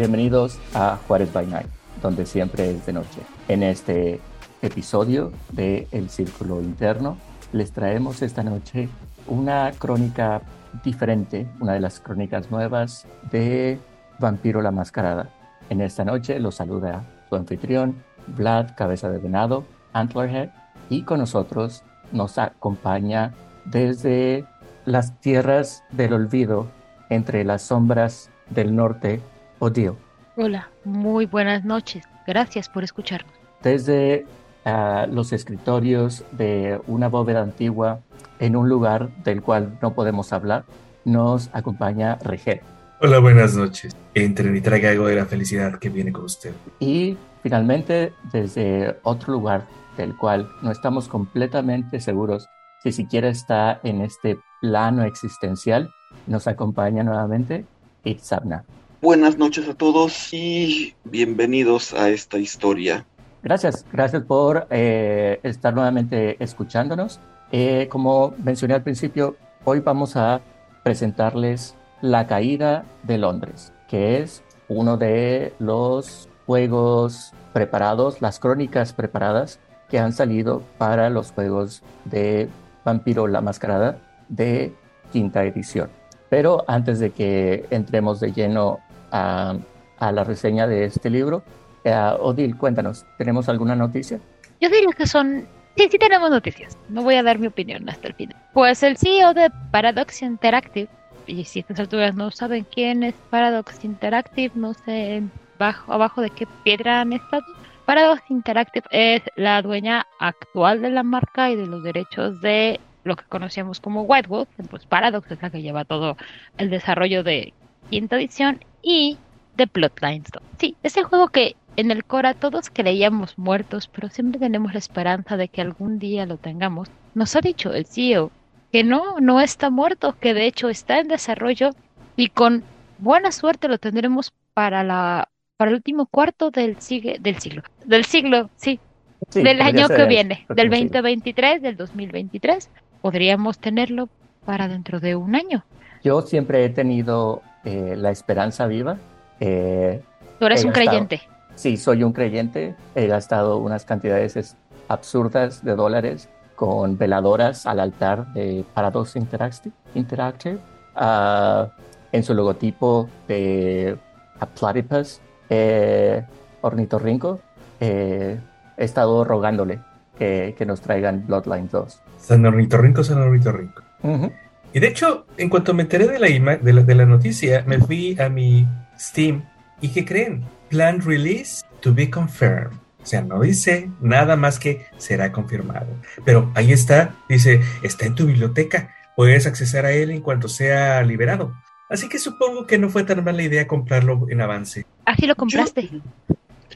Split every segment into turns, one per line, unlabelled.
Bienvenidos a Juárez by Night, donde siempre es de noche. En este episodio de El Círculo Interno, les traemos esta noche una crónica diferente, una de las crónicas nuevas de Vampiro la Mascarada. En esta noche los saluda su anfitrión, Vlad Cabeza de Venado, Antlerhead, y con nosotros nos acompaña desde las tierras del olvido, entre las sombras del norte Odile.
Hola, muy buenas noches. Gracias por escucharnos.
Desde uh, los escritorios de una bóveda antigua en un lugar del cual no podemos hablar, nos acompaña Regel.
Hola, buenas noches. Entren y traiga algo de la felicidad que viene con usted.
Y finalmente, desde otro lugar del cual no estamos completamente seguros si siquiera está en este plano existencial, nos acompaña nuevamente Itzabna.
Buenas noches a todos y bienvenidos a esta historia.
Gracias, gracias por eh, estar nuevamente escuchándonos. Eh, como mencioné al principio, hoy vamos a presentarles La Caída de Londres, que es uno de los juegos preparados, las crónicas preparadas que han salido para los juegos de Vampiro la Mascarada de quinta edición. Pero antes de que entremos de lleno a, a la reseña de este libro. Uh, Odil, cuéntanos, ¿tenemos alguna noticia?
Yo diría que son... Sí, sí tenemos noticias. No voy a dar mi opinión hasta el final. Pues el CEO de Paradox Interactive, y si a estas alturas no saben quién es Paradox Interactive, no sé bajo, abajo de qué piedra han estado. Paradox Interactive es la dueña actual de la marca y de los derechos de lo que conocíamos como White Wolf. Pues Paradox es la que lleva todo el desarrollo de quinta edición y The Bloodlines 2. Sí, ese juego que en el Cora todos creíamos muertos, pero siempre tenemos la esperanza de que algún día lo tengamos. Nos ha dicho el CEO que no, no está muerto, que de hecho está en desarrollo y con buena suerte lo tendremos para la para el último cuarto del, sigue, del siglo. Del siglo, sí. sí del año que viene, del 2023, del 2023. Podríamos tenerlo para dentro de un año.
Yo siempre he tenido eh, la esperanza viva. Eh,
Tú eres un
gastado,
creyente.
Sí, soy un creyente. He gastado unas cantidades absurdas de dólares con veladoras al altar de Paradox Interactive, Interactive uh, en su logotipo de a Platypus, eh, ornitorrinco. Eh, he estado rogándole que, que, nos traigan Bloodline 2.
San Ornitorrinco, San Ornitorrinco. Uh -huh. Y de hecho, en cuanto me enteré de la, de la, de la noticia, me fui a mi Steam y ¿qué creen? Plan release to be confirmed. O sea, no dice nada más que será confirmado. Pero ahí está, dice, está en tu biblioteca. Puedes acceder a él en cuanto sea liberado. Así que supongo que no fue tan mala idea comprarlo en avance.
Así lo compraste.
Yo,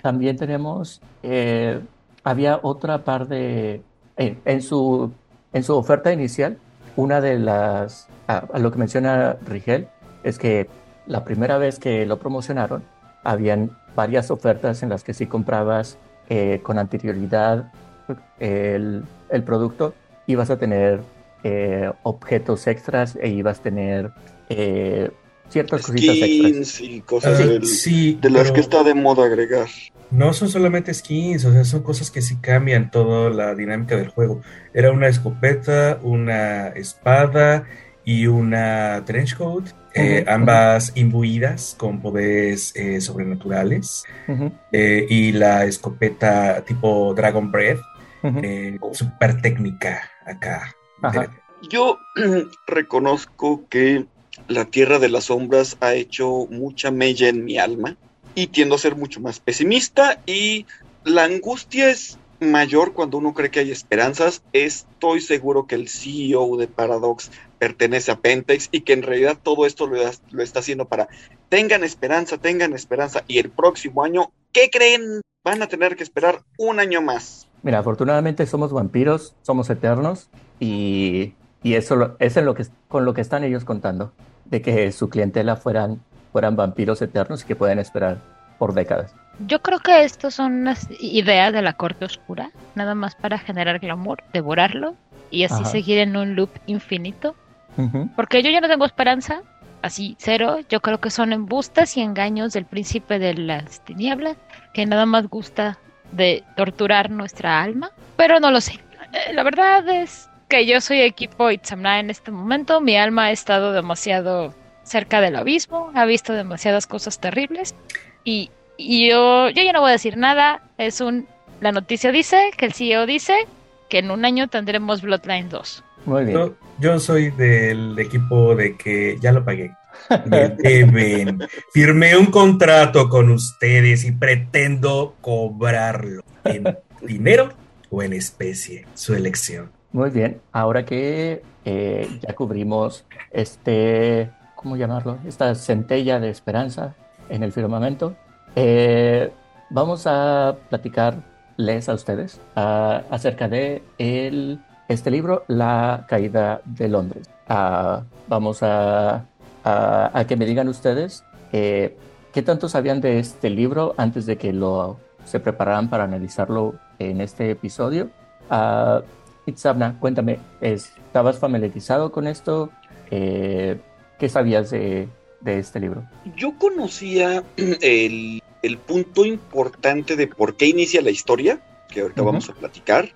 también tenemos, eh, había otra par de, eh, en, su, en su oferta inicial, una de las, a, a, lo que menciona Rigel, es que la primera vez que lo promocionaron, habían varias ofertas en las que si comprabas eh, con anterioridad el, el, producto, ibas a tener eh, objetos extras e ibas a tener eh, ciertas
Skins
cositas extras.
y cosas del, sí, de las que está de moda agregar.
No son solamente skins, o sea, son cosas que sí cambian toda la dinámica del juego. Era una escopeta, una espada y una trench coat, eh, uh -huh, ambas uh -huh. imbuidas con poderes eh, sobrenaturales. Uh -huh. eh, y la escopeta tipo Dragon Breath, eh, super técnica acá.
Yo reconozco que la Tierra de las Sombras ha hecho mucha mella en mi alma y tiendo a ser mucho más pesimista y la angustia es mayor cuando uno cree que hay esperanzas. Estoy seguro que el CEO de Paradox pertenece a Pentex y que en realidad todo esto lo, lo, está haciendo para tengan esperanza, tengan esperanza. Y el próximo año, ¿qué creen? Van a tener que esperar un año más.
Mira, afortunadamente somos vampiros, somos eternos y, y eso es lo que, con lo que están ellos contando, de que su clientela fueran, fueran vampiros eternos y que pueden esperar por décadas.
Yo creo que estos son unas ideas de la corte oscura, nada más para generar glamour, devorarlo y así Ajá. seguir en un loop infinito. Uh -huh. Porque yo ya no tengo esperanza, así cero. Yo creo que son embustes y engaños del príncipe de las tinieblas, que nada más gusta de torturar nuestra alma, pero no lo sé. Eh, la verdad es que yo soy equipo Itzamna en este momento. Mi alma ha estado demasiado cerca del abismo, ha visto demasiadas cosas terribles y, yo, yo ya no voy a decir nada. Es un, la noticia dice que el CEO dice que en un año tendremos Bloodline 2.
Muy bien. Yo, soy del equipo de que ya lo pagué. Me deben. Firmé un contrato con ustedes y pretendo cobrarlo en dinero o en especie. Su elección.
Muy bien. Ahora que eh, ya cubrimos este, ¿cómo llamarlo? Esta centella de esperanza en el firmamento, eh, vamos a platicarles a ustedes acerca de el este libro, La caída de Londres. Ah, vamos a, a, que me digan ustedes eh, qué tanto sabían de este libro antes de que lo se prepararan para analizarlo en este episodio. Uh, Itzabna, cuéntame, ¿estabas familiarizado con esto? Eh, ¿Qué sabías de, de, este libro?
Yo conocía el, el, punto importante de por qué inicia la historia, que ahorita vamos a platicar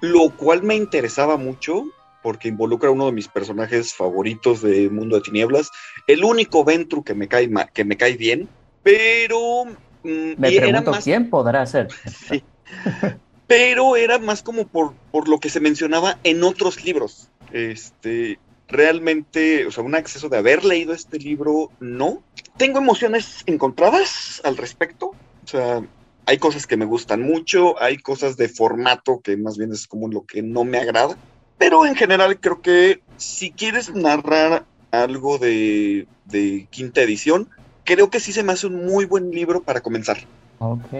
lo cual me interesaba mucho porque involucra a uno de mis personajes favoritos de Mundo de Tinieblas, el único Ventru que me cae, que me cae bien, pero...
Mm, me pregunto quién podrá ser.
sí. pero era más como por, por lo que se mencionaba en otros libros. Este, realmente, o sea, un acceso de haber leído este libro, no. Tengo emociones encontradas al respecto. O sea, hay cosas que me gustan mucho, hay cosas de formato que más bien es como lo que no me agrada, pero en general creo que si quieres narrar algo de, quinta edición, creo que sí se me hace un muy buen libro para comenzar.
Ok.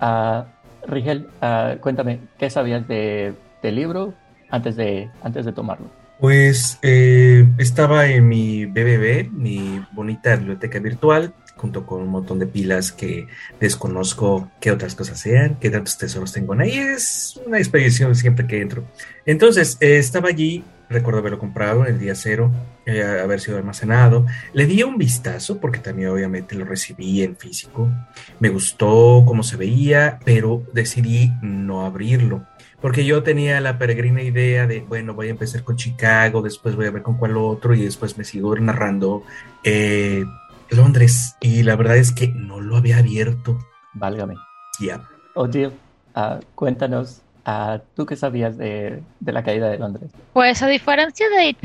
Uh, Rigel, ah, cuéntame, ¿qué sabías de, del libro antes de, antes de tomarlo?
Pues eh, estaba en mi BBB, mi bonita biblioteca virtual, junto con un montón de pilas que desconozco qué otras cosas sean, qué tantos tesoros tengo ahí. Es una expedición siempre que entro. Entonces, eh, estaba allí, recuerdo haberlo comprado en el día cero, eh, haber sido almacenado. Le di un vistazo, porque también obviamente lo recibí en físico. Me gustó cómo se veía, pero decidí no abrirlo. Porque yo tenía la peregrina idea de, bueno, voy a empezar con Chicago, después voy a ver con cuál otro y después me sigo narrando eh, Londres y la verdad es que no lo había abierto.
Válgame.
Ya.
Oye, uh, cuéntanos, uh, ¿tú qué sabías de, la caída de Londres?
Pues a diferencia de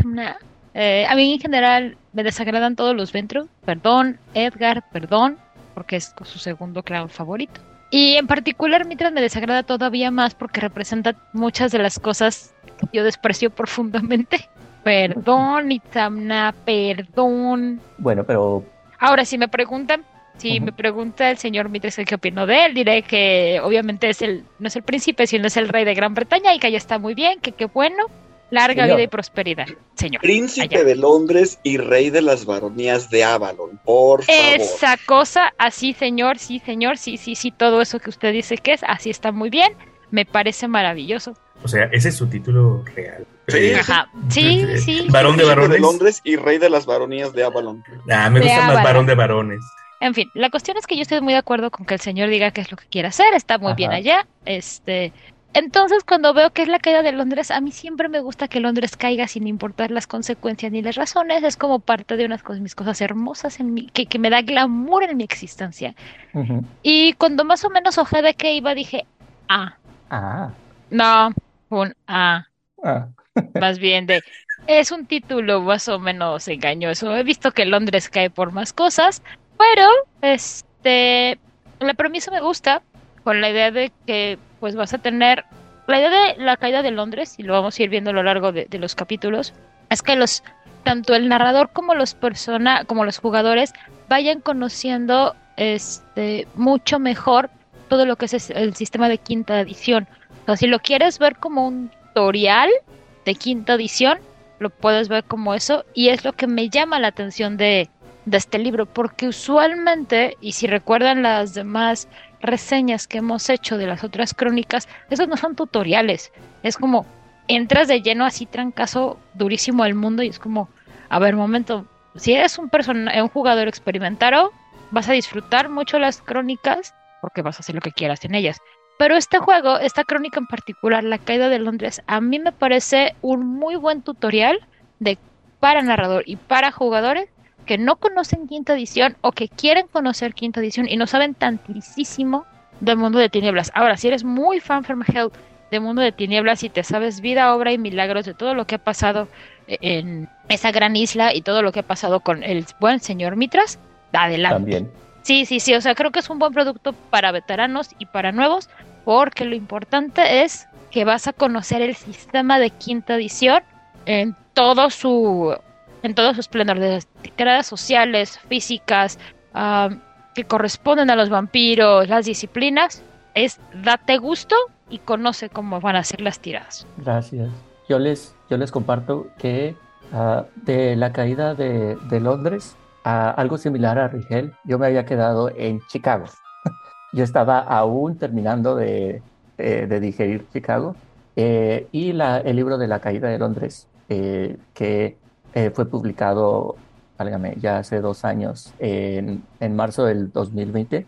eh, a mí en general me desagradan todos los Ventro. Perdón, Edgar, perdón, porque es su segundo clown favorito. Y en particular Mitras me desagrada todavía más porque representa muchas de las cosas que yo desprecio profundamente. Perdón, Itzamna, perdón.
Bueno, pero
Ahora, si me preguntan, si me pregunta el señor Mitres qué opino de él, diré que obviamente es el, no es el príncipe, sino es el rey de Gran Bretaña y que allá está muy bien, que qué bueno. Larga vida y prosperidad, señor.
Príncipe de Londres y rey de las baronías de Avalon, por favor.
Esa cosa, así, señor, sí, señor, sí, sí, sí, todo eso que usted dice que es, así está muy bien, me parece maravilloso.
O sea, ese es su título real.
Sí, Ajá. sí, sí.
Varón de varones.
de Londres y rey de las baronías de Avalon.
Ah, me gusta más varón de varones.
En fin, la cuestión es que yo estoy muy de acuerdo con que el señor diga qué es lo que quiere hacer, está muy bien allá. Este, entonces, cuando veo que es la caída de Londres, a mí siempre me gusta que Londres caiga sin importar las consecuencias ni las razones. Es como parte de unas de mis cosas hermosas en mi, que, que me da glamour en mi existencia. Y cuando más o menos ojé de qué iba, dije, ah.
Ah.
No, un A. Ah. Más bien de. Es un título más o menos engañoso. He visto que Londres cae por más cosas, pero este. La premisa me gusta, con la idea de que pues vas a tener. La idea de la caída de Londres, y lo vamos a ir viendo a lo largo de, los capítulos, es que los tanto el narrador como los persona, como los jugadores vayan conociendo este mucho mejor todo lo que es el sistema de quinta edición si lo quieres ver como un tutorial de quinta edición, lo puedes ver como eso y es lo que me llama la atención de, este libro, porque usualmente, y si recuerdan las demás reseñas que hemos hecho de las otras crónicas, esos no son tutoriales, es como entras de lleno así trancazo durísimo al mundo y es como, a ver, momento, Si eres un, un jugador experimentado, vas a disfrutar mucho las crónicas porque vas a hacer lo que quieras en ellas. Pero este juego, esta crónica en particular, La Caída de Londres, a mí me parece un muy buen tutorial de para narrador y para jugadores que no conocen quinta edición o que quieren conocer quinta edición y no saben tantísimo del mundo de tinieblas. Ahora, si eres muy fan Hell de mundo de tinieblas y te sabes vida, obra y milagros de todo lo que ha pasado en esa gran isla y todo lo que ha pasado con el buen señor Mitras, adelante. También. Sí, sí, sí, o sea, creo que es un buen producto para veteranos y para nuevos, porque lo importante es que vas a conocer el sistema de quinta edición en todo su en todo su esplendor de tiradas sociales, físicas, que corresponden a los vampiros, las disciplinas, es date gusto y conoce cómo van a ser las tiradas.
Gracias. Yo les, yo les comparto que ah, de la caída de, de Londres, a algo similar a Rigel, yo me había quedado en Chicago. yo estaba aún terminando de, de, digerir Chicago eh, y la, el libro de la caída de Londres, eh, que eh, fue publicado, válgame, ya hace dos años, en, en marzo del 2020.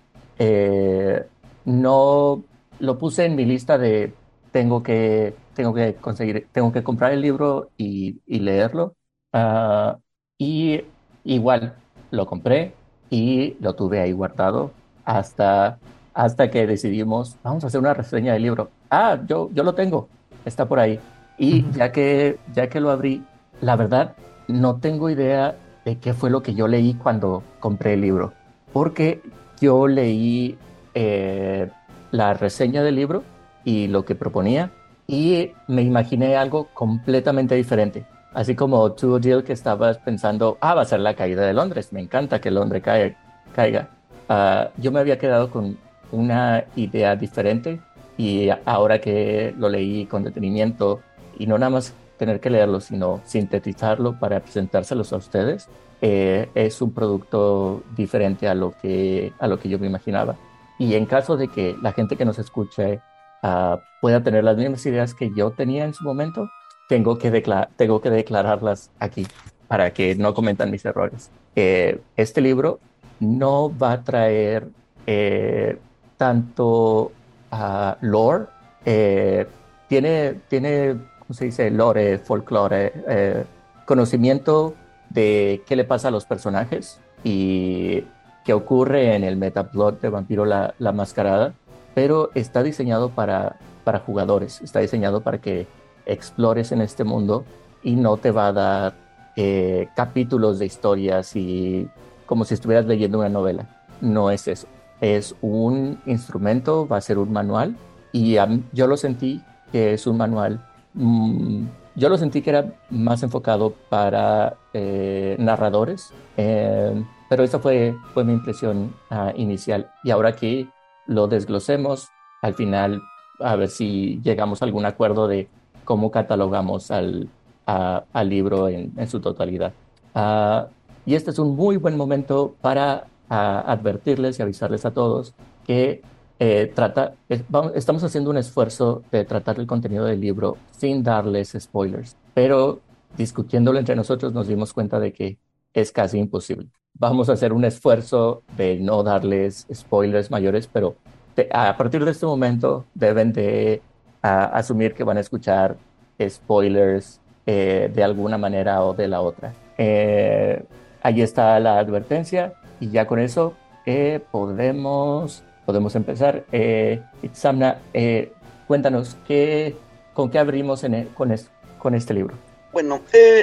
no lo puse en mi lista de tengo que, tengo que conseguir, tengo que comprar el libro y, y leerlo. Ah, y igual lo compré y lo tuve ahí guardado hasta, hasta que decidimos, vamos a hacer una reseña del libro. Ah, yo, yo lo tengo, está por ahí. Y ya, que, ya que lo abrí, la verdad, no tengo idea de qué fue lo que yo leí cuando compré el libro, porque yo leí eh, la reseña del libro y lo que proponía y me imaginé algo completamente diferente. Así como tú, Jill, que estabas pensando, ah, va a ser la caída de Londres, me encanta que Londres caiga. caiga. Ah, yo me había quedado con una idea diferente y ahora que lo leí con detenimiento y no nada más tener que leerlo, sino sintetizarlo para presentárselos a ustedes, eh, es un producto diferente a lo, que, a lo que yo me imaginaba. Y en caso de que la gente que nos escuche uh, pueda tener las mismas ideas que yo tenía en su momento, tengo que, tengo que declararlas aquí para que no cometan mis errores. Eh, este libro no va a traer eh, tanto uh, lore, eh, tiene, tiene, ¿cómo se dice? Lore, folklore, eh, conocimiento de qué le pasa a los personajes y que ocurre en el metaplot de Vampiro la, la Mascarada, pero está diseñado para, para jugadores, está diseñado para que explores en este mundo y no te va a dar eh, capítulos de historias y como si estuvieras leyendo una novela. No es eso. Es un instrumento, va a ser un manual y yo lo sentí que es un manual. Mm, yo lo sentí que era más enfocado para eh, narradores. Eh, pero esa fue, fue mi impresión ah, inicial. Y ahora que lo desglosemos, al final, a ver si llegamos a algún acuerdo de cómo catalogamos al, libro en, su totalidad. Uh, y este es un muy buen momento para uh, advertirles y avisarles a todos que eh, trata, es, vamos, estamos haciendo un esfuerzo de tratar el contenido del libro sin darles spoilers, pero discutiéndolo entre nosotros nos dimos cuenta de que es casi imposible vamos a hacer un esfuerzo de no darles spoilers mayores, pero a partir de este momento deben de asumir que van a escuchar spoilers eh, de alguna manera o de la otra. Eh, ahí está la advertencia y ya con eso eh, podemos, podemos empezar. Itzamna, cuéntanos, ¿qué, ¿con qué abrimos en, e, con, con este libro?
Bueno,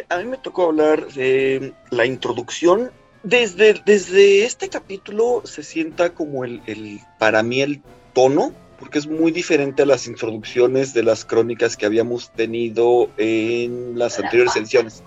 a mí me tocó hablar de la introducción desde, desde este capítulo se sienta como el, el, para mí el tono, porque es muy diferente a las introducciones de las crónicas que habíamos tenido en las anteriores ediciones.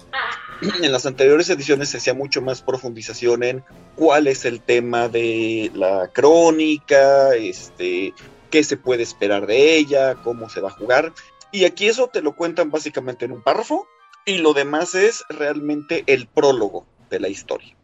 En las anteriores ediciones se hacía mucho más profundización en cuál es el tema de la crónica, este, qué se puede esperar de ella, cómo se va a jugar. Y aquí eso te lo cuentan básicamente en un párrafo y lo demás es realmente el prólogo de la historia.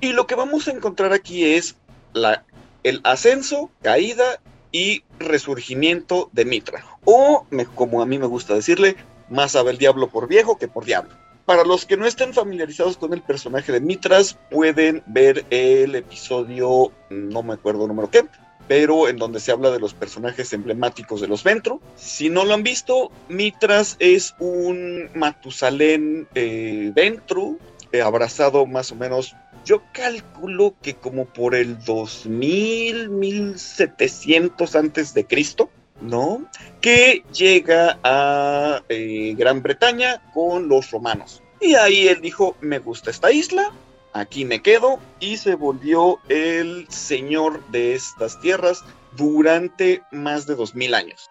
Y lo que vamos a encontrar aquí es la, el ascenso, caída y resurgimiento de Mitra. O, como a mí me gusta decirle, más sabe el diablo por viejo que por diablo. Para los que no estén familiarizados con el personaje de Mitras, pueden ver el episodio, no me acuerdo número qué, pero en donde se habla de los personajes emblemáticos de los Ventru. Si no lo han visto, Mitras es un Matusalén eh, Ventru, eh, abrazado más o menos, yo calculo que como por el 2000, 1700 antes de Cristo. ¿No? Que llega a eh, Gran Bretaña con los romanos. Y ahí él dijo, me gusta esta isla, aquí me quedo, y se volvió el señor de estas tierras durante más de dos mil años.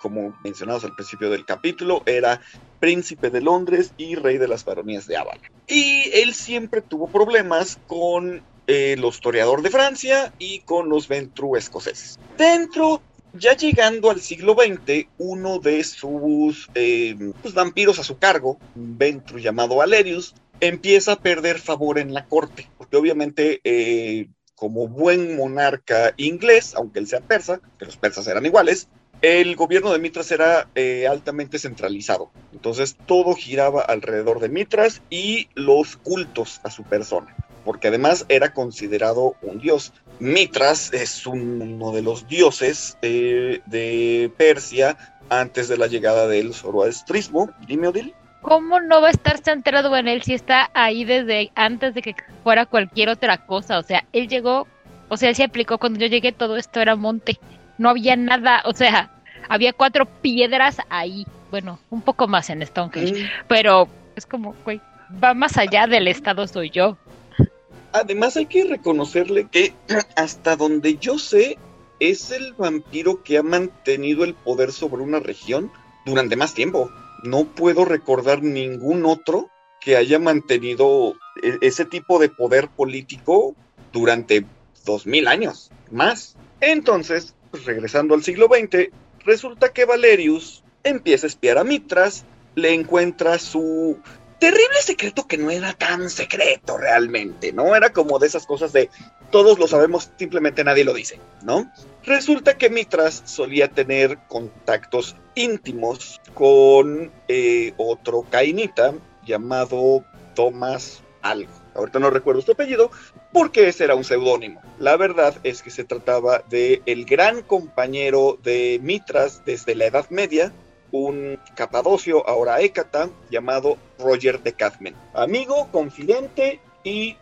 como mencionados al principio del capítulo, era príncipe de Londres y rey de las baronías de Avala. Y él siempre tuvo problemas con eh, los toreador de Francia y con los ventru escoceses. Dentro ya llegando al siglo XX, uno de sus eh, pues, vampiros a su cargo, un ventru llamado Valerius, empieza a perder favor en la corte, porque obviamente eh, como buen monarca inglés, aunque él sea persa, que los persas eran iguales, el gobierno de Mitras era eh, altamente centralizado. Entonces todo giraba alrededor de Mitras y los cultos a su persona, porque además era considerado un dios. Mitras es uno de los dioses eh, de Persia antes de la llegada del zoroastrismo. Dime, Odil.
¿Cómo no va a estar centrado en él si está ahí desde antes de que fuera cualquier otra cosa? O sea, él llegó, o sea, él se aplicó cuando yo llegué, todo esto era monte. No había nada, o sea, había cuatro piedras ahí. Bueno, un poco más en Stonehenge, mm. pero es como, güey, va más allá del estado soy yo.
Además hay que reconocerle que hasta donde yo sé es el vampiro que ha mantenido el poder sobre una región durante más tiempo. No puedo recordar ningún otro que haya mantenido e-, ese tipo de poder político durante dos mil años más. Entonces, pues, regresando al siglo XX, resulta que Valerius empieza a espiar a Mitras, le encuentra su terrible secreto que no era tan secreto realmente, ¿no? Era como de esas cosas de todos lo sabemos, simplemente nadie lo dice, ¿no? Resulta que Mitras solía tener contactos íntimos con eh, otro cainita llamado Tomás algo. Ahorita no recuerdo su apellido porque ese era un seudónimo. La verdad es que se trataba de el gran compañero de Mitras desde la Edad Media, un capadocio, ahora Hécata, llamado Roger de Cadmen. Amigo, confidente y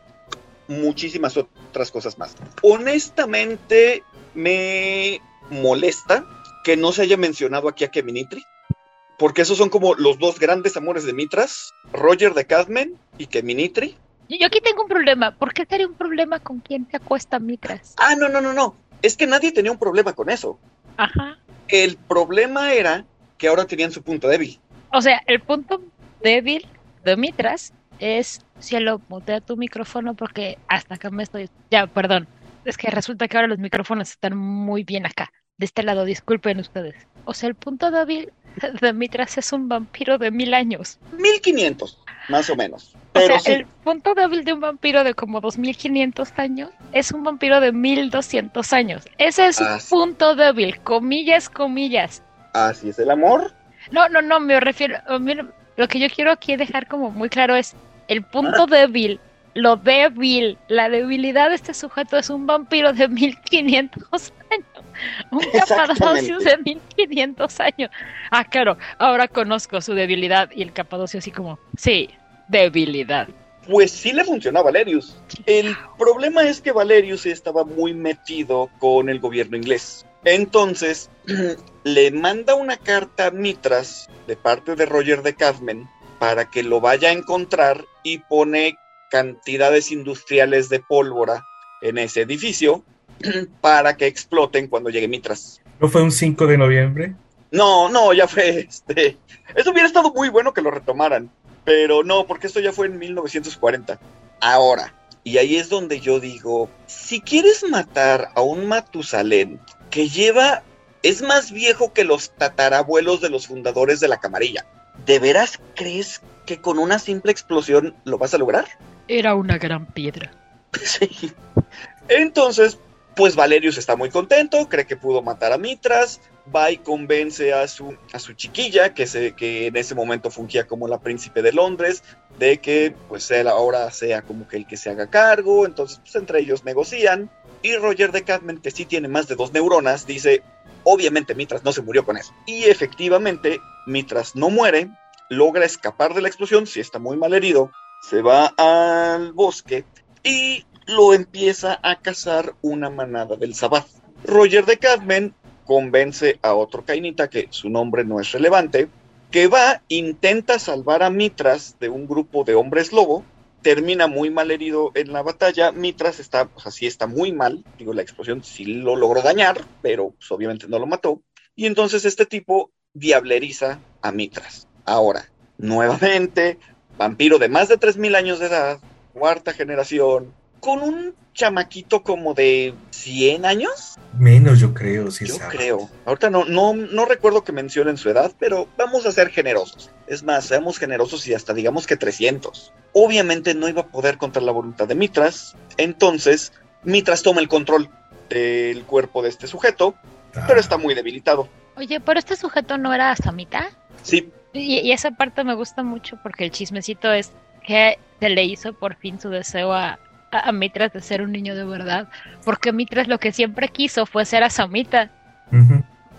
muchísimas otras cosas más. Honestamente, me molesta que no se haya mencionado aquí a Keminitri, porque esos son como los dos grandes amores de Mitras, Roger de Cadmen y Keminitri.
Yo aquí tengo un problema. ¿Por qué sería un problema con quién se acuesta Mitras?
Ah, no, no, no, no. Es que nadie tenía un problema con eso.
Ajá.
El problema era que ahora tenían su punto débil.
O sea, el punto débil de Mitras es, cielo, mutea tu micrófono porque hasta acá me estoy... Ya, perdón. Es que resulta que ahora los micrófonos están muy bien acá. De este lado, disculpen ustedes. O sea, el punto débil de Mitras es un vampiro de mil años.
Mil quinientos, más o menos.
Pero el punto débil de un vampiro de como dos mil quinientos años es un vampiro de mil doscientos años. Ese es un punto débil, comillas, comillas.
Así es el amor.
No, no, no, me refiero. Lo que yo quiero aquí dejar como muy claro es el punto ah. débil, lo débil, la debilidad de este sujeto es un vampiro de 1500 años. Un capadocio de 1500 años. Ah, claro, ahora conozco su debilidad y el capadocio así como, sí, debilidad.
Pues sí le funcionó a Valerius. El problema es que Valerius estaba muy metido con el gobierno inglés. Entonces, le manda una carta a Mitras de parte de Roger de Cadmen para que lo vaya a encontrar y pone cantidades industriales de pólvora en ese edificio para que exploten cuando llegue Mitras.
¿No fue un 5 de noviembre?
No, no, ya fue este. Eso hubiera estado muy bueno que lo retomaran, pero no, porque esto ya fue en 1940. Ahora, y ahí es donde yo digo, si quieres matar a un Matusalén que lleva, es más viejo que los tatarabuelos de los fundadores de la camarilla. ¿De veras crees que con una simple explosión lo vas a lograr?
Era una gran piedra.
Sí. Entonces, pues Valerius está muy contento, cree que pudo matar a Mitras, va y convence a su, a su chiquilla, que, se, que en ese momento fungía como la príncipe de Londres, de que pues él ahora sea como que el que se haga cargo, entonces pues entre ellos negocian, y Roger de Cadman, que sí tiene más de dos neuronas, dice, obviamente Mitras no se murió con eso. Y efectivamente, Mitras no muere, logra escapar de la explosión, si está muy mal herido, se va al bosque y lo empieza a cazar una manada del Sabbath. Roger de Cadman convence a otro Cainita, que su nombre no es relevante, que va, intenta salvar a Mitras de un grupo de hombres lobo, termina muy mal herido en la batalla, Mitras está, pues así está muy mal, digo, la explosión sí lo logró dañar, pero pues, obviamente no lo mató, y entonces este tipo diableriza a Mitras. Ahora, nuevamente, vampiro de más de 3.000 años de edad, cuarta generación, con un chamaquito como de 100 años.
Menos, yo creo, sí.
Yo creo. Ahorita no, no, no recuerdo que mencionen su edad, pero vamos a ser generosos. Es más, seamos generosos y hasta digamos que 300. Obviamente no iba a poder contra la voluntad de Mitras, entonces Mitras toma el control del cuerpo de este sujeto, pero ah. está muy debilitado.
Oye, pero este sujeto no era Samita.
Sí.
Y, y esa parte me gusta mucho porque el chismecito es que se le hizo por fin su deseo a, a, Mitras de ser un niño de verdad, porque Mitras lo que siempre quiso fue ser a Samita.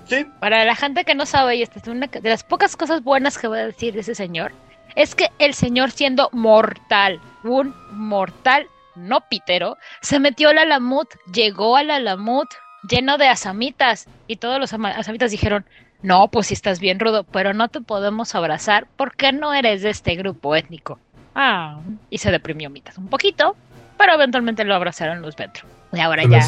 Sí.
Para la gente que no sabe, y esta es una de las pocas cosas buenas que voy a decir de ese señor, es que el señor siendo mortal, un mortal no pitero, se metió al alamut, llegó al alamut lleno de asamitas y todos los asamitas dijeron, no, pues si estás bien rudo, pero no te podemos abrazar porque no eres de este grupo étnico. Ah, y se deprimió Mitas un poquito, pero eventualmente lo abrazaron los Ventro. Y ahora ya.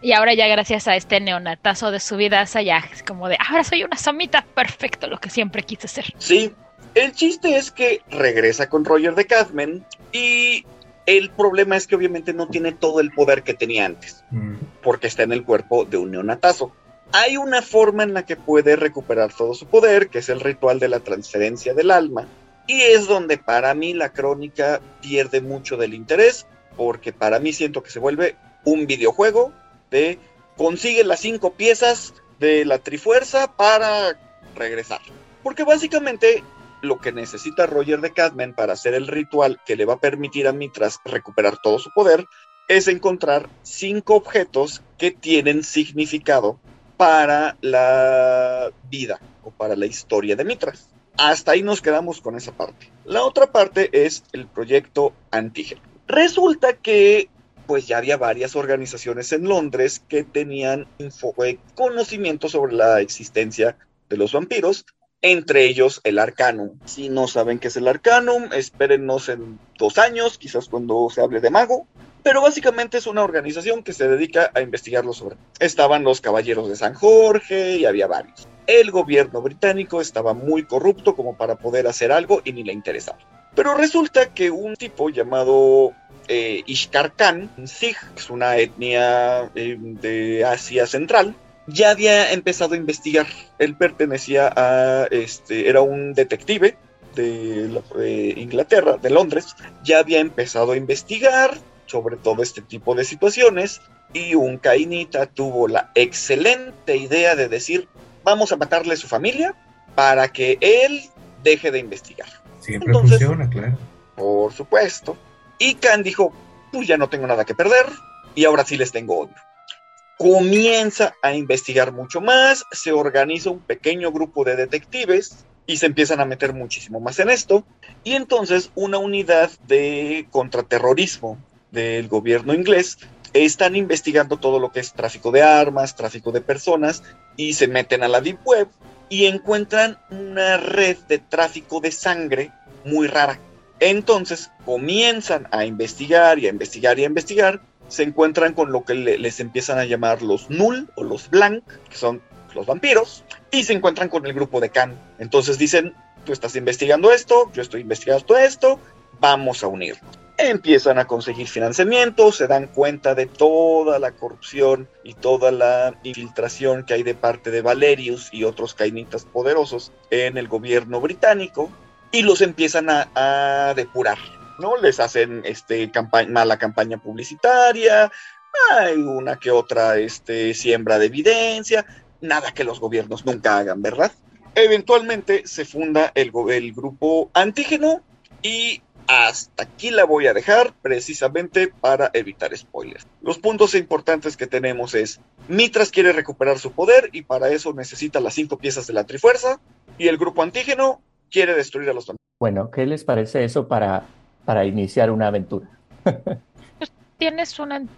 Y ahora ya gracias a este neonatazo de su vida, ya es como de, ahora soy una samita, perfecto, lo que siempre quise ser.
Sí, el chiste es que regresa con Roger de Cadman y el problema es que obviamente no tiene todo el poder que tenía antes, mm. porque está en el cuerpo de un neonatazo. Hay una forma en la que puede recuperar todo su poder, que es el ritual de la transferencia del alma, y es donde para mí la crónica pierde mucho del interés, porque para mí siento que se vuelve un videojuego de consigue las cinco piezas de la Trifuerza para regresar. Porque básicamente lo que necesita Roger de Cadman para hacer el ritual que le va a permitir a Mitras recuperar todo su poder es encontrar cinco objetos que tienen significado para la vida o para la historia de Mitras. Hasta ahí nos quedamos con esa parte. La otra parte es el proyecto Antígeno. Resulta que pues ya había varias organizaciones en Londres que tenían eh, conocimiento sobre la existencia de los vampiros, entre ellos el Arcanum. Si no saben qué es el Arcanum, espérennos en dos años, quizás cuando se hable de mago. Pero básicamente es una organización que se dedica a investigarlo sobre. Estaban los Caballeros de San Jorge y había varios. El gobierno británico estaba muy corrupto como para poder hacer algo y ni le interesaba. Pero resulta que un tipo llamado eh, Ishkar Khan, Sikh, que es una etnia eh, de Asia Central, ya había empezado a investigar. Él pertenecía a, este, era un detective de, Inglaterra, de Londres, ya había empezado a investigar sobre todo este tipo de situaciones y un Cainita tuvo la excelente idea de decir, vamos a matarle a su familia para que él deje de investigar.
Siempre funciona, claro.
Por supuesto. Y Khan dijo, pues ya no tengo nada que perder y ahora sí les tengo odio. Comienza a investigar mucho más, se organiza un pequeño grupo de detectives y se empiezan a meter muchísimo más en esto. Y entonces una unidad de contraterrorismo del gobierno inglés están investigando todo lo que es tráfico de armas, tráfico de personas y se meten a la Deep Web y encuentran una red de tráfico de sangre muy rara. Entonces comienzan a investigar y a investigar y a investigar, se encuentran con lo que les empiezan a llamar los Null o los Blank, que son los vampiros, y se encuentran con el grupo de Khan. Entonces dicen, tú estás investigando esto, yo estoy investigando esto, vamos a unirnos empiezan a conseguir financiamiento, se dan cuenta de toda la corrupción y toda la infiltración que hay de parte de Valerius y otros cainitas poderosos en el gobierno británico y los empiezan a, depurar. ¿no? Les hacen este, mala campaña publicitaria, hay una que otra este, siembra de evidencia, nada que los gobiernos nunca hagan, ¿verdad? Eventualmente se funda el, el grupo antígeno y hasta aquí la voy a dejar precisamente para evitar spoilers. Los puntos importantes que tenemos es, Mitras quiere recuperar su poder y para eso necesita las cinco piezas de la Trifuerza y el grupo antígeno quiere destruir a los vampiros.
Bueno, ¿qué les parece eso para, para iniciar una aventura?
Pues tienes un,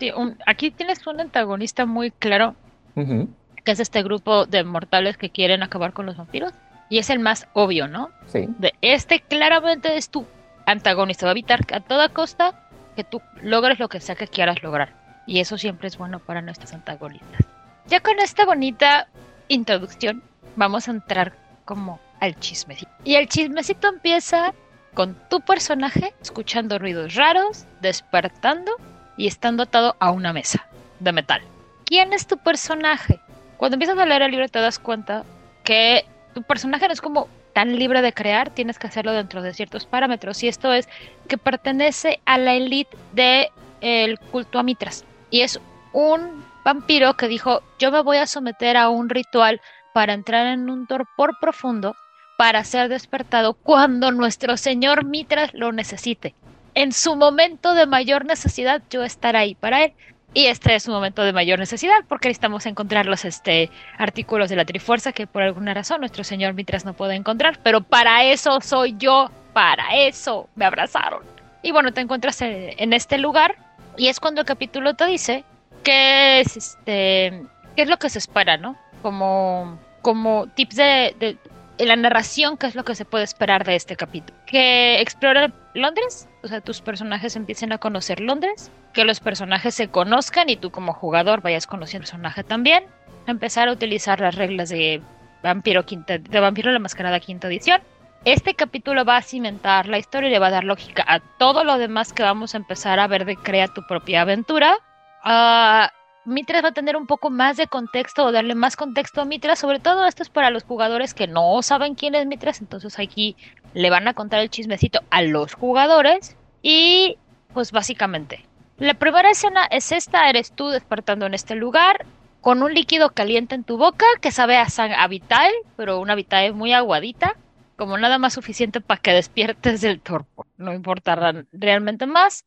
aquí tienes un antagonista muy claro, que es este grupo de mortales que quieren acabar con los vampiros. Y es el más obvio, ¿no?
Sí.
De este claramente es tu antagonista. Va a evitar a toda costa que tú logres lo que sea que quieras lograr. Y eso siempre es bueno para nuestros antagonistas. Ya con esta bonita introducción, vamos a entrar como al chismecito. Y el chismecito empieza con tu personaje escuchando ruidos raros, despertando y estando atado a una mesa de metal. ¿Quién es tu personaje? Cuando empiezas a leer el libro te das cuenta que tu personaje no es como tan libre de crear, tienes que hacerlo dentro de ciertos parámetros. Y esto es que pertenece a la élite del el culto a Mitras. Y es un vampiro que dijo, yo me voy a someter a un ritual para entrar en un torpor profundo para ser despertado cuando nuestro Señor Mitras lo necesite. En su momento de mayor necesidad, yo estaré ahí para él. Y este es un momento de mayor necesidad porque necesitamos encontrar los este, artículos de la Trifuerza que por alguna razón nuestro señor Mitras no puede encontrar. Pero para eso soy yo, para eso me abrazaron. Y bueno, te encuentras en este lugar y es cuando el capítulo te dice que es, este, qué es lo que se espera, ¿no? Como, como tips de, en la narración, qué es lo que se puede esperar de este capítulo. Que explora Londres, o sea, tus personajes empiecen a conocer Londres, que los personajes se conozcan y tú como jugador vayas conociendo el personaje también, empezar a utilizar las reglas de Vampiro, quinta, de Vampiro la Mascarada quinta edición. Este capítulo va a cimentar la historia y le va a dar lógica a todo lo demás que vamos a empezar a ver de Crea tu propia aventura. Uh, Mitras va a tener un poco más de contexto o darle más contexto a Mitras. Sobre todo esto es para los jugadores que no saben quién es Mitras. Entonces aquí le van a contar el chismecito a los jugadores. Y pues básicamente. La primera escena es esta. Eres tú despertando en este lugar. Con un líquido caliente en tu boca que sabe a, a vital, pero una vital muy aguadita. Como nada más suficiente para que despiertes del torpo. No importa realmente más.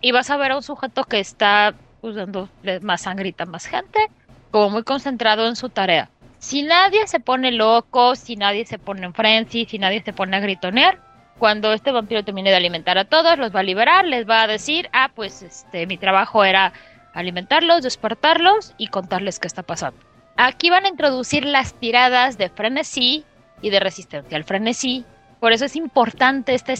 y vas a ver a un sujeto que está usando más sangrita, más gente, como muy concentrado en su tarea. Si nadie se pone loco, si nadie se pone en frenzy, si nadie se pone a gritonear, cuando este vampiro termine de alimentar a todos, los va a liberar, les va a decir, ah, pues este, mi trabajo era alimentarlos, despertarlos y contarles qué está pasando. Aquí van a introducir las tiradas de frenesí y de resistencia al frenesí. Por eso es importante este,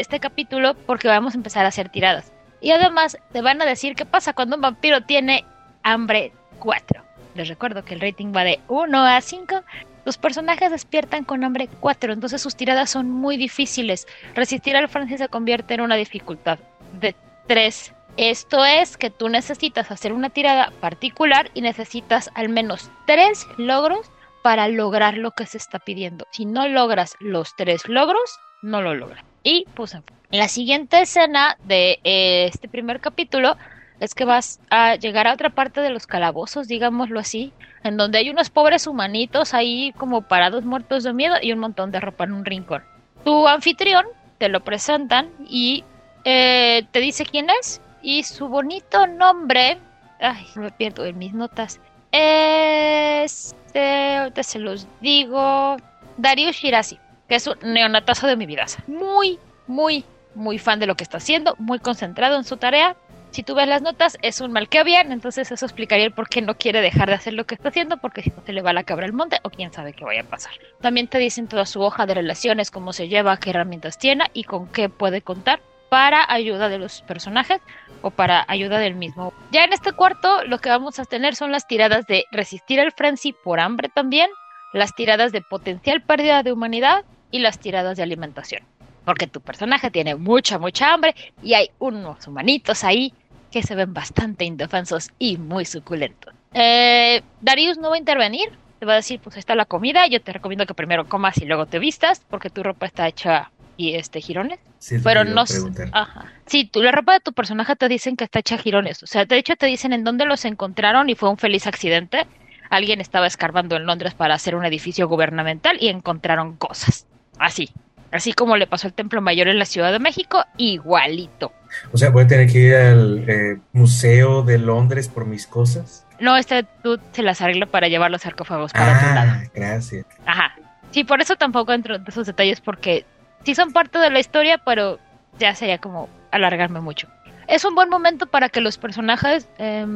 este capítulo porque vamos a empezar a hacer tiradas. Y además te van a decir qué pasa cuando un vampiro tiene hambre 4. Les recuerdo que el rating va de 1 a 5. Los personajes despiertan con hambre 4, entonces sus tiradas son muy difíciles. Resistir al Francis se convierte en una dificultad de 3. Esto es que tú necesitas hacer una tirada particular y necesitas al menos 3 logros para lograr lo que se está pidiendo. Si no logras los 3 logros, no lo logras. Y pues en la siguiente escena de eh, este primer capítulo es que vas a llegar a otra parte de los calabozos, digámoslo así, en donde hay unos pobres humanitos ahí como parados muertos de miedo y un montón de ropa en un rincón. Tu anfitrión te lo presentan y eh, te dice quién es y su bonito nombre, ay, me pierdo en mis notas, es, eh, ahorita se los digo, Darius Shirazi, que es un neonatazo de mi vida. Muy, muy, muy fan de lo que está haciendo, muy concentrado en su tarea. Si tú ves las notas, es un mal que bien, entonces eso explicaría el por qué no quiere dejar de hacer lo que está haciendo, porque si no se le va la cabra al monte o quién sabe qué vaya a pasar. También te dicen toda su hoja de relaciones, cómo se lleva, qué herramientas tiene y con qué puede contar para ayuda de los personajes o para ayuda del mismo. Ya en este cuarto lo que vamos a tener son las tiradas de resistir el frenzy por hambre también, las tiradas de potencial pérdida de humanidad y las tiradas de alimentación porque tu personaje tiene mucha, mucha hambre y hay unos humanitos ahí que se ven bastante indefensos y muy suculentos. Eh, Darius no va a intervenir, te va a decir, pues está la comida, yo te recomiendo que primero comas y luego te vistas, porque tu ropa está hecha y este girones. pero no ajá. Sí, tú, la ropa de tu personaje te dicen que está hecha girones. O sea, de hecho te dicen en dónde los encontraron y fue un feliz accidente. Alguien estaba escarbando en Londres para hacer un edificio gubernamental y encontraron cosas. Así. Así como le pasó al Templo Mayor en la Ciudad de México, igualito.
O sea, voy a tener que ir al eh, Museo de Londres por mis cosas.
No, este tú se las arregla para llevar los sarcófagos para otro lado.
Ah, gracias.
Ajá. Sí, por eso tampoco entro en esos detalles, porque sí son parte de la historia, pero ya sería como alargarme mucho. Es un buen momento para que los personajes eh,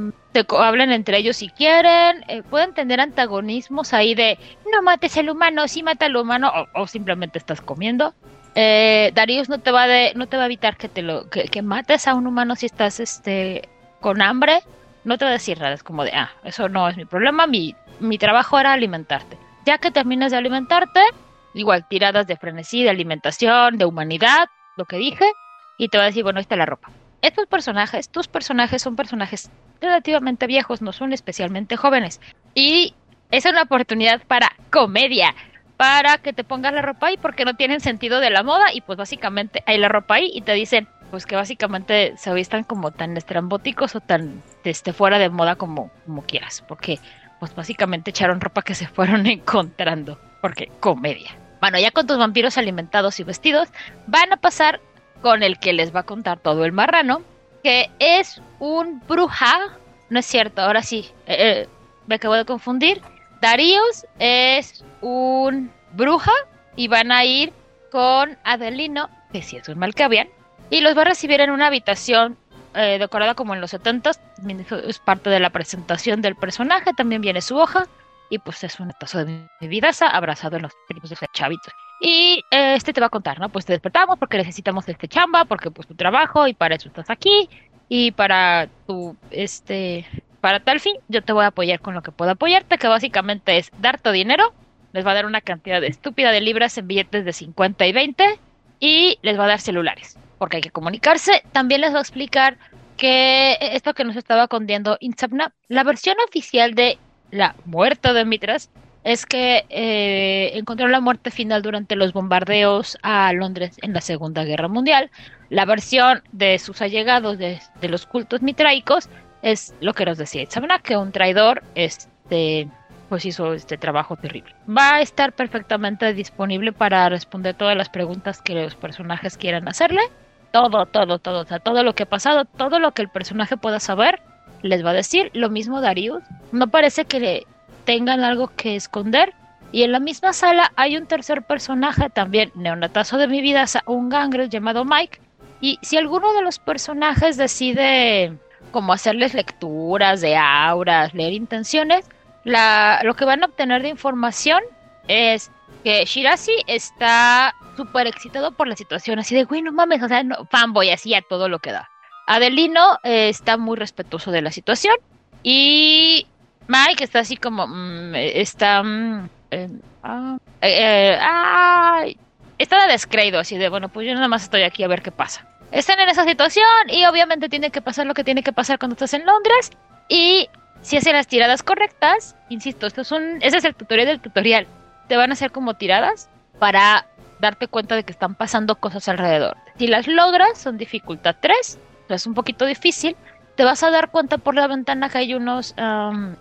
hablen entre ellos si quieren. Eh, pueden tener antagonismos ahí de no mates al humano, sí mata al humano, o, simplemente estás comiendo. Eh, no te va va a evitar que te lo, que, mates a un humano si estás este con hambre no te voy a decir nada, es como de, ah, eso no es mi problema, mi, mi trabajo era alimentarte. Ya que terminas de alimentarte, igual tiradas de frenesí, de alimentación, de humanidad, lo que dije, y te voy a decir, bueno, ahí está la ropa. Estos personajes, tus personajes son personajes relativamente viejos, no son especialmente jóvenes. Y es una oportunidad para comedia, para que te pongas la ropa ahí porque no tienen sentido de la moda y pues básicamente hay la ropa ahí y te dicen, pues que básicamente se vistan como tan estrambóticos o tan este, fuera de moda como, como quieras, porque pues básicamente echaron ropa que se fueron encontrando, porque comedia. Bueno, ya con tus vampiros alimentados y vestidos, van a pasar con el que les va a contar todo el marrano, que es un bruja, no es cierto, ahora sí, eh, eh, me acabo de confundir. Daríos es un bruja y van a ir con Adelino, que si es un malcavian, y los va a recibir en una habitación eh, decorada como en los 70 es parte de la presentación del personaje, también viene su hoja y pues es un tazo de mi vida abrazado en los primos de ese chavito. Y eh, este te va a contar, ¿no? Pues te despertamos porque necesitamos este chamba, porque pues tu trabajo y para eso estás aquí y para tu este para tal fin yo te voy a apoyar con lo que puedo apoyarte, que básicamente es darte dinero, les va a dar una cantidad estúpida de libras en billetes de 50 y 20 y les va a dar celulares porque hay que comunicarse. También les voy a explicar que esto que nos estaba condiendo Insabna, la versión oficial de la muerte de Mitras es que eh, encontró la muerte final durante los bombardeos a Londres en la Segunda Guerra Mundial. La versión de sus allegados de, los cultos mitraicos es lo que nos decía Insabna, que un traidor este, pues hizo este trabajo terrible. Va a estar perfectamente disponible para responder todas las preguntas que los personajes quieran hacerle todo, todo, todo, o sea, todo lo que ha pasado, todo lo que el personaje pueda saber, les va a decir. Lo mismo Darius. No parece que tengan algo que esconder. Y en la misma sala hay un tercer personaje también, neonatazo de mi vida, un gangrel llamado Mike. Y si alguno de los personajes decide como hacerles lecturas de auras, leer intenciones, lo que van a obtener de información es que Shirazi está súper excitado por la situación, así de, güey, no mames, o sea, fanboy, así a todo lo que da. Adelino eh, está muy respetuoso de la situación y Mike está así como, mm, está, mm, ah, eh, eh, está de descreído, así de, bueno, pues yo nada más estoy aquí a ver qué pasa. Están en esa situación y obviamente tiene que pasar lo que tiene que pasar cuando estás en Londres y si hacen las tiradas correctas, insisto, esto es un, ese es el tutorial del tutorial, te van a hacer como tiradas para darte cuenta de que están pasando cosas alrededor. Si las logras, son dificultad 3, es un poquito difícil. Te vas a dar cuenta por la ventana que hay unos,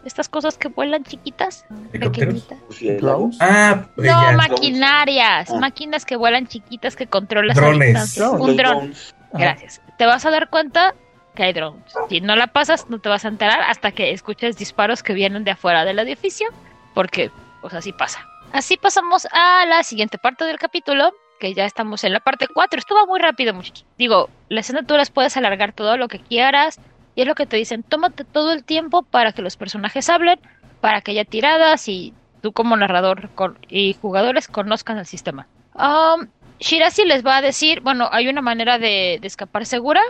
estas cosas que vuelan chiquitas, pequeñitas.
Ah,
pues no, maquinarias, ah. máquinas que vuelan chiquitas que controlas
drones.
Un dron. Gracias. Te vas a dar cuenta que hay drones. Si no la pasas, no te vas a enterar hasta que escuches disparos que vienen de afuera del edificio, porque pues así pasa. Así pasamos a la siguiente parte del capítulo, que ya estamos en la parte 4. Esto va muy rápido, muchachos. Digo, las escenaturas puedes alargar todo lo que quieras. Y es lo que te dicen, tómate todo el tiempo para que los personajes hablen, para que haya tiradas y tú como narrador y jugadores conozcan el sistema. Um, Shirazi les va a decir, bueno, hay una manera de, escapar segura,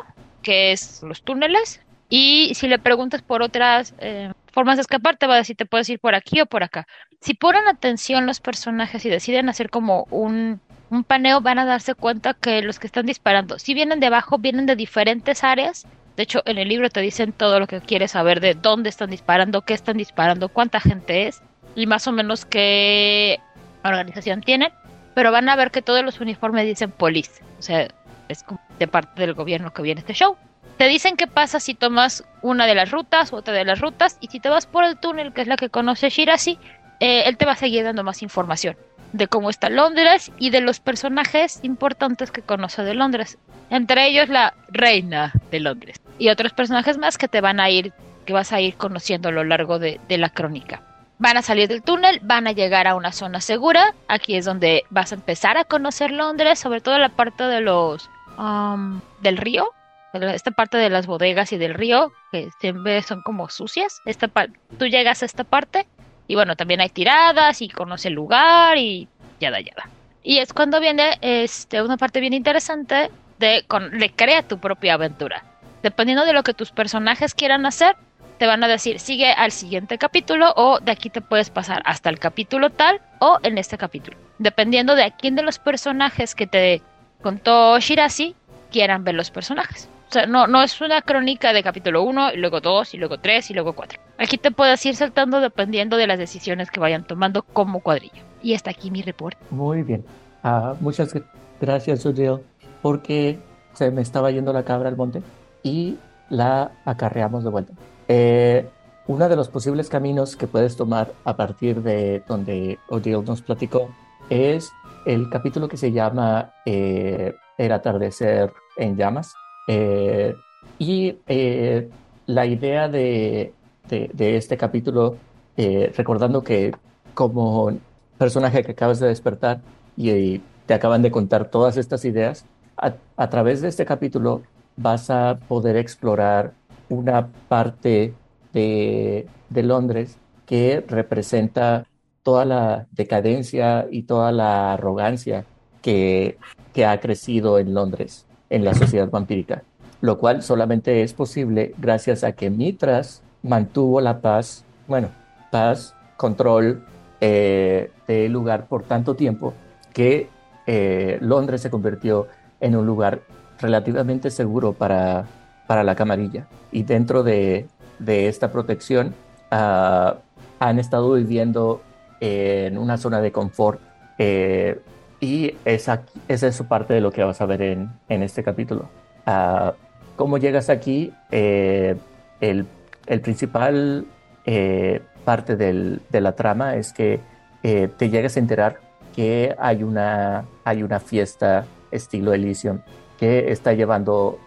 que es los túneles. Y si le preguntas por otras eh, formas de escapar, te va a decir, te puedes ir por aquí o por acá. Si ponen atención los personajes y deciden hacer como un, un paneo, van a darse cuenta que los que están disparando, si vienen de abajo, vienen de diferentes áreas. De hecho, en el libro te dicen todo lo que quieres saber de dónde están disparando, qué están disparando, cuánta gente es y más o menos qué organización tienen. pero van a ver que todos los uniformes dicen police, o sea, es de parte del gobierno que viene este show. Te dicen qué pasa si tomas una de las rutas u otra de las rutas y si te vas por el túnel, que es la que conoce Shirasi, eh, él te va a seguir dando más información de cómo está Londres y de los personajes importantes que conoce de Londres. Entre ellos la reina de Londres y otros personajes más que te van a ir, que vas a ir conociendo a lo largo de, la crónica. Van a salir del túnel, van a llegar a una zona segura. Aquí es donde vas a empezar a conocer Londres, sobre todo la parte de los um, del río, esta parte de las bodegas y del río que siempre son como sucias. Esta tú llegas a esta parte y bueno, también hay tiradas y conoce el lugar y ya da, ya da. Y es cuando viene este, una parte bien interesante de con, le crea tu propia aventura. Dependiendo de lo que tus personajes quieran hacer, te van a decir sigue al siguiente capítulo o de aquí te puedes pasar hasta el capítulo tal o en este capítulo. Dependiendo de a quién de los personajes que te contó Shirasi quieran ver los personajes. O sea, no, no es una crónica de capítulo 1, y luego 2, y luego 3, y luego 4. Aquí te puedes ir saltando dependiendo de las decisiones que vayan tomando como cuadrillo. Y hasta aquí mi reporte.
Muy bien. Ah, muchas gracias, Odile, porque se me estaba yendo la cabra al monte y la acarreamos de vuelta. Eh, uno de los posibles caminos que puedes tomar a partir de donde Odile nos platicó es el capítulo que se llama eh, El atardecer en llamas eh, y eh, la idea de, este capítulo, eh, recordando que como personaje que acabas de despertar y, te acaban de contar todas estas ideas, a, través de este capítulo vas a poder explorar una parte de, Londres que representa toda la decadencia y toda la arrogancia que, que ha crecido en Londres en la sociedad vampírica, lo cual solamente es posible gracias a que Mitras mantuvo la paz, bueno, paz, control eh, del lugar por tanto tiempo que eh, Londres se convirtió en un lugar relativamente seguro para, para la camarilla. Y dentro de, esta protección ah, han estado viviendo en una zona de confort eh, y esa, esa es parte de lo que vas a ver en, en este capítulo. Uh, ¿Cómo llegas aquí? Eh, el, el, principal eh, parte del, de la trama es que te llegas a enterar que hay una, hay una fiesta estilo Elysium que está llevando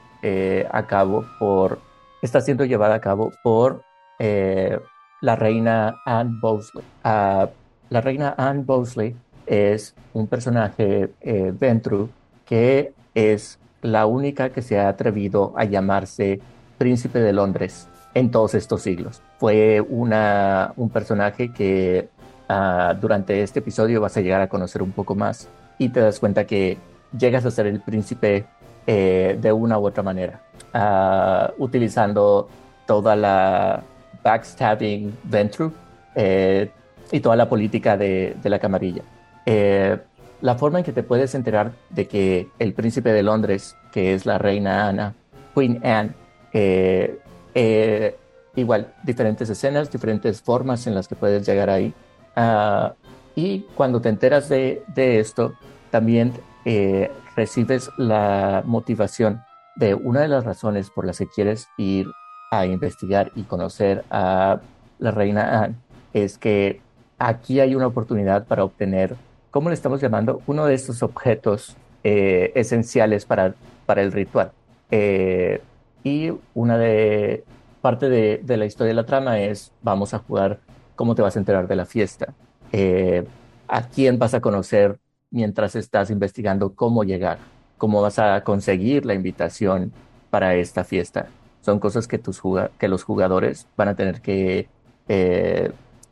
a cabo por, está siendo llevada a cabo por la reina Anne Bosley. Uh, la reina Anne Bosley es un personaje, eh, Ventru, que es la única que se ha atrevido a llamarse príncipe de Londres en todos estos siglos. Fue una, un personaje que ah, durante este episodio vas a llegar a conocer un poco más y te das cuenta que llegas a ser el príncipe eh, de una u otra manera, ah, utilizando toda la backstabbing Ventru eh, y toda la política de la camarilla. Eh, la forma en que te puedes enterar de que el príncipe de Londres, que es la reina Ana, Queen Anne, eh, eh, igual, diferentes escenas, diferentes formas en las que puedes llegar ahí. Ah, y cuando te enteras de, de esto, también recibes la motivación de una de las razones por las que quieres ir a investigar y conocer a la reina Anne, es que aquí hay una oportunidad para obtener ¿cómo le estamos llamando? Uno de estos objetos eh, esenciales para, para el ritual. Eh, y una de parte de, la historia de la trama es vamos a jugar cómo te vas a enterar de la fiesta, eh, a quién vas a conocer mientras estás investigando cómo llegar, cómo vas a conseguir la invitación para esta fiesta. Son cosas que, tus que los jugadores van a tener que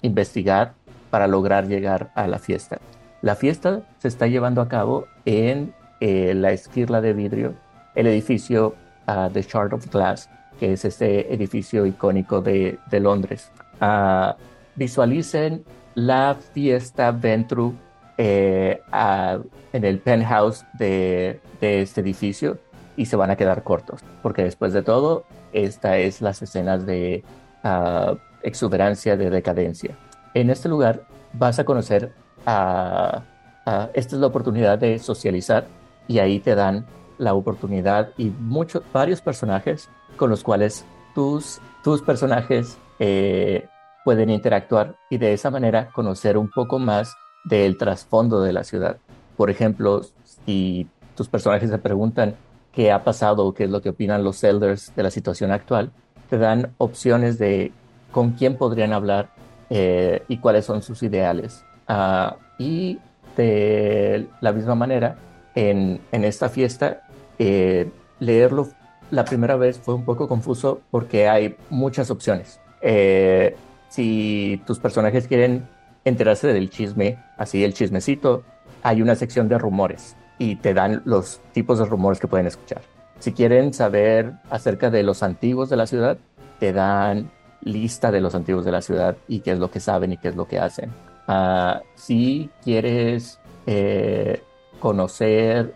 investigar para lograr llegar a la fiesta. La fiesta se está llevando a cabo en eh, la esquirla de vidrio, el edificio uh, The Shard of Glass, que es este edificio icónico de, Londres. Uh, visualicen la fiesta Ventru eh, en el penthouse de, este edificio y se van a quedar cortos, porque después de todo, esta es las escenas de uh, exuberancia, de decadencia. En este lugar vas a conocer a ah, esta es la oportunidad de socializar y ahí te dan la oportunidad y muchos, varios personajes con los cuales tus, tus personajes eh, pueden interactuar y de esa manera conocer un poco más del trasfondo de la ciudad. Por ejemplo, si tus personajes se preguntan qué ha pasado qué es lo que opinan los elders de la situación actual, te dan opciones de con quién podrían hablar eh, y cuáles son sus ideales. Ah, y de la misma manera, en, en esta fiesta, eh, leerlo la primera vez fue un poco confuso porque hay muchas opciones. Eh, si tus personajes quieren enterarse del chisme, así el chismecito, hay una sección de rumores y te dan los tipos de rumores que pueden escuchar. Si quieren saber acerca de los antiguos de la ciudad, te dan lista de los antiguos de la ciudad y qué es lo que saben y qué es lo que hacen. Ah, si quieres eh, conocer,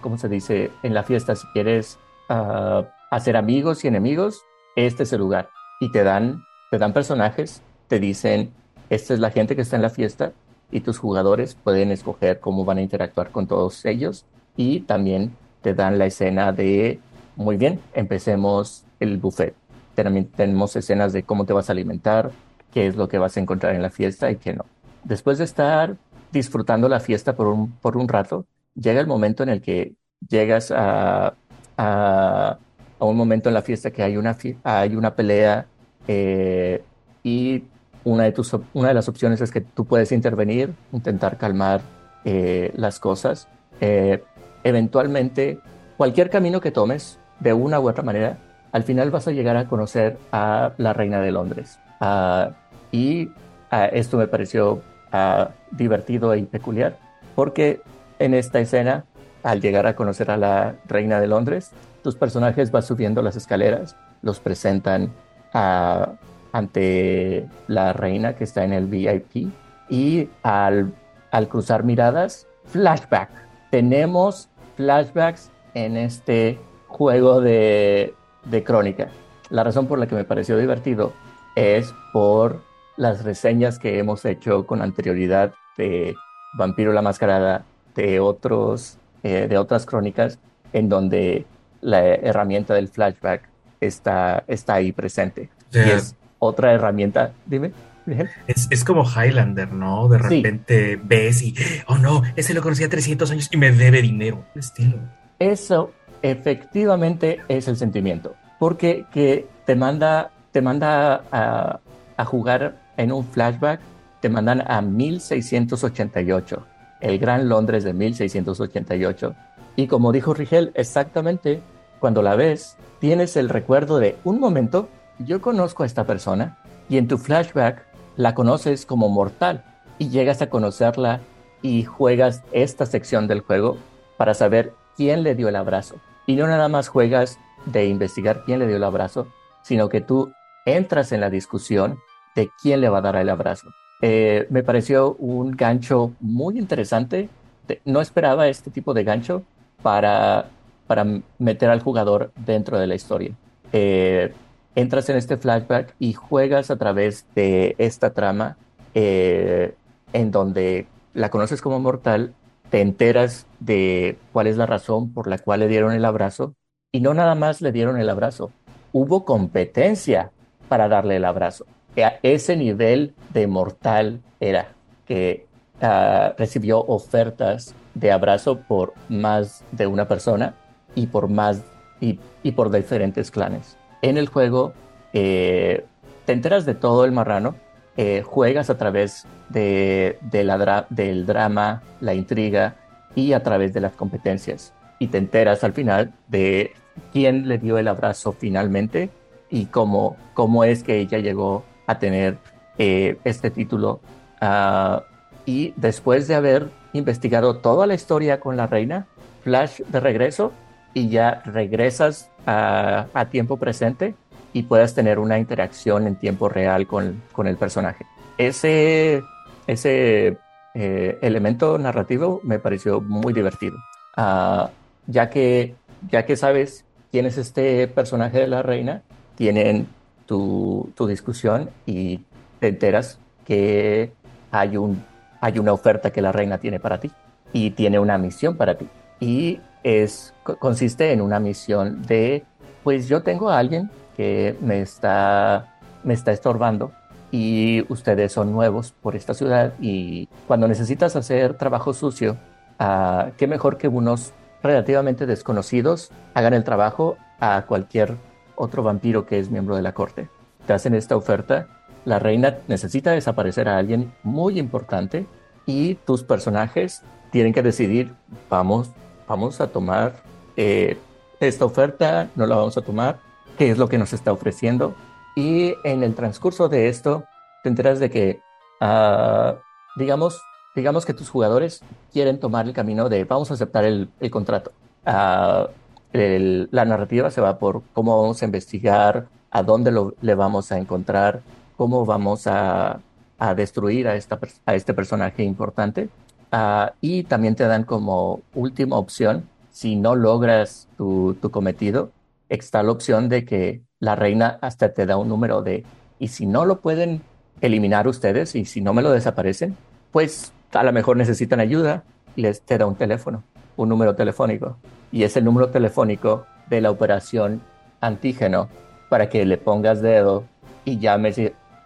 ¿cómo se dice? En la fiesta, si quieres ah, hacer amigos y enemigos, este es el lugar. Y te dan, te dan personajes, te dicen, esta es la gente que está en la fiesta y tus jugadores pueden escoger cómo van a interactuar con todos ellos y también te dan la escena de, muy bien, empecemos el buffet. También tenemos escenas de cómo te vas a alimentar, qué es lo que vas a encontrar en la fiesta y qué no. Después de estar disfrutando la fiesta por un, por un rato, llega el momento en el que llegas a, a, un momento en la fiesta que hay una, hay una pelea eh, y una de, tus, una de las opciones es que tú puedes intervenir, intentar calmar eh, las cosas. Eh, eventualmente, cualquier camino que tomes, de una u otra manera, al final vas a llegar a conocer a la reina de Londres. Ah, y ah, esto me pareció ah, divertido y peculiar, porque en esta escena, al llegar a conocer a la reina de Londres, tus personajes van subiendo las escaleras, los presentan a ante la reina que está en el VIP y al, al cruzar miradas, flashback. Tenemos flashbacks en este juego de, de crónica. La razón por la que me pareció divertido es por las reseñas que hemos hecho con anterioridad de Vampiro la Mascarada, de, otros, eh, de otras crónicas, en donde la herramienta del flashback está, está ahí presente. Y es otra herramienta. Dime.
Es, es, como Highlander, ¿no? De repente ves y, oh no, ese lo conocía 300 años y me debe dinero. Estilo.
Eso efectivamente es el sentimiento, porque que te manda, te manda a, a jugar en un flashback, te mandan a 1688, el Gran Londres de 1688. Y como dijo Rigel, exactamente, cuando la ves, tienes el recuerdo de un momento yo conozco a esta persona y en tu flashback la conoces como mortal y llegas a conocerla y juegas esta sección del juego para saber quién le dio el abrazo. Y no nada más juegas de investigar quién le dio el abrazo, sino que tú entras en la discusión de quién le va a dar el abrazo. Eh, me pareció un gancho muy interesante. No esperaba este tipo de gancho para, para meter al jugador dentro de la historia. Eh, entras en este flashback y juegas a través de esta trama eh, en donde la conoces como mortal, te enteras de cuál es la razón por la cual le dieron el abrazo y no nada más le dieron el abrazo, hubo competencia para darle el abrazo. A ese nivel de mortal era que ah, recibió ofertas de abrazo por más de una persona y por más y por diferentes clanes en el juego eh, te enteras de todo el marrano, eh, juegas a través de, del drama, la intriga y a través de las competencias. Y te enteras al final de quién le dio el abrazo finalmente y cómo, cómo es que ella llegó a tener eh, este título. Ah, y después de haber investigado toda la historia con la reina, Flash de regreso y ya regresas a, tiempo presente y puedas tener una interacción en tiempo real con, con el personaje. Ese, ese eh, elemento narrativo me pareció muy divertido, ah, ya, que, ya que sabes quién es este personaje de la reina, tienen tu, tu discusión y te enteras que hay un hay una oferta que la reina tiene para ti y tiene una misión para ti. Y es, consiste en una misión de, pues yo tengo a alguien que me está, me está estorbando y ustedes son nuevos por esta ciudad y cuando necesitas hacer trabajo sucio, uh, qué mejor que unos relativamente desconocidos hagan el trabajo a cualquier otro vampiro que es miembro de la corte. Te hacen esta oferta, la reina necesita desaparecer a alguien muy importante y tus personajes tienen que decidir, vamos, vamos a tomar eh, esta oferta, no la vamos a tomar, qué es lo que nos está ofreciendo. Y en el transcurso de esto, te enteras de que, uh, digamos, digamos que tus jugadores quieren tomar el camino de vamos a aceptar el, el contrato. Uh, el, la narrativa se va por cómo vamos a investigar, a dónde lo, le vamos a encontrar, cómo vamos a, a destruir a, esta, a este personaje importante. Uh, y también te dan como última opción, si no logras tu, cometido, está la opción de que la reina hasta te da un número de, y si no lo pueden eliminar ustedes y si no me lo desaparecen, pues a lo mejor necesitan ayuda les te da un teléfono, un número telefónico. Y es el número telefónico de la operación antígeno para que le pongas dedo y llames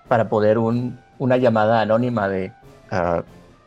para poder un, una llamada anónima de uh,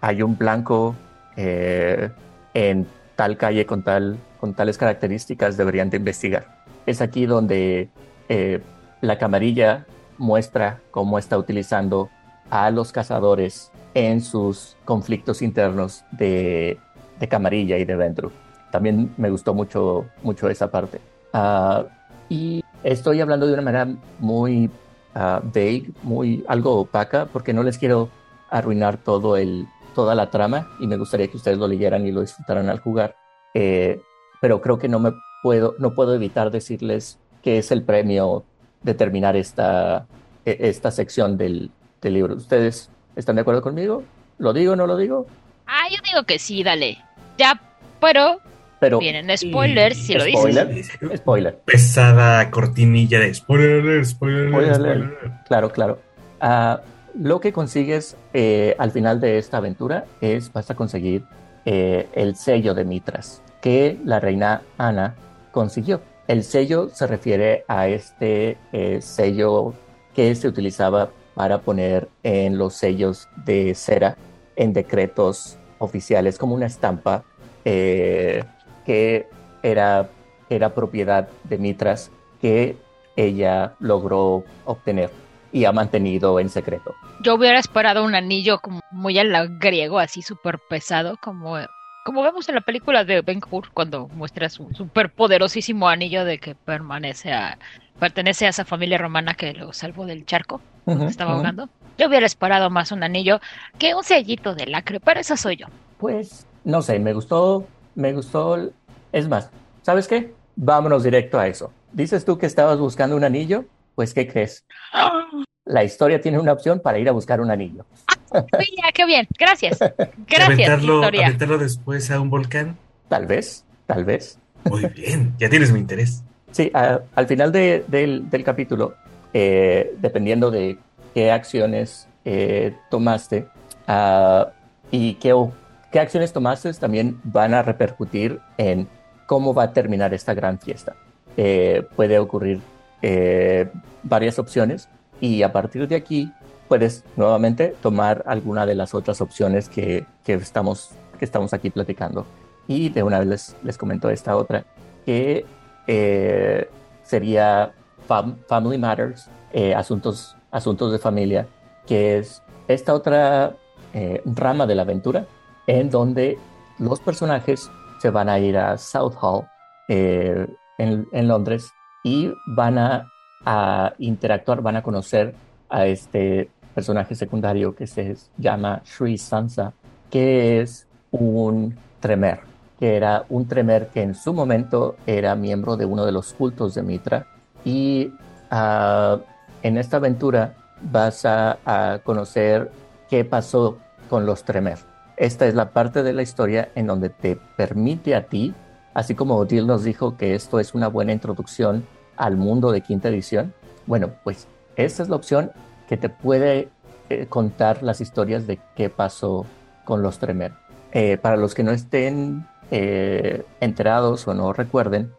hay un blanco eh, en tal calle con, tal, con tales características, deberían de investigar. Es aquí donde eh, la camarilla muestra cómo está utilizando a los cazadores en sus conflictos internos de, de Camarilla y de Vendru. También me gustó mucho, mucho esa parte. Uh, y estoy hablando de una manera muy uh, vague, muy algo opaca, porque no les quiero arruinar todo el, toda la trama y me gustaría que ustedes lo leyeran y lo disfrutaran al jugar. Eh, pero creo que no me puedo, no puedo evitar decirles que es el premio de terminar esta, e, esta sección del, del libro. ¿Ustedes están de acuerdo conmigo? ¿Lo digo o no lo digo?
Ah, yo digo que sí, dale. Ya, pero
pero
vienen spoilers si lo dices.
Spoiler.
Pesada cortinilla de spoiler, spoiler, spoiler. spoiler.
Claro, claro. Uh, lo que consigues eh, al final de esta aventura es vas a conseguir eh, el sello de Mitras que la reina Ana consiguió. El sello se refiere a este eh, sello que se utilizaba para poner en los sellos de cera en decretos oficiales como una estampa que era, era propiedad de Mitras que ella logró obtener y ha mantenido en secreto.
Yo hubiera esperado un anillo como muy al griego, así súper pesado, como, como vemos en la película de Ben Hur, cuando muestra su súper poderosísimo anillo de que permanece a, pertenece a esa familia romana que lo salvó del charco, uh -huh, estaba uh -huh. ahogando. Yo hubiera esperado más un anillo que un sellito de lacre, pero esa soy yo.
Pues, no sé, me gustó, me gustó, es más, ¿sabes qué? Vámonos directo a eso. Dices tú que estabas buscando un anillo, pues ¿qué crees? La historia tiene una opción para ir a buscar un anillo.
Mira, qué bien, gracias. Gracias,
aventarlo,
historia.
¿Aventarlo después a un volcán?
Tal vez, tal vez.
Muy bien, ya tienes mi interés.
Sí, al final de, del, del, capítulo, eh, dependiendo de qué acciones eh, tomaste uh, y qué, qué acciones tomaste, también van a repercutir en cómo va a terminar esta gran fiesta. Eh, puede ocurrir eh, varias opciones y a partir de aquí puedes nuevamente tomar alguna de las otras opciones que, que, estamos, que estamos aquí platicando. Y de una vez les, les comento esta otra, que eh, sería fam Family Matters, eh, asuntos, asuntos de familia, que es esta otra rama de la aventura en donde los personajes se van a ir a Southall en, en Londres y van a, interactuar, van a conocer a este personaje secundario que se llama Sri Sansa, que es un tremer, que era un tremer que en su momento era miembro de uno de los cultos de Mitra. Y uh, en esta aventura vas a, a conocer qué pasó con los tremer. Esta es la parte de la historia en donde te permite a ti, así como Odil nos dijo que esto es una buena introducción al mundo de quinta edición, bueno, pues esta es la opción que te puede eh, contar las historias de qué pasó con los Tremer. para los que no estén enterados o no recuerden,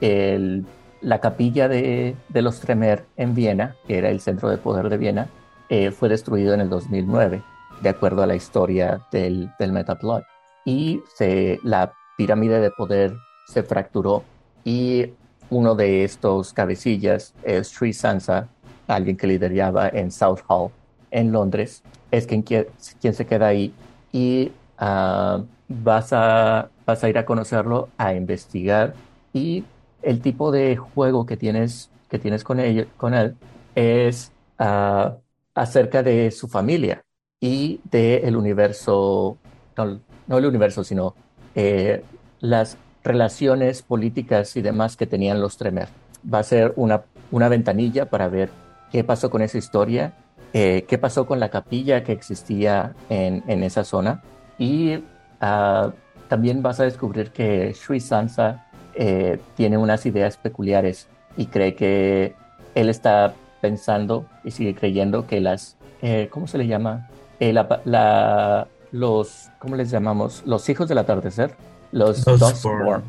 el, la capilla de, los Tremer en Viena, que era el centro de poder de Viena, eh, fue destruido en el 2009, de acuerdo a la historia del, del Metaplot. Y se, la pirámide de poder se fracturó y uno de estos cabecillas es Sri Sansa, alguien que lideraba en Southall, en Londres, es quien, quien se queda ahí y uh, vas, a, vas a ir a conocerlo, a investigar. Y el tipo de juego que tienes, que tienes con, él, con él es uh, acerca de su familia y del el universo, no, el universo, sino eh, las relaciones políticas y demás que tenían los Tremer. Va a ser una, una ventanilla para ver qué pasó con esa historia, eh, qué pasó con la capilla que existía en, en esa zona y uh, también vas a descubrir que Sri Sansa eh, tiene unas ideas peculiares y cree que él está pensando y sigue creyendo que las, eh, ¿cómo se le llama? Eh, la, los, ¿cómo les llamamos? Los hijos del atardecer, los Dustborn.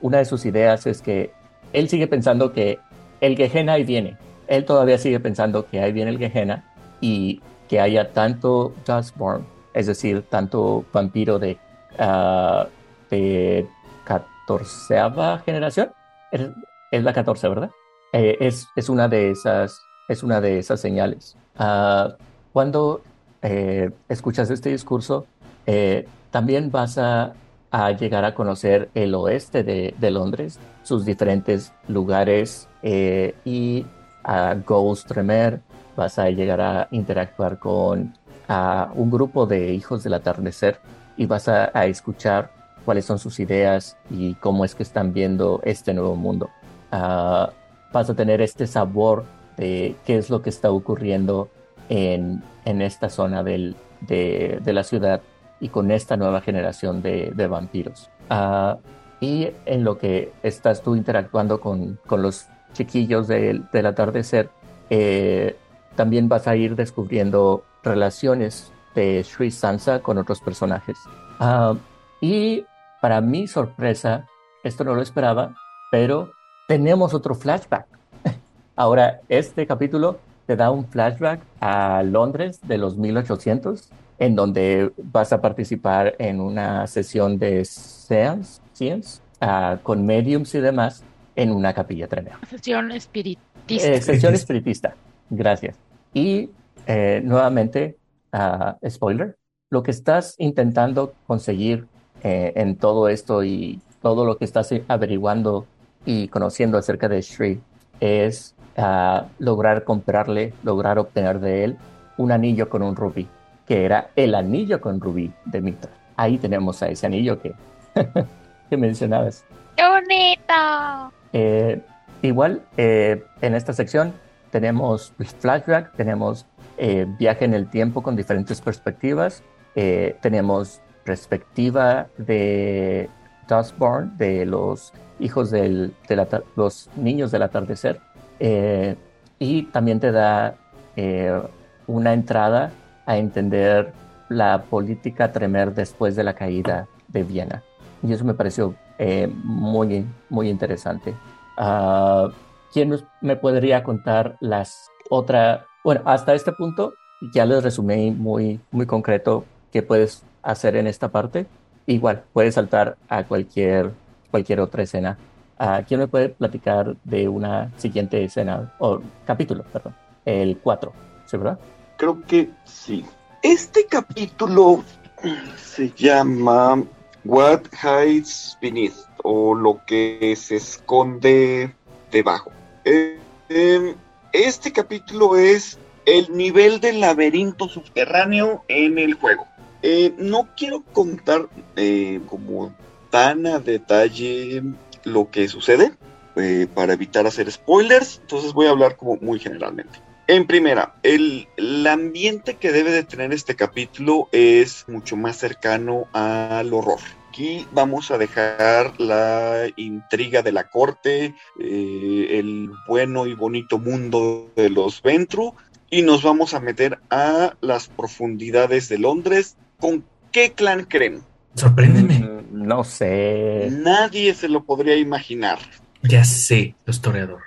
Una de sus ideas es que él sigue pensando que el Gehenna ahí viene. Él todavía sigue pensando que ahí viene el Gehenna y que haya tanto Dustborn, es decir, tanto vampiro de, uh, de catorceava generación. Es, la catorce, ¿verdad? Eh, es, es, una de esas, es una de esas señales. Uh, cuando eh, escuchas este discurso, eh, también vas a, a, llegar a conocer el oeste de, de Londres, sus diferentes lugares y a Ghost Tremer, vas a llegar a interactuar con a un grupo de hijos del atardecer y vas a, escuchar cuáles son sus ideas y cómo es que están viendo este nuevo mundo. Uh, vas a tener este sabor de qué es lo que está ocurriendo en, en esta zona del, de, de, la ciudad y con esta nueva generación de, de vampiros. Uh, y en lo que estás tú interactuando con, con los chiquillos del, del atardecer, eh, también vas a ir descubriendo relaciones de Sri Sansa con otros personajes. Uh, y para mi sorpresa, esto no lo esperaba, pero tenemos otro flashback. Ahora, este capítulo te da un flashback a Londres de los 1800, en donde vas a participar en una sesión de seance, uh, con mediums y demás en una capilla tremenda.
Sesión espiritista.
Eh, sesión espiritista, gracias. Y eh, nuevamente, uh, spoiler, lo que estás intentando conseguir eh, en todo esto y todo lo que estás averiguando y conociendo acerca de Shri es uh, lograr comprarle, lograr obtener de él un anillo con un rubí, que era el anillo con rubí de Mitra. Ahí tenemos a ese anillo que, que mencionabas.
¡Qué bonito!
Eh, igual, eh, en esta sección tenemos flashback, tenemos eh, viaje en el tiempo con diferentes perspectivas, tenemos perspectiva de Dustborn, de los hijos del, de los niños del atardecer, eh, y también te da eh, una entrada a entender la política tremer después de la caída de Viena. Y eso me pareció eh, muy, muy interesante. Uh, ¿Quién me podría contar las otras? Bueno, hasta este punto ya les resumí muy, muy concreto qué puedes hacer en esta parte, igual puedes saltar a cualquier, cualquier otra escena. Uh, ¿Quién me puede platicar de una siguiente escena o capítulo, perdón? El 4, ¿sí, verdad?
Creo que sí. Este capítulo se llama What Hides Beneath o lo que se esconde debajo. Eh, este capítulo es el nivel del laberinto subterráneo en el juego. Eh, no quiero contar eh, como tan a detalle lo que sucede eh, para evitar hacer spoilers, entonces voy a hablar como muy generalmente. En primera, el, ambiente que debe de tener este capítulo es mucho más cercano al horror. Aquí vamos a dejar la intriga de la corte, eh, el bueno y bonito mundo de los Ventru y nos vamos a meter a las profundidades de Londres. ¿Con qué clan creen?
Sorpréndeme.
Mm, no sé.
Nadie se lo podría imaginar.
Ya sé, los toreador.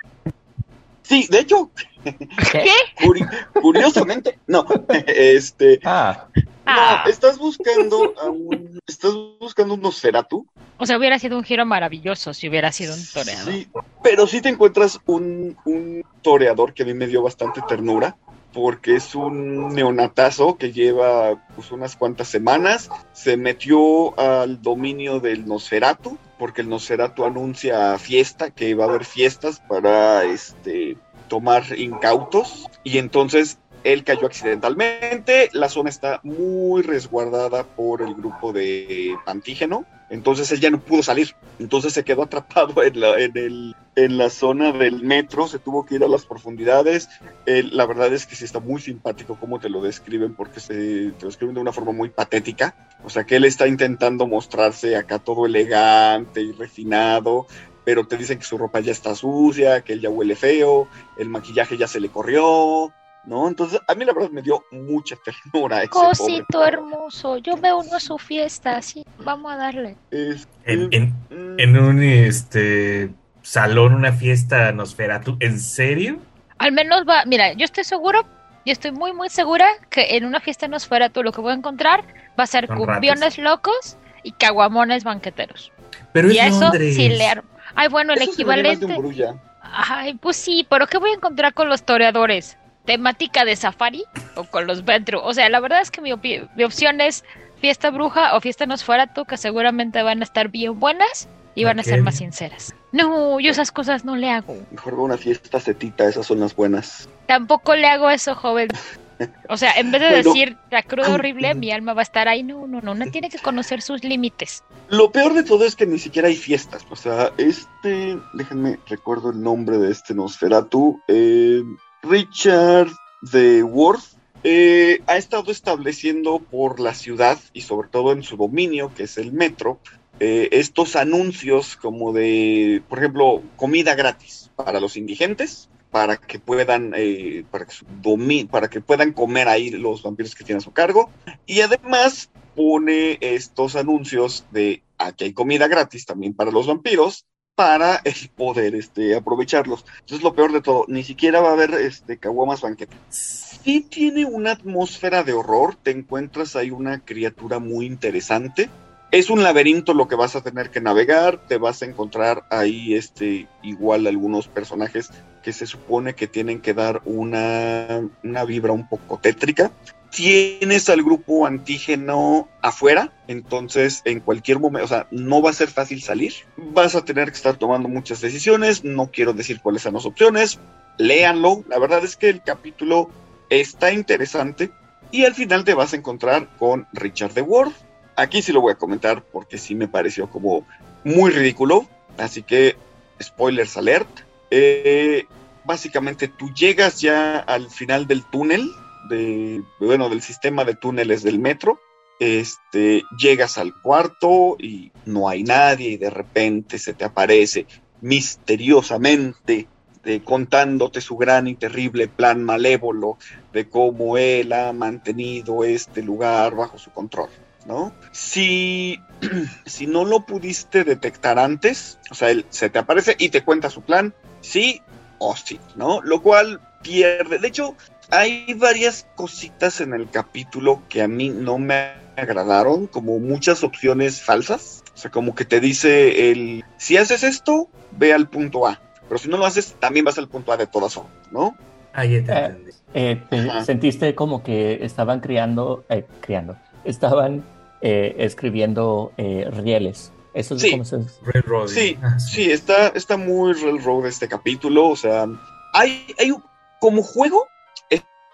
Sí, de hecho,
¿Qué?
curi- curiosamente, no, este,
Ah,
Ah.
no, estás buscando a un, estás buscando un Nosferatu,
O sea, hubiera sido un giro maravilloso si hubiera sido un toreador.
Sí, pero sí te encuentras un, un toreador que a mí me dio bastante ternura, porque es un neonatazo que lleva pues, unas cuantas semanas, se metió al dominio del Nosferatu, porque el Nosferatu anuncia fiesta, que va a haber fiestas para este tomar incautos, y entonces él cayó accidentalmente, la zona está muy resguardada por el grupo de Pantígeno, entonces él ya no pudo salir, entonces se quedó atrapado en la, en el, en la zona del metro, se tuvo que ir a las profundidades. La verdad es que sí está muy simpático cómo te lo describen, porque se, te lo escriben de una forma muy patética. O sea que él está intentando mostrarse acá todo elegante y refinado, pero te dicen que su ropa ya está sucia, que él ya huele feo, el maquillaje ya se le corrió. ¿No? Entonces, a mí la verdad me dio mucha ternura ese pobre
Cosito hermoso, yo me uno a su fiesta, sí, vamos a darle.
Es-
En, en-
mm,
en un este salón, una fiesta Nosferatu. ¿En serio?
Al menos va, mira, yo estoy seguro, yo estoy muy, muy segura que en una fiesta nos fuera tú lo que voy a encontrar va a ser
Son
cumbiones locos y caguamones banqueteros.
Pero
y
es
eso
Londres.
sí le armo. Ay, bueno, el
eso
equivalente. Ay, pues sí, pero ¿qué voy a encontrar con los toreadores? ¿Temática de safari o con los Ventru? O sea, la verdad es que mi, opción es fiesta bruja o fiesta Nosferatu, que seguramente van a estar bien buenas y van a ser más sinceras. No, yo esas cosas no le hago.
Mejor va una fiesta cetita, esas son las buenas.
Tampoco le hago eso, joven. O sea, en vez de
Bueno.
decir la cruda horrible, mi alma va a estar ahí. No, no, no, no tiene que conocer sus límites.
Lo peor de todo es que ni siquiera hay fiestas. O sea, este, déjenme recuerdo el nombre de este Nosferatu, eh, Richard de Worth, eh, ha estado estableciendo por la ciudad y sobre todo en su dominio, que es el metro, eh, estos anuncios como de, por ejemplo, comida gratis para los indigentes, para que puedan, eh, para, que para que puedan comer ahí los vampiros que tienen a su cargo. Y además pone estos anuncios de aquí hay comida gratis también para los vampiros para el poder este, aprovecharlos. Entonces lo peor de todo, ni siquiera va a haber este caguamas banquete. Sí tiene una atmósfera de horror, te encuentras ahí una criatura muy interesante. Es un laberinto lo que vas a tener que navegar, te vas a encontrar ahí este igual algunos personajes que se supone que tienen que dar una, una vibra un poco tétrica tienes al grupo antígeno afuera, entonces en cualquier momento, o sea, no va a ser fácil salir. Vas a tener que estar tomando muchas decisiones, no quiero decir cuáles son las opciones, léanlo, la verdad es que el capítulo está interesante y al final te vas a encontrar con Richard de Ward. Aquí sí lo voy a comentar porque sí me pareció como muy ridículo, así que spoilers alert. Eh, básicamente tú llegas ya al final del túnel de, bueno, del sistema de túneles del metro. Este, llegas al cuarto y no hay nadie y de repente se te aparece misteriosamente contándote su gran y terrible plan malévolo de cómo él ha mantenido este lugar bajo su control, ¿no? Si, si no lo pudiste detectar antes, o sea, él se te aparece y te cuenta su plan, sí o sí, ¿no? Lo cual pierde, de hecho, hay varias cositas en el capítulo que a mí no me agradaron, como muchas opciones falsas. O sea, como que te dice el, si haces esto, ve al punto A. Pero si no lo haces, también vas al punto A de todas formas, ¿no?
Ah, ya te
Eh, eh, te- sentiste como que estaban criando, eh, criando, estaban eh, escribiendo eh, rieles. Eso es
Sí.
como se...
Railroading.
Sí,
Ah,
sí, está, está muy railroad este capítulo. O sea, hay, hay como juego,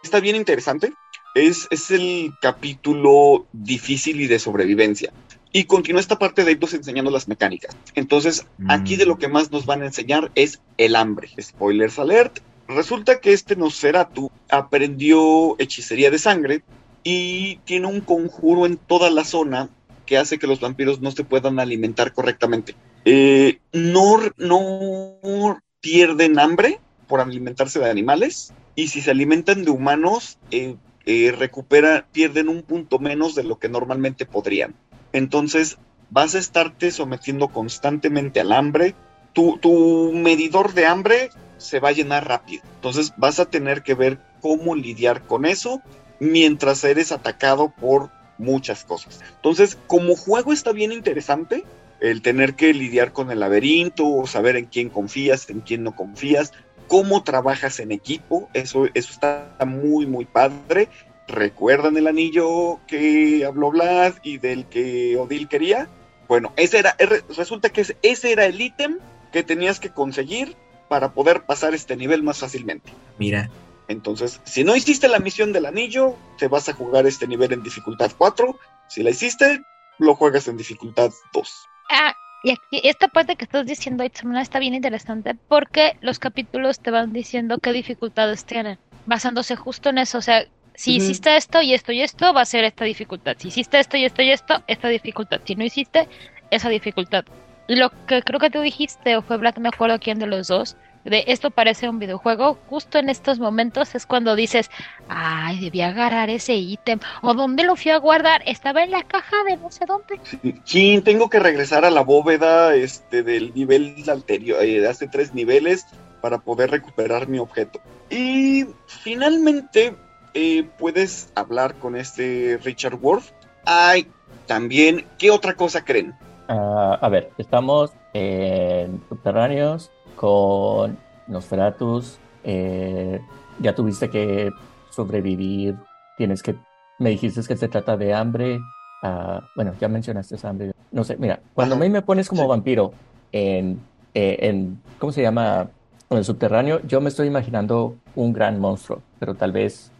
está bien interesante. Es, es el capítulo difícil y de sobrevivencia. Y continúa esta parte de irnos enseñando las mecánicas. Entonces, aquí
Mm.
de lo que más nos van a enseñar es el hambre. Spoilers alert. Resulta que este Nosferatu aprendió hechicería de sangre y tiene un conjuro en toda la zona que hace que los vampiros no se puedan alimentar correctamente. Eh, no, no pierden hambre por alimentarse de animales, y si se alimentan de humanos, eh, eh, recupera, pierden un punto menos de lo que normalmente podrían. Entonces, vas a estarte sometiendo constantemente al hambre. Tu, tu medidor de hambre se va a llenar rápido. Entonces, vas a tener que ver cómo lidiar con eso mientras eres atacado por muchas cosas. Entonces, como juego está bien interesante el tener que lidiar con el laberinto, saber en quién confías, en quién no confías, cómo trabajas en equipo, eso, eso está muy, muy padre. ¿Recuerdan el anillo que habló Vlad y del que Odil quería? Bueno, ese era, resulta que ese era el ítem que tenías que conseguir para poder pasar este nivel más fácilmente.
Mira,
entonces, si no hiciste la misión del anillo, te vas a jugar este nivel en dificultad 4. Si la hiciste, lo juegas en dificultad 2.
Ah, y aquí, esta parte que estás diciendo, Itzamna, está bien interesante porque los capítulos te van diciendo qué dificultades tienen, basándose justo en eso. O sea, si hiciste esto y esto y esto, va a ser esta dificultad. Si hiciste esto y esto y esto, esta dificultad. Si no hiciste, esa dificultad. Lo que creo que tú dijiste, o fue Black, me acuerdo quién de los dos, de esto parece un videojuego, justo en estos momentos es cuando dices, ay, debía agarrar ese ítem, o dónde lo fui a guardar, estaba en la caja de no sé dónde.
Sí, tengo que regresar a la bóveda este, del nivel anterior, eh, de hace tres niveles, para poder recuperar mi objeto. Y finalmente eh, puedes hablar con este Richard Worth. Ay, también, ¿qué otra cosa creen?
Ah, a ver, estamos en subterráneos, con Nosferatus, eh, ya tuviste que sobrevivir, tienes que, me dijiste que se trata de hambre, uh, bueno, ya mencionaste esa hambre, no sé, mira, cuando a mí me pones como vampiro en, eh, en, ¿cómo se llama? En el subterráneo, yo me estoy imaginando un gran monstruo, pero tal vez...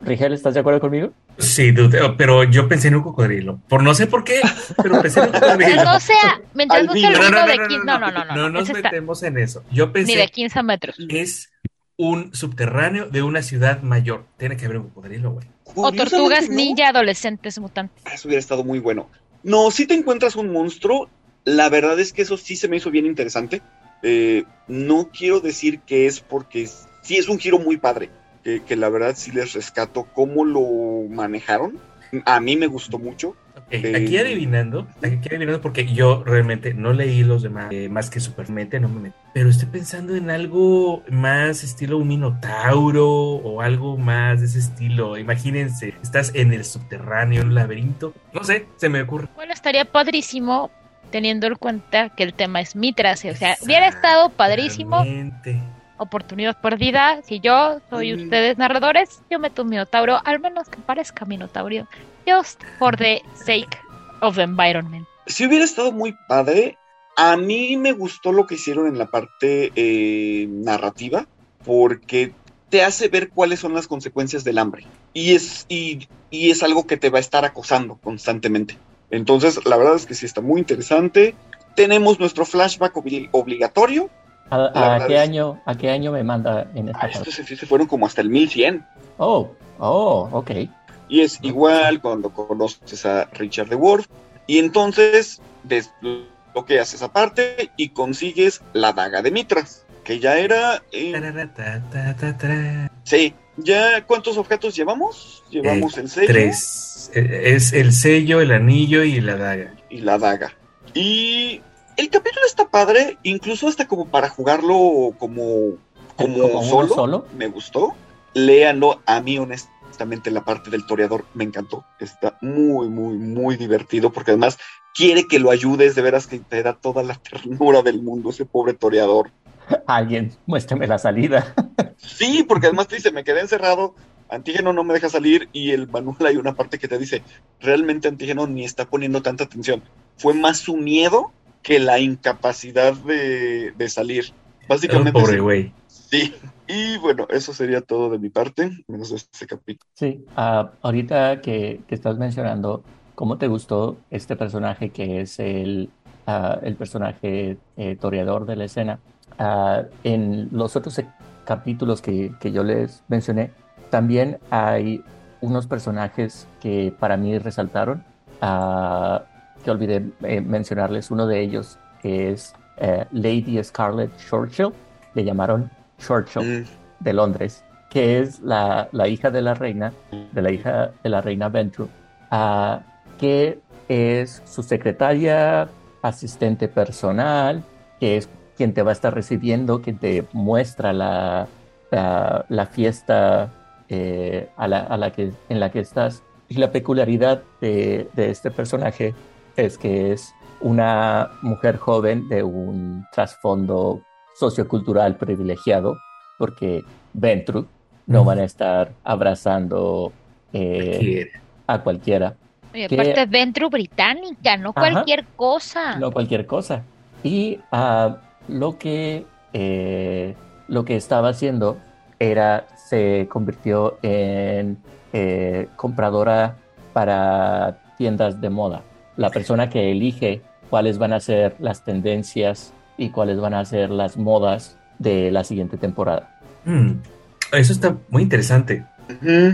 Rigel, ¿estás de acuerdo conmigo?
Sí, pero yo pensé en un cocodrilo. Por no sé por qué, pero pensé en un cocodrilo.
No sea, mientras no sea
no,
no,
de 15. No, no, no. No, no nos metemos en eso. Yo pensé.
Ni de 15 metros.
Es un subterráneo de una ciudad mayor. Tiene que haber un cocodrilo, güey.
O tortugas ninja adolescentes mutantes.
Eso hubiera estado muy bueno. No, si te encuentras un monstruo, la verdad es que eso sí se me hizo bien interesante. Eh, no quiero decir que es porque sí es un giro muy padre que, la verdad sí les rescato cómo lo manejaron. A mí me gustó mucho.
aquí eh, adivinando, aquí adivinando porque yo realmente no leí los demás, eh, más que Supermente, no me metí. Pero estoy pensando en algo más estilo un minotauro o algo más de ese estilo. Imagínense, estás en el subterráneo, en un laberinto. No sé, se me ocurre.
Bueno, estaría padrísimo teniendo en cuenta que el tema es Mitras. O sea, hubiera estado padrísimo oportunidad perdida. Si yo soy ustedes narradores, yo meto un minotauro, al menos que parezca minotauro, just for the sake of the environment.
Si hubiera estado muy padre, a mí me gustó lo que hicieron en la parte eh, narrativa, porque te hace ver cuáles son las consecuencias del hambre. Y es, y, y es algo que te va a estar acosando constantemente. Entonces, la verdad es que sí está muy interesante. Tenemos nuestro flashback obligatorio,
¿A, qué año, ¿A qué año me manda en esta
ah, Estos se fueron como hasta el 1100.
Oh, oh, ok.
Y es igual cuando conoces a Richard de Wolf. Y entonces desbloqueas esa parte y consigues la daga de Mitras, que ya era... Sí, ¿ya cuántos objetos llevamos? Llevamos el sello.
Tres. Es el sello, el anillo y la daga.
Y la daga. Y el capítulo está padre, incluso hasta como para jugarlo como, como, solo, Me gustó. Léanlo, a mí honestamente la parte del toreador me encantó. Está muy, muy, muy divertido porque además quiere que lo ayudes, de veras que te da toda la ternura del mundo ese pobre toreador.
Alguien, muéstrame la salida.
sí, porque además te dice, me quedé encerrado, Antígeno no me deja salir y el manual hay una parte que te dice, realmente Antígeno ni está poniendo tanta atención. Fue más su miedo que la incapacidad de, salir. Básicamente.
pobre güey.
Sí. Y bueno, eso sería todo de mi parte, menos este capítulo.
Sí, ah, ahorita que, estás mencionando cómo te gustó este personaje que es el, ah, el personaje eh, toreador de la escena, ah, en los otros capítulos que, que yo les mencioné, también hay unos personajes que para mí resaltaron que olvidé eh, mencionarles uno de ellos, que es eh, Lady Scarlett Churchill, le llamaron Churchill mm. de Londres. que es la, la, hija de la reina, de la hija de la reina Ventru, uh, que es su secretaria, asistente personal, que es quien te va a estar recibiendo, quien te muestra la, la, fiesta eh, a, la, a la que, en la que estás. Y la peculiaridad de, de este personaje es que es una mujer joven de un trasfondo sociocultural privilegiado, porque Ventru no van a estar abrazando eh, a cualquiera.
Y aparte Ventru británica, no cualquier cosa.
No cualquier cosa. Y uh, lo que eh, lo que estaba haciendo era se convirtió en eh, compradora para tiendas de moda. La persona que elige cuáles van a ser las tendencias y cuáles van a ser las modas de la siguiente temporada.
Mm, eso está muy interesante.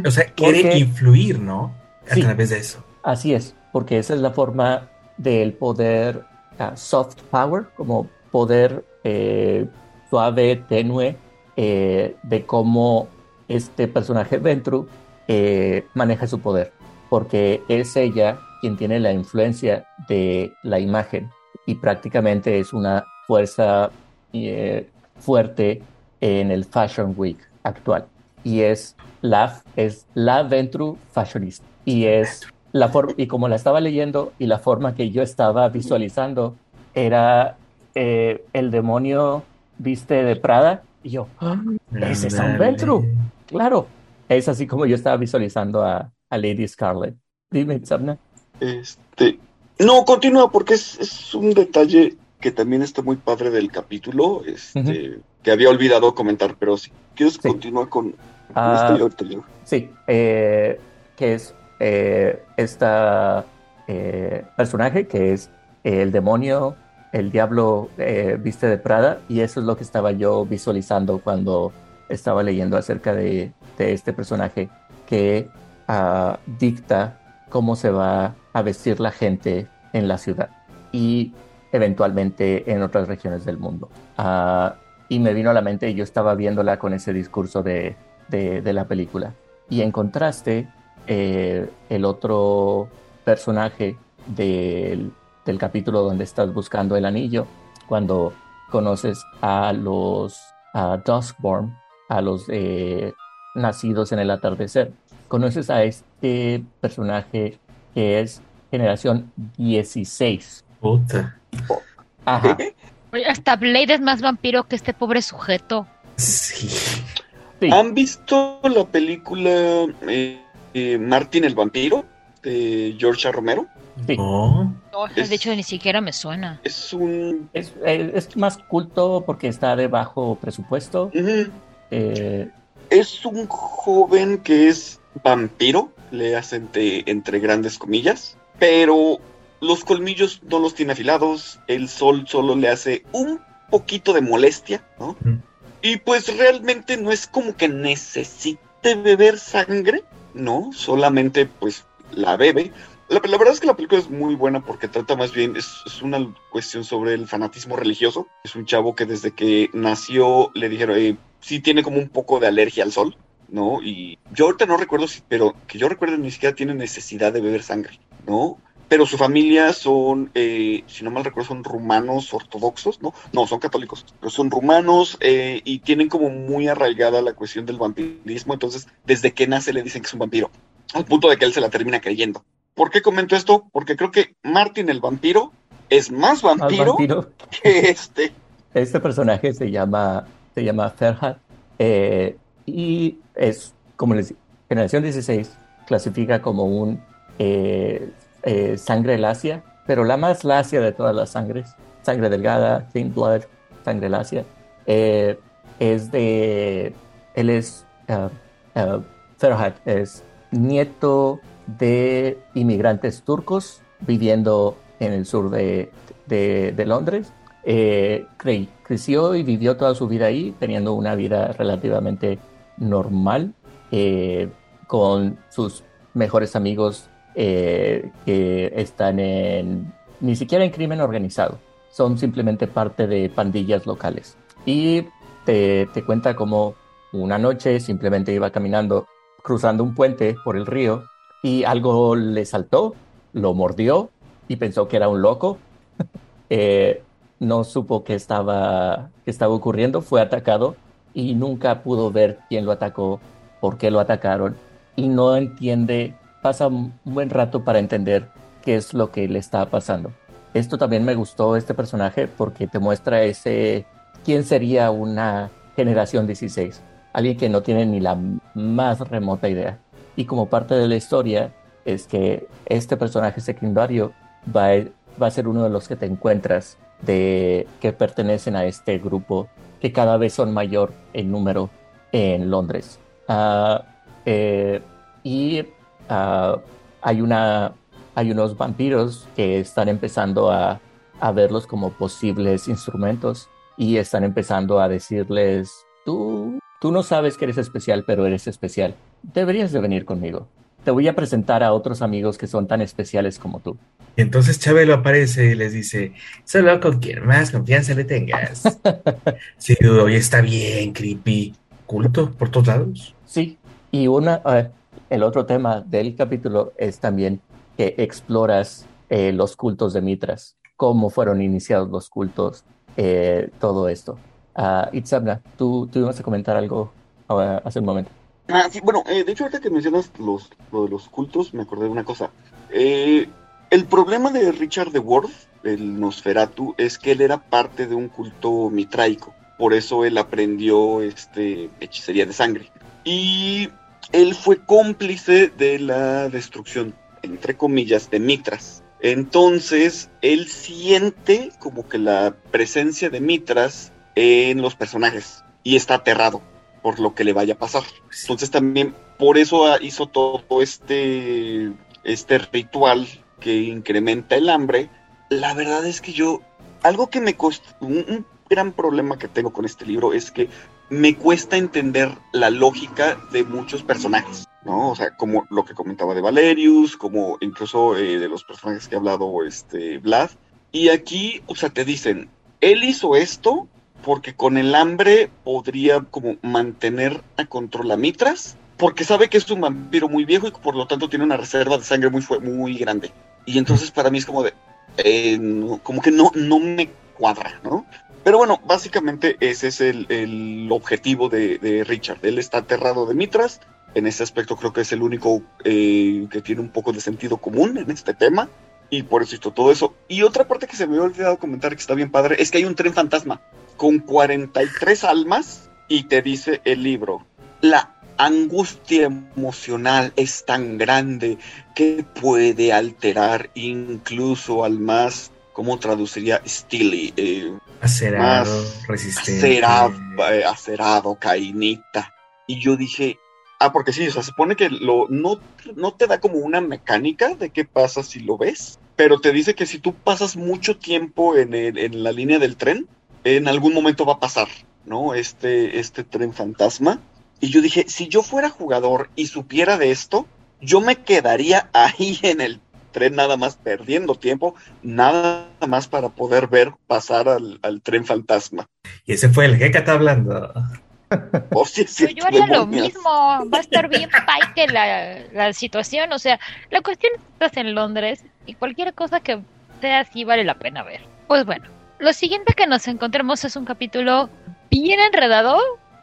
O sea, quiere influir, ¿no? A través de eso.
Así es, porque esa es la forma del poder uh, soft power, como poder eh, suave, tenue, eh, de cómo este personaje Ventru eh, maneja su poder, porque es ella quien tiene la influencia de la imagen y prácticamente es una fuerza fuerte en el Fashion Week actual. Y es la, es la Ventru fashionista. Y es la forma y como la estaba leyendo y la forma que yo estaba visualizando era eh, el demonio viste de Prada. Y yo ¡Ah! ese es un Ventru claro es así como yo estaba visualizando a, a Lady Scarlet dime Sabna
este no continúa porque es, es un detalle que también está muy padre del capítulo, este, que había olvidado comentar, pero si quieres continuar con,
ah, este Sí, eh, que es eh, esta eh, personaje que es el demonio, el diablo viste de Prada, y eso es lo que estaba yo visualizando cuando estaba leyendo acerca de, este personaje que ah, dicta cómo se va a vestir la gente en la ciudad. Y eventualmente en otras regiones del mundo. Ah, y me vino a la mente, yo estaba viéndola con ese discurso de, de, la película. Y en contraste, eh, el otro personaje del, del, capítulo donde estás buscando el anillo, cuando conoces a los a Duskborn, a los eh, nacidos en el atardecer, conoces a este personaje que es generación 16.
Puta.
Ajá. hasta Blade es más vampiro que este pobre sujeto.
Sí.
¿Han visto la película eh, eh, Martin el vampiro de George Romero?
Sí.
No, de hecho ni siquiera me suena.
Es un...
Es, es más culto porque está de bajo presupuesto.
Eh, es un joven que es vampiro, le hacen entre grandes comillas, pero los colmillos no los tiene afilados, el sol solo le hace un poquito de molestia, ¿no? Y pues realmente no es como que necesite beber sangre, ¿no? Solamente pues la bebe. La, verdad es que la película es muy buena porque trata más bien, es, una cuestión sobre el fanatismo religioso. Es un chavo que desde que nació le dijeron, eh, sí tiene como un poco de alergia al sol, ¿no? Y yo ahorita no recuerdo si, pero que yo recuerdo ni siquiera tiene necesidad de beber sangre, ¿no? pero su familia son, eh, si no mal recuerdo, son rumanos ortodoxos, ¿no? No, son católicos, pero son rumanos eh, y tienen como muy arraigada la cuestión del vampirismo, entonces desde que nace le dicen que es un vampiro, al punto de que él se la termina creyendo. ¿Por qué comento esto? Porque creo que Martin el vampiro es más vampiro, que este.
Este personaje se llama, se llama Ferhat eh, y es, como les Generación 16 clasifica como un eh, sangre lacia, pero la más lacia de todas las sangres, sangre delgada, thin blood, sangre lacia, eh, es de, él es, uh, uh, es nieto de inmigrantes turcos viviendo en el sur de, de, Londres. Eh, creció y vivió toda su vida ahí, teniendo una vida relativamente normal, con sus mejores amigos eh, que están en, ni siquiera en crimen organizado, son simplemente parte de pandillas locales. Y te, te cuenta cómo una noche simplemente iba caminando, cruzando un puente por el río y algo le saltó, lo mordió y pensó que era un loco. Eh, no supo qué estaba, qué estaba ocurriendo, fue atacado y nunca pudo ver quién lo atacó, por qué lo atacaron y no entiende, pasa un buen rato para entender qué es lo que le está pasando. Esto también me gustó este personaje porque te muestra ese quién sería una generación 16, alguien que no tiene ni la más remota idea. Y como parte de la historia es que este personaje secundario va a, va a ser uno de los que te encuentras de que pertenecen a este grupo que cada vez son mayor en número en Londres. Ah, eh, y uh, hay, una, hay unos vampiros que están empezando a, a verlos como posibles instrumentos y están empezando a decirles, tú, tú no sabes que eres especial, pero eres especial. Deberías de venir conmigo. Te voy a presentar a otros amigos que son tan especiales como tú.
Y entonces Chabelo aparece y les dice, solo con quien más confianza le tengas. sí, hoy está bien creepy. Culto por todos lados.
Sí, y una, uh, el otro tema del capítulo es también que exploras eh, los cultos de Mitras, cómo fueron iniciados los cultos, eh, todo esto. Uh, Itzabna, ¿tú, tú ibas a comentar algo uh, hace un momento.
Ah, sí, bueno, eh, de hecho, ahorita que mencionas los, lo de los cultos, me acordé de una cosa. Eh, el problema de Richard de Worth, el Nosferatu, es que él era parte de un culto mitraico. Por eso él aprendió este, hechicería de sangre. Y él fue cómplice de la destrucción, entre comillas, de Mitras. Entonces, él siente como que la presencia de Mitras en los personajes y está aterrado por lo que le vaya a pasar. Entonces también por eso hizo todo este, este ritual que incrementa el hambre. La verdad es que yo, algo que me costó, un, gran problema que tengo con este libro es que me cuesta entender la lógica de muchos personajes, ¿no? O sea, como lo que comentaba de Valerius, como incluso eh, de los personajes que ha hablado este Vlad. Y aquí, o sea, te dicen, él hizo esto porque con el hambre podría como mantener a control a Mitras, porque sabe que es un vampiro muy viejo y por lo tanto tiene una reserva de sangre muy, muy grande. Y entonces para mí es como de, eh, como que no, no me cuadra, ¿no? Pero bueno, básicamente ese es el, el objetivo de, de, Richard. Él está aterrado de Mitras. En ese aspecto creo que es el único eh, que tiene un poco de sentido común en este tema. Y por eso hizo todo eso. Y otra parte que se me había olvidado comentar que está bien padre es que hay un tren fantasma con 43 almas y te dice el libro, la angustia emocional es tan grande que puede alterar incluso al más ¿cómo traduciría Steely? Eh,
acerado, resistente.
Acerado, eh, acerado, cainita. Y yo dije, ah, porque sí, o sea, se supone que lo, no, no te da como una mecánica de qué pasa si lo ves, pero te dice que si tú pasas mucho tiempo en, el, en la línea del tren, en algún momento va a pasar, ¿no? Este, este tren fantasma. Y yo dije, si yo fuera jugador y supiera de esto, yo me quedaría ahí en el tren nada más perdiendo tiempo, nada más para poder ver pasar al, al tren fantasma.
Y ese fue el que está hablando.
Oh, sí, sí, yo haría lo mismo, va a estar bien que la, la situación, o sea, la cuestión es que estás en Londres y cualquier cosa que sea así vale la pena ver. Pues bueno, lo siguiente que nos encontremos es un capítulo bien enredado,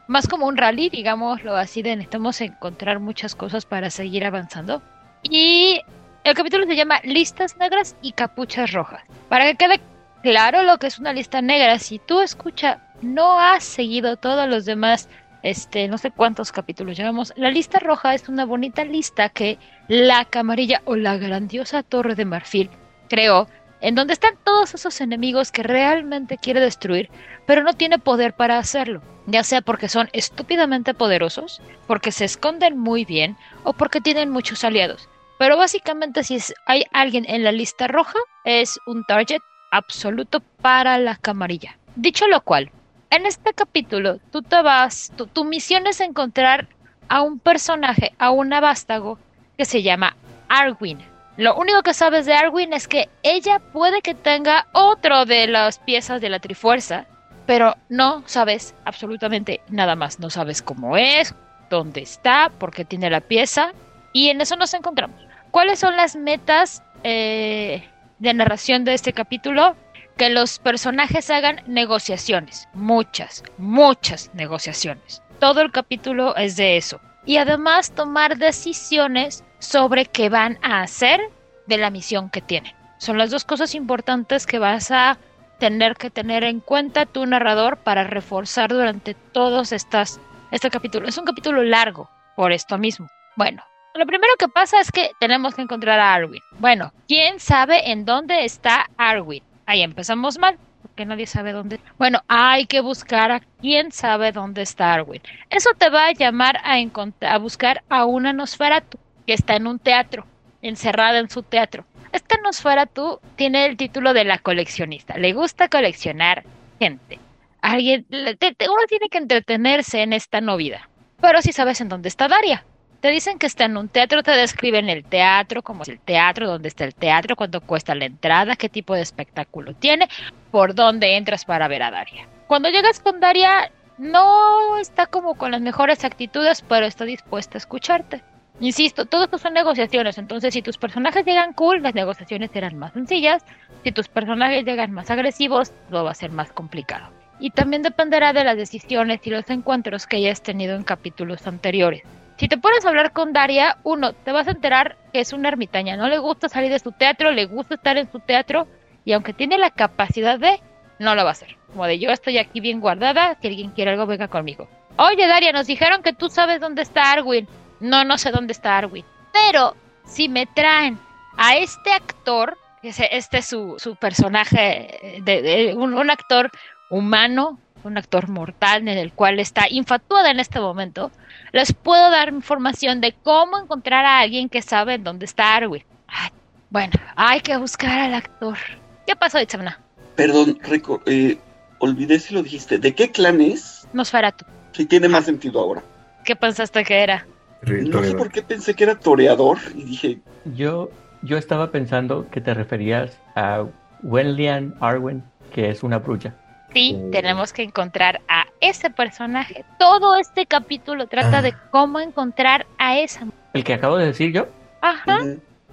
más como un rally, digámoslo así, de necesitamos encontrar muchas cosas para seguir avanzando. Y el capítulo se llama Listas Negras y Capuchas Rojas. Para que quede claro lo que es una lista negra, si tú escucha, no has seguido todos los demás, este, no sé cuántos capítulos llevamos, la lista roja es una bonita lista que la camarilla o la grandiosa torre de marfil creó, en donde están todos esos enemigos que realmente quiere destruir, pero no tiene poder para hacerlo, ya sea porque son estúpidamente poderosos, porque se esconden muy bien o porque tienen muchos aliados. Pero básicamente si hay alguien en la lista roja, es un target absoluto para la camarilla. Dicho lo cual, en este capítulo tú te vas, tu, misión es encontrar a un personaje, a una vástago que se llama Arwin. Lo único que sabes de Arwin es que ella puede que tenga otro de las piezas de la Trifuerza pero no sabes absolutamente nada más. No sabes cómo es, dónde está, por qué tiene la pieza, y en eso nos encontramos. ¿Cuáles son las metas eh, de narración de este capítulo? Que los personajes hagan negociaciones, muchas, muchas negociaciones. Todo el capítulo es de eso. Y además tomar decisiones sobre qué van a hacer de la misión que tienen. Son las dos cosas importantes que vas a tener que tener en cuenta tu narrador para reforzar durante todos estas, este capítulo. Es un capítulo largo, por esto mismo. Bueno, lo primero que pasa es que tenemos que encontrar a Arwin. Bueno, ¿quién sabe en dónde está Arwin? Ahí empezamos mal, porque nadie sabe dónde. Bueno, hay que buscar a quién sabe dónde está Arwin. Eso te va a llamar a, a buscar a una Nosferatu que está en un teatro, encerrada en su teatro. Esta Nosferatu tiene el título de la coleccionista. Le gusta coleccionar gente. Alguien, uno tiene que entretenerse en esta novida. Pero si sabes en dónde está Daria. Te dicen que está en un teatro, te describen el teatro, cómo es el teatro, dónde está el teatro, cuánto cuesta la entrada, qué tipo de espectáculo tiene, por dónde entras para ver a Daria. Cuando llegas con Daria, no está como con las mejores actitudes, pero está dispuesta a escucharte. Insisto, todo esto son negociaciones, entonces si tus personajes llegan cool, las negociaciones serán más sencillas, si tus personajes llegan más agresivos, todo va a ser más complicado. Y también dependerá de las decisiones y los encuentros que hayas tenido en capítulos anteriores. Si te pones a hablar con Daria, uno, te vas a enterar que es una ermitaña, no le gusta salir de su teatro, le gusta estar en su teatro, y aunque tiene la capacidad de, no lo va a hacer. Como de yo estoy aquí bien guardada, si alguien quiere algo, venga conmigo. Oye, Daria, nos dijeron que tú sabes dónde está Arwin. No, no sé dónde está Arwin. Pero si me traen a este actor, este es su, su personaje, de, un actor humano, un actor mortal en el cual está infatuada en este momento, les puedo dar información de cómo encontrar a alguien que sabe dónde está Arwin. bueno, hay que buscar al actor. ¿Qué pasó, Itzamna?
Perdón, Rico, eh, olvidé si lo dijiste. ¿De qué clan es?
Nosferatu.
Sí, tiene más sentido ahora.
¿Qué pensaste que era?
No sé por qué pensé que era toreador y dije...
Yo, yo estaba pensando que te referías a Wenlian Arwen, que es una brulla.
Sí, tenemos que encontrar a ese personaje. Todo este capítulo trata de ah. cómo encontrar a esa.
¿El que acabo de decir yo?
Ajá.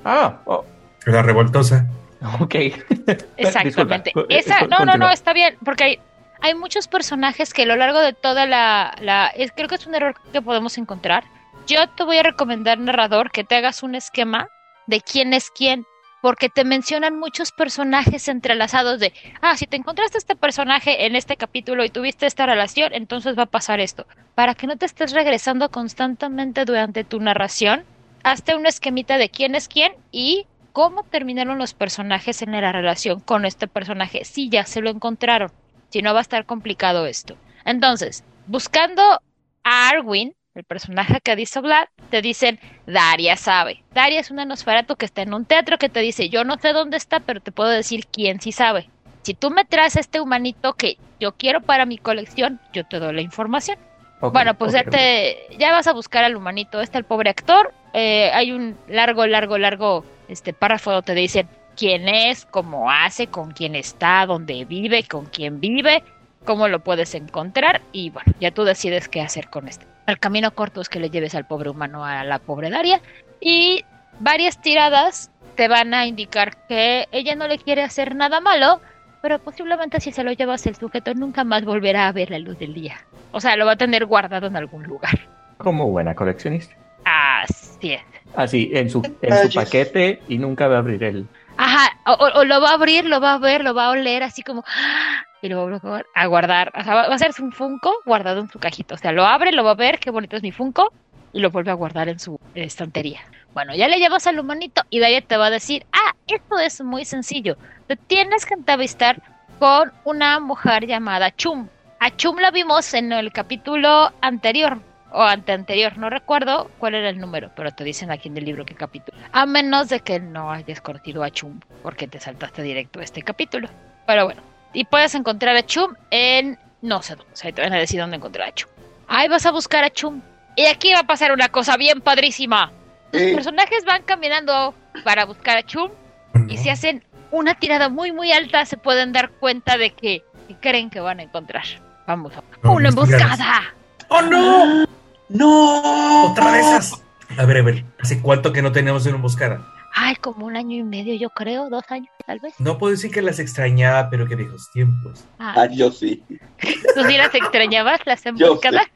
Ah, oh.
La revoltosa.
Ok.
Exactamente. esa, no, no, no, está bien, porque hay, hay muchos personajes que a lo largo de toda la... la creo que es un error que podemos encontrar. Yo te voy a recomendar, narrador, que te hagas un esquema de quién es quién porque te mencionan muchos personajes entrelazados de, ah, si te encontraste este personaje en este capítulo y tuviste esta relación, entonces va a pasar esto. Para que no te estés regresando constantemente durante tu narración, hazte un esquemita de quién es quién y cómo terminaron los personajes en la relación con este personaje. Si ya se lo encontraron, si no va a estar complicado esto. Entonces, buscando a Arwin, el personaje que dice Vlad, te dicen, Daria sabe. Daria es un Nosferatu que está en un teatro que te dice, yo no sé dónde está, pero te puedo decir quién sí sabe. Si tú me traes este humanito que yo quiero para mi colección, yo te doy la información. bueno, pues ya, te, ya vas a buscar al humanito. Está el pobre actor. Eh, hay un largo, largo, largo este párrafo donde te dicen quién es, cómo hace, con quién está, dónde vive, con quién vive, cómo lo puedes encontrar y bueno, ya tú decides qué hacer con este. El camino corto es que le lleves al pobre humano a la pobre Daria y varias tiradas te van a indicar que ella no le quiere hacer nada malo, pero posiblemente si se lo llevas el sujeto nunca más volverá a ver la luz del día. O sea, lo va a tener guardado en algún lugar.
Como buena coleccionista.
Así es.
Así, en su, en su paquete y nunca va a abrir el...
Ajá, o, lo va a abrir, lo va a ver, lo va a oler así como, y lo va a guardar. O sea, va a ser un Funko guardado en su cajita. O sea, lo abre, lo va a ver, qué bonito es mi Funko, y lo vuelve a guardar en su estantería. Bueno, ya le llevas al humanito y ahí te va a decir, ah, esto es muy sencillo. Te tienes que entrevistar con una mujer llamada Chum. A Chum la vimos en el capítulo anterior, o ante anterior, no recuerdo cuál era el número, pero te dicen aquí en el libro qué capítulo. A menos de que no hayas conocido a Chum, porque te saltaste directo a este capítulo. Pero bueno, y puedes encontrar a Chum en no sé dónde. O sea, te van a decir dónde encontrar a Chum. Ahí vas a buscar a Chum. Y aquí va a pasar una cosa bien padrísima. Los personajes van caminando para buscar a Chum. Y si hacen una tirada muy, muy alta, se pueden dar cuenta de que ¿Qué creen que van a encontrar? Vamos a... ¡Una emboscada!
¡Oh, no!
¡No!
Otra de esas. A ver, a ver, ¿hace cuánto que no tenemos una emboscada?
Ay, como un año y medio, yo creo, dos años, tal vez.
No puedo decir que las extrañaba, pero que viejos tiempos.
Ah,
Ah, yo sí.
¿Tú sí las extrañabas, las emboscadas?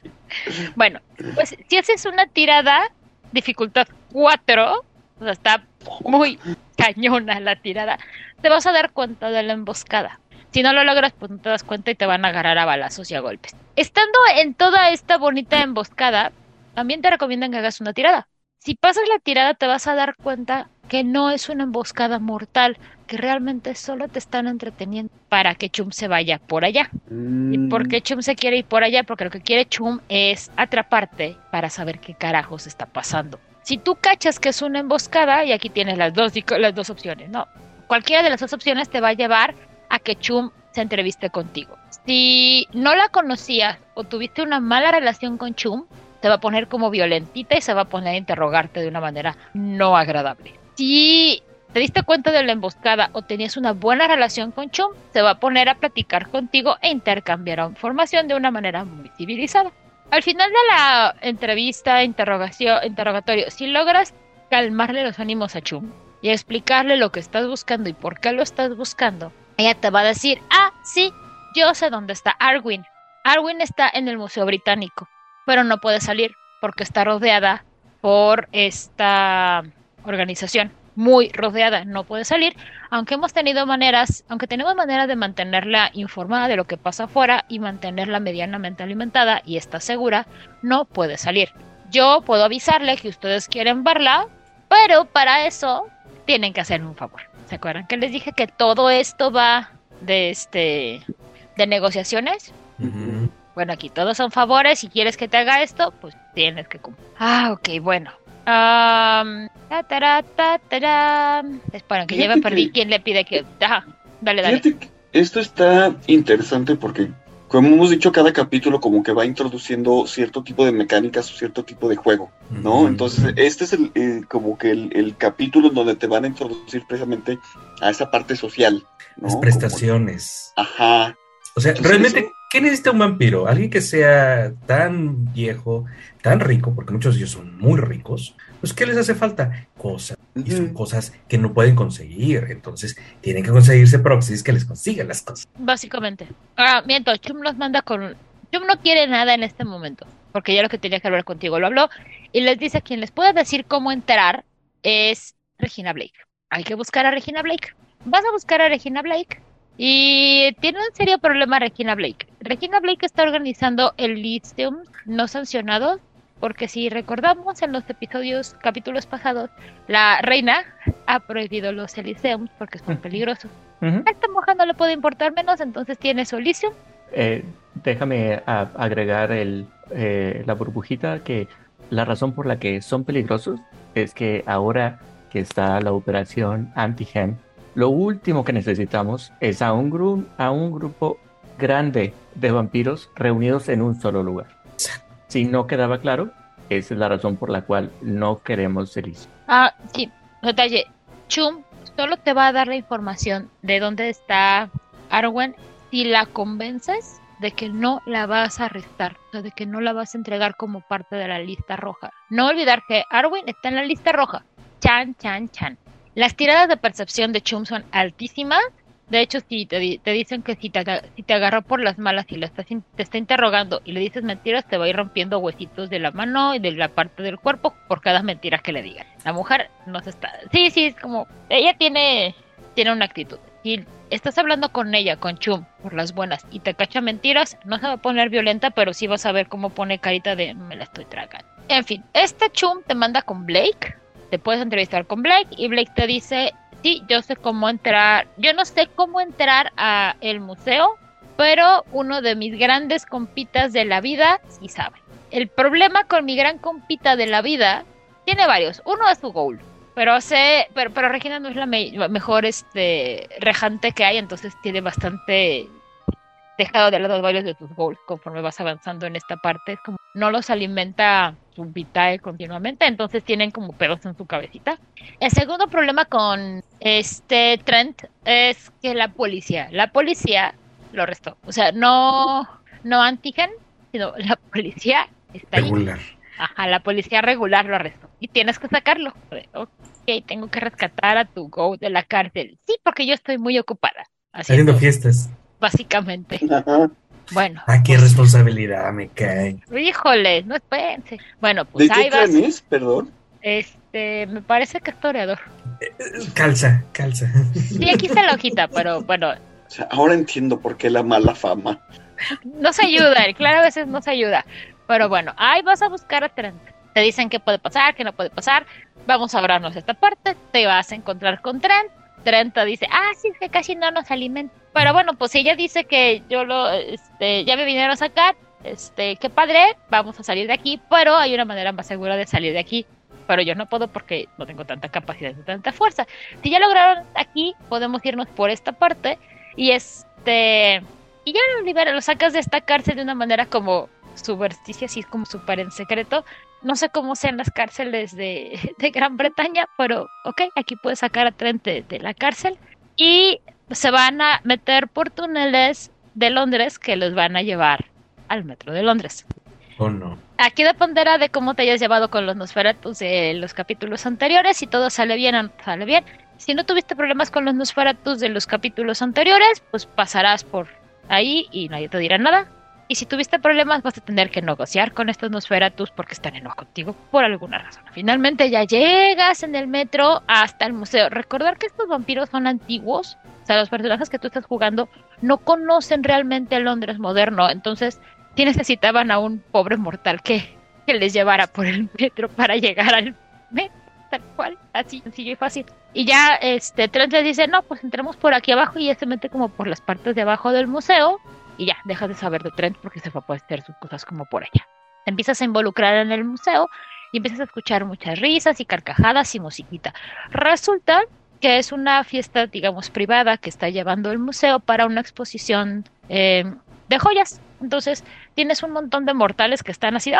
Bueno, pues si haces una tirada, dificultad 4, o sea, está muy cañona la tirada, te vas a dar cuenta de la emboscada. Si no lo logras, pues no te das cuenta y te van a agarrar a balazos y a golpes. Estando en toda esta bonita emboscada, también te recomiendan que hagas una tirada. Si pasas la tirada, te vas a dar cuenta que no es una emboscada mortal, que realmente solo te están entreteniendo para que Chum se vaya por allá. ¿Y
Mm,
por qué Chum se quiere ir por allá? Porque lo que quiere Chum es atraparte para saber qué carajos está pasando. Si tú cachas que es una emboscada, y aquí tienes las dos, las dos opciones, ¿no? Cualquiera de las dos opciones te va a llevar a que Chum se entreviste contigo. Si no la conocías o tuviste una mala relación con Chum, te va a poner como violentita y se va a poner a interrogarte de una manera no agradable. Si te diste cuenta de la emboscada o tenías una buena relación con Chum, se va a poner a platicar contigo e intercambiar información de una manera muy civilizada. Al final de la entrevista, interrogación, interrogatorio, si logras calmarle los ánimos a Chum y explicarle lo que estás buscando y por qué lo estás buscando, ella te va a decir, ah, sí, yo sé dónde está Arwin. Arwin está en el Museo Británico, pero no puede salir porque está rodeada por esta organización muy rodeada, no puede salir, aunque hemos tenido maneras, aunque tenemos maneras de mantenerla informada de lo que pasa afuera y mantenerla medianamente alimentada y está segura, no puede salir. Yo puedo avisarle que ustedes quieren verla, pero para eso tienen que hacerme un favor. ¿Se acuerdan que les dije que todo esto va de este de negociaciones?
Ujú.
Bueno, aquí todos son favores. Si quieres que te haga esto, pues tienes que cumplir. Ah, ok, bueno. Am, ta, tara, ta, tara. Esperen, que ya me
Fíjate
perdí. ¿Quién le pide que.? Ajá, dale, dale.
Fíjate que esto está interesante porque, como hemos dicho, cada capítulo como que va introduciendo cierto tipo de mecánicas o cierto tipo de juego, ¿no? Entonces, este es el, eh, como que el, el capítulo en donde te van a introducir precisamente a esa parte social, ¿no?
Las prestaciones.
Como- ajá.
O sea,
Entonces,
realmente,
eso-
¿qué necesita un vampiro? Alguien que sea tan viejo, tan rico, porque muchos de ellos son muy ricos. Pues, ¿qué les hace falta? Cosas. Y son cosas que no pueden conseguir. Entonces, tienen que conseguirse proxies que les consigan las cosas.
Básicamente. Ah, miento, Chum los manda con. Chum no quiere nada en este momento. Porque ya lo que tenía que hablar contigo lo habló. Y les dice: quien les puede decir cómo entrar es Regina Blake. Hay que buscar a Regina Blake. Vas a buscar a Regina Blake. Y tiene un serio problema Regina Blake. Regina Blake está organizando el Lyceum no sancionado. Porque si recordamos en los episodios, capítulos pasados, la reina ha prohibido los Elysiums porque son peligrosos.
Ujú.
A esta mujer no le puede importar menos, entonces tiene su Elysium.
Eh, déjame agregar el, eh, la burbujita que la razón por la que son peligrosos es que ahora que está la operación Anti-Gem, lo último que necesitamos es a un, a un grupo grande de vampiros reunidos en un solo lugar. Si no quedaba claro, esa es la razón por la cual no queremos el ISO.
Ah, sí, detalle. Chum solo te va a dar la información de dónde está Arwen si la convences de que no la vas a arrestar, o sea, de que no la vas a entregar como parte de la lista roja. No olvidar que Arwen está en la lista roja. Chan, chan, chan. Las tiradas de percepción de Chum son altísimas. De hecho, si te, di- te dicen que si te, agarró por las malas y lo estás te está interrogando y le dices mentiras, te va a ir rompiendo huesitos de la mano y de la parte del cuerpo por cada mentira que le digan. La mujer no se está... Sí, sí, es como... Ella tiene, tiene una actitud. Si estás hablando con ella, con Chum, por las buenas, y te cacha mentiras, no se va a poner violenta, pero sí vas a ver cómo pone carita de me la estoy tragando. En fin, este Chum te manda con Blake. Te puedes entrevistar con Blake y Blake te dice, sí, yo sé cómo entrar. Yo no sé cómo entrar a el museo, pero uno de mis grandes compitas de la vida sí sabe. El problema con mi gran compita de la vida tiene varios. Uno es su goal. Pero sé, pero, pero Regina no es la me- mejor este rejante que hay, entonces tiene bastante dejado de lado varios de tus goals conforme vas avanzando en esta parte. Es como no los alimenta su vitae continuamente, entonces tienen como pedos en su cabecita. El segundo problema con este Trent es que la policía, la policía lo arrestó. O sea, no, no Antigen, sino la policía está
regular.
Ajá, la policía regular lo arrestó. Y tienes que sacarlo. Ok, tengo que rescatar a tu Go de la cárcel. Sí, porque yo estoy muy ocupada.
Haciendo, fiestas.
Básicamente. Bueno.
Ah, qué pues, responsabilidad me cae.
Híjole, no espérense. Bueno, pues
¿De qué es? Perdón.
Este, me parece que es toreador.
Calza, calza.
Sí, aquí está la hojita, pero bueno.
ahora entiendo por qué la mala fama.
No se ayuda, claro, a veces no se ayuda. Pero bueno, ahí vas a buscar a Trent. Te dicen que puede pasar, que no puede pasar. Vamos a hablarnos de esta parte. Te vas a encontrar con Trent. Trent te dice, ah, sí, que casi no nos alimenta. Pero bueno, pues ella dice que yo lo, este, ya me vinieron a sacar. Este, qué padre, vamos a salir de aquí. Pero hay una manera más segura de salir de aquí pero yo no puedo porque no tengo tanta capacidad y tanta fuerza. Si ya lograron aquí, podemos irnos por esta parte y este y ya lo liberas, lo sacas de esta cárcel de una manera como subverticia, así como súper en secreto. No sé cómo sean las cárceles de, Gran Bretaña, pero ok, aquí puedes sacar a Trent de, de la cárcel y se van a meter por túneles de Londres que los van a llevar al metro de Londres.
Oh, no.
Aquí dependerá de cómo te hayas llevado con los Nosferatus de los capítulos anteriores. Si todo sale bien o no sale bien. Si no tuviste problemas con los Nosferatus de los capítulos anteriores, pues pasarás por ahí y nadie te dirá nada. Y si tuviste problemas, vas a tener que negociar con estos Nosferatus porque están enojados contigo por alguna razón. Finalmente ya llegas en el metro hasta el museo. Recordar que estos vampiros son antiguos. O sea, los personajes que tú estás jugando no conocen realmente el Londres moderno. Entonces, sí necesitaban a un pobre mortal que, que les llevara por el metro para llegar al metro, tal cual, así sencillo y fácil. Y ya este Trent dice, no, pues entremos por aquí abajo y ya se mete como por las partes de abajo del museo y ya, dejas de saber de Trent porque se fue a hacer sus cosas como por allá. Te empiezas a involucrar en el museo y empiezas a escuchar muchas risas y carcajadas y musiquita. Resulta que es una fiesta, digamos, privada que está llevando el museo para una exposición eh, de joyas. Entonces tienes un montón de mortales que están así,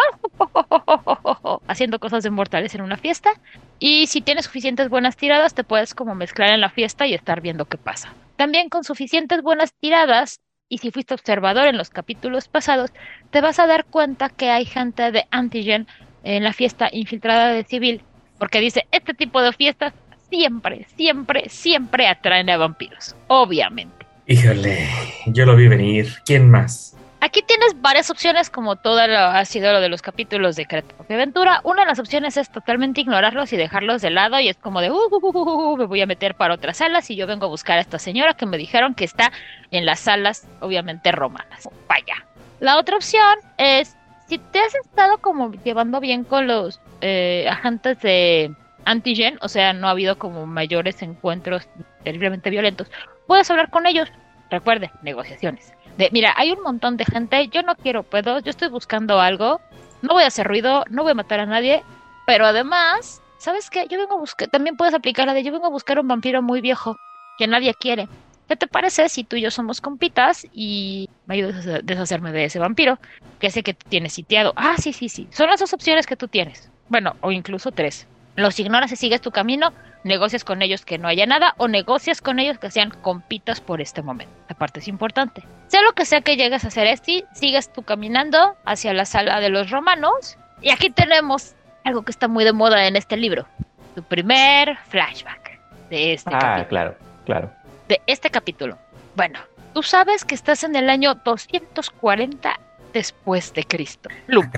haciendo cosas de mortales en una fiesta. Y si tienes suficientes buenas tiradas, te puedes como mezclar en la fiesta y estar viendo qué pasa. También con suficientes buenas tiradas, y si fuiste observador en los capítulos pasados, te vas a dar cuenta que hay gente de Antigen en la fiesta infiltrada de civil, porque dice, este tipo de fiestas siempre, siempre, siempre atraen a vampiros, obviamente.
Híjole, yo lo vi venir. ¿Quién más?
Aquí tienes varias opciones, como todo lo, ha sido lo de los capítulos de Creto de Aventura. Una de las opciones es totalmente ignorarlos y dejarlos de lado, y es como de, uh, uh, uh, me voy a meter para otras salas y yo vengo a buscar a esta señora que me dijeron que está en las salas, obviamente romanas. Vaya. La otra opción es, si te has estado como llevando bien con los eh, agentes de Antigen, o sea, no ha habido como mayores encuentros terriblemente violentos, puedes hablar con ellos. Recuerde, negociaciones. De, mira, hay un montón de gente, yo no quiero puedo, yo estoy buscando algo, no voy a hacer ruido, no voy a matar a nadie, pero además, ¿sabes qué? Yo vengo a buscar, también puedes aplicar la de yo vengo a buscar un vampiro muy viejo que nadie quiere. ¿Qué te parece si tú y yo somos compitas y me ayudas a deshacerme de ese vampiro que sé que tienes sitiado? Ah, sí, sí, sí. Son las dos opciones que tú tienes. Bueno, o incluso tres los ignoras y sigues tu camino, negocias con ellos que no haya nada o negocias con ellos que sean compitas por este momento. La parte es importante. Sea lo que sea que llegues a hacer este, sigues tú caminando hacia la sala de los romanos y aquí tenemos algo que está muy de moda en este libro. Tu primer flashback de este
ah, claro, claro.
De este capítulo. Bueno, tú sabes que estás en el año 240 después de Cristo.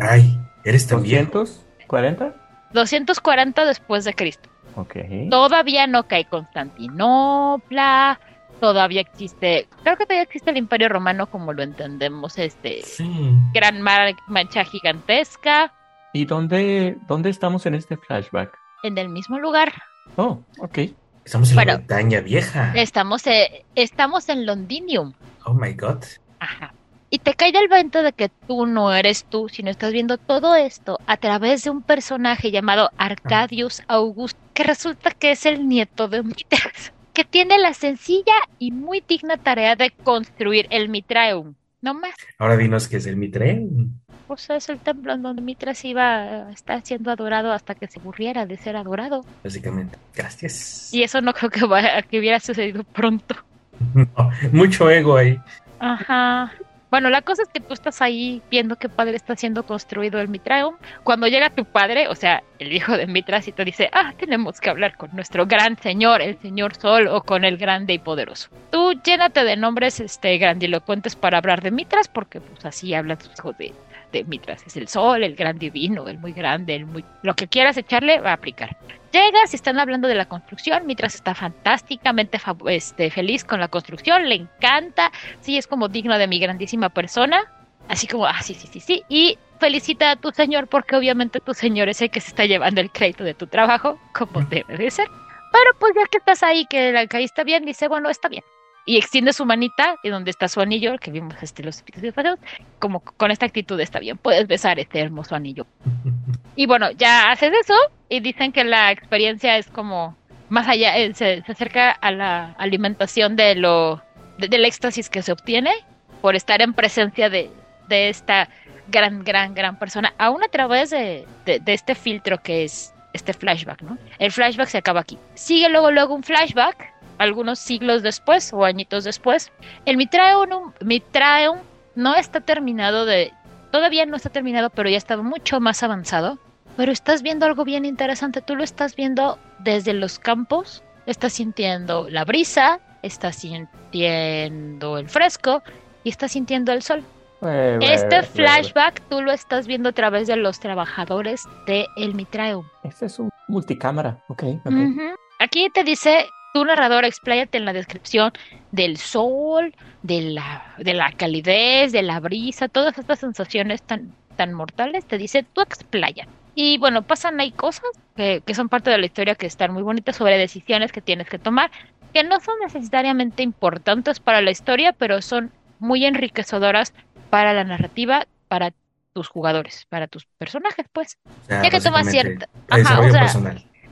Ay, ¿eres tan
240?
240 después de Cristo.
Okay.
Todavía no cae Constantinopla, todavía existe, creo que todavía existe el Imperio Romano como lo entendemos, este gran mancha gigantesca.
¿Y dónde, dónde estamos en este flashback?
En el mismo lugar.
Oh, ok.
Estamos en la Bretaña vieja.
Estamos, eh, estamos en Londinium.
Oh my god.
Ajá. Y te cae del vento de que tú no eres tú, sino estás viendo todo esto a través de un personaje llamado Arcadius August, que resulta que es el nieto de Mitras, que tiene la sencilla y muy digna tarea de construir el Mitraeum. No más.
Ahora dinos qué es el Mitraeum.
Pues es el templo en donde Mitras iba a estar siendo adorado hasta que se aburriera de ser adorado.
Básicamente. Gracias.
Y eso no creo que, vaya, que hubiera sucedido pronto.
mucho ego ahí.
Ajá. Bueno, la cosa es que tú estás ahí viendo qué padre está siendo construido el Mitraeum. Cuando llega tu padre, o sea, el hijo de Mitras, y te dice, ah, tenemos que hablar con nuestro gran señor, el señor Sol, o con el grande y poderoso. Tú llénate de nombres este, grandilocuentes para hablar de Mitras, porque pues así hablan tus hijos de, de Mitras. Es el Sol, el gran divino, el muy grande, el muy... Lo que quieras echarle va a aplicar. Llegas y están hablando de la construcción. Mitras está fantásticamente este, feliz con la construcción, le encanta. Sí, es como digno de mi grandísima persona. Así como, ah, sí, sí, sí, sí. Y felicita a tu señor porque obviamente tu señor es el que se está llevando el crédito de tu trabajo, como debe de ser. Pero pues ya que estás ahí, que la está bien, dice, bueno, está bien. Y extiende su manita y donde está su anillo, que vimos este, los episodios pasados, como con esta actitud está bien, puedes besar este hermoso anillo. Y bueno, ya haces eso y dicen que la experiencia es como más allá, eh, se, acerca a la alimentación de lo, del éxtasis que se obtiene por estar en presencia de, de esta gran, gran, gran persona, aún a través de, de, este filtro que es este flashback, ¿no? El flashback se acaba aquí. Sigue luego, luego un flashback, algunos siglos después o añitos después. El Mitraeum, Mitraeum no está terminado de... Todavía no está terminado, pero ya está mucho más avanzado. Pero estás viendo algo bien interesante. Tú lo estás viendo desde los campos. Estás sintiendo la brisa, estás sintiendo el fresco y estás sintiendo el sol. este flashback tú lo estás viendo a través de los trabajadores de El Mitraeum.
Este es un multicámara, ok.
Aquí te dice tu narrador, expláyate en la descripción del sol, de la, de la calidez, de la brisa, todas estas sensaciones tan, tan mortales, te dice, tú explaya. Y bueno, pasan hay cosas que, que son parte de la historia que están muy bonitas sobre decisiones que tienes que tomar, que no son necesariamente importantes para la historia, pero son muy enriquecedoras para la narrativa, para tus jugadores, para tus personajes, pues. ya que tomas cierta... Ajá, o sea,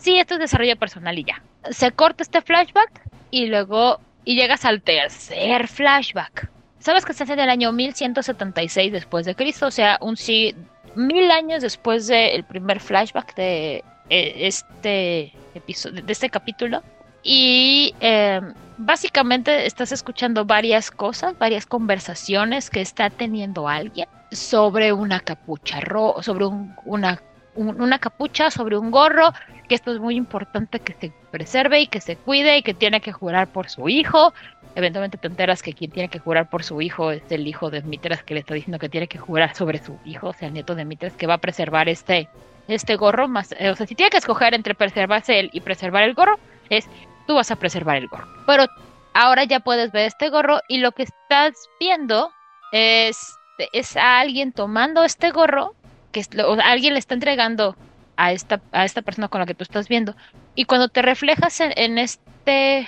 Sí, esto es desarrollo personal y ya. Se corta este flashback y luego... Y llegas al tercer flashback. Sabes que hace en el año 1176 después de Cristo, o sea, un sí, mil años después del primer flashback de eh, este episodio, de este capítulo. Y eh, básicamente estás escuchando varias cosas, varias conversaciones que está teniendo alguien sobre una capucha roja, sobre una, una capucha, sobre un gorro, que esto es muy importante que se preserve y que se cuide y que tiene que jurar por su hijo. Eventualmente te enteras que quien tiene que jurar por su hijo es el hijo de Mitras que le está diciendo que tiene que jurar sobre su hijo, o sea, el nieto de Mitras que va a preservar este, este gorro más, eh, o sea, si tiene que escoger entre preservarse él y preservar el gorro, es tú vas a preservar el gorro. Pero ahora ya puedes ver este gorro y lo que estás viendo es, es a alguien tomando este gorro, que alguien le está entregando a esta, a esta persona con la que tú estás viendo. Y cuando te reflejas en, este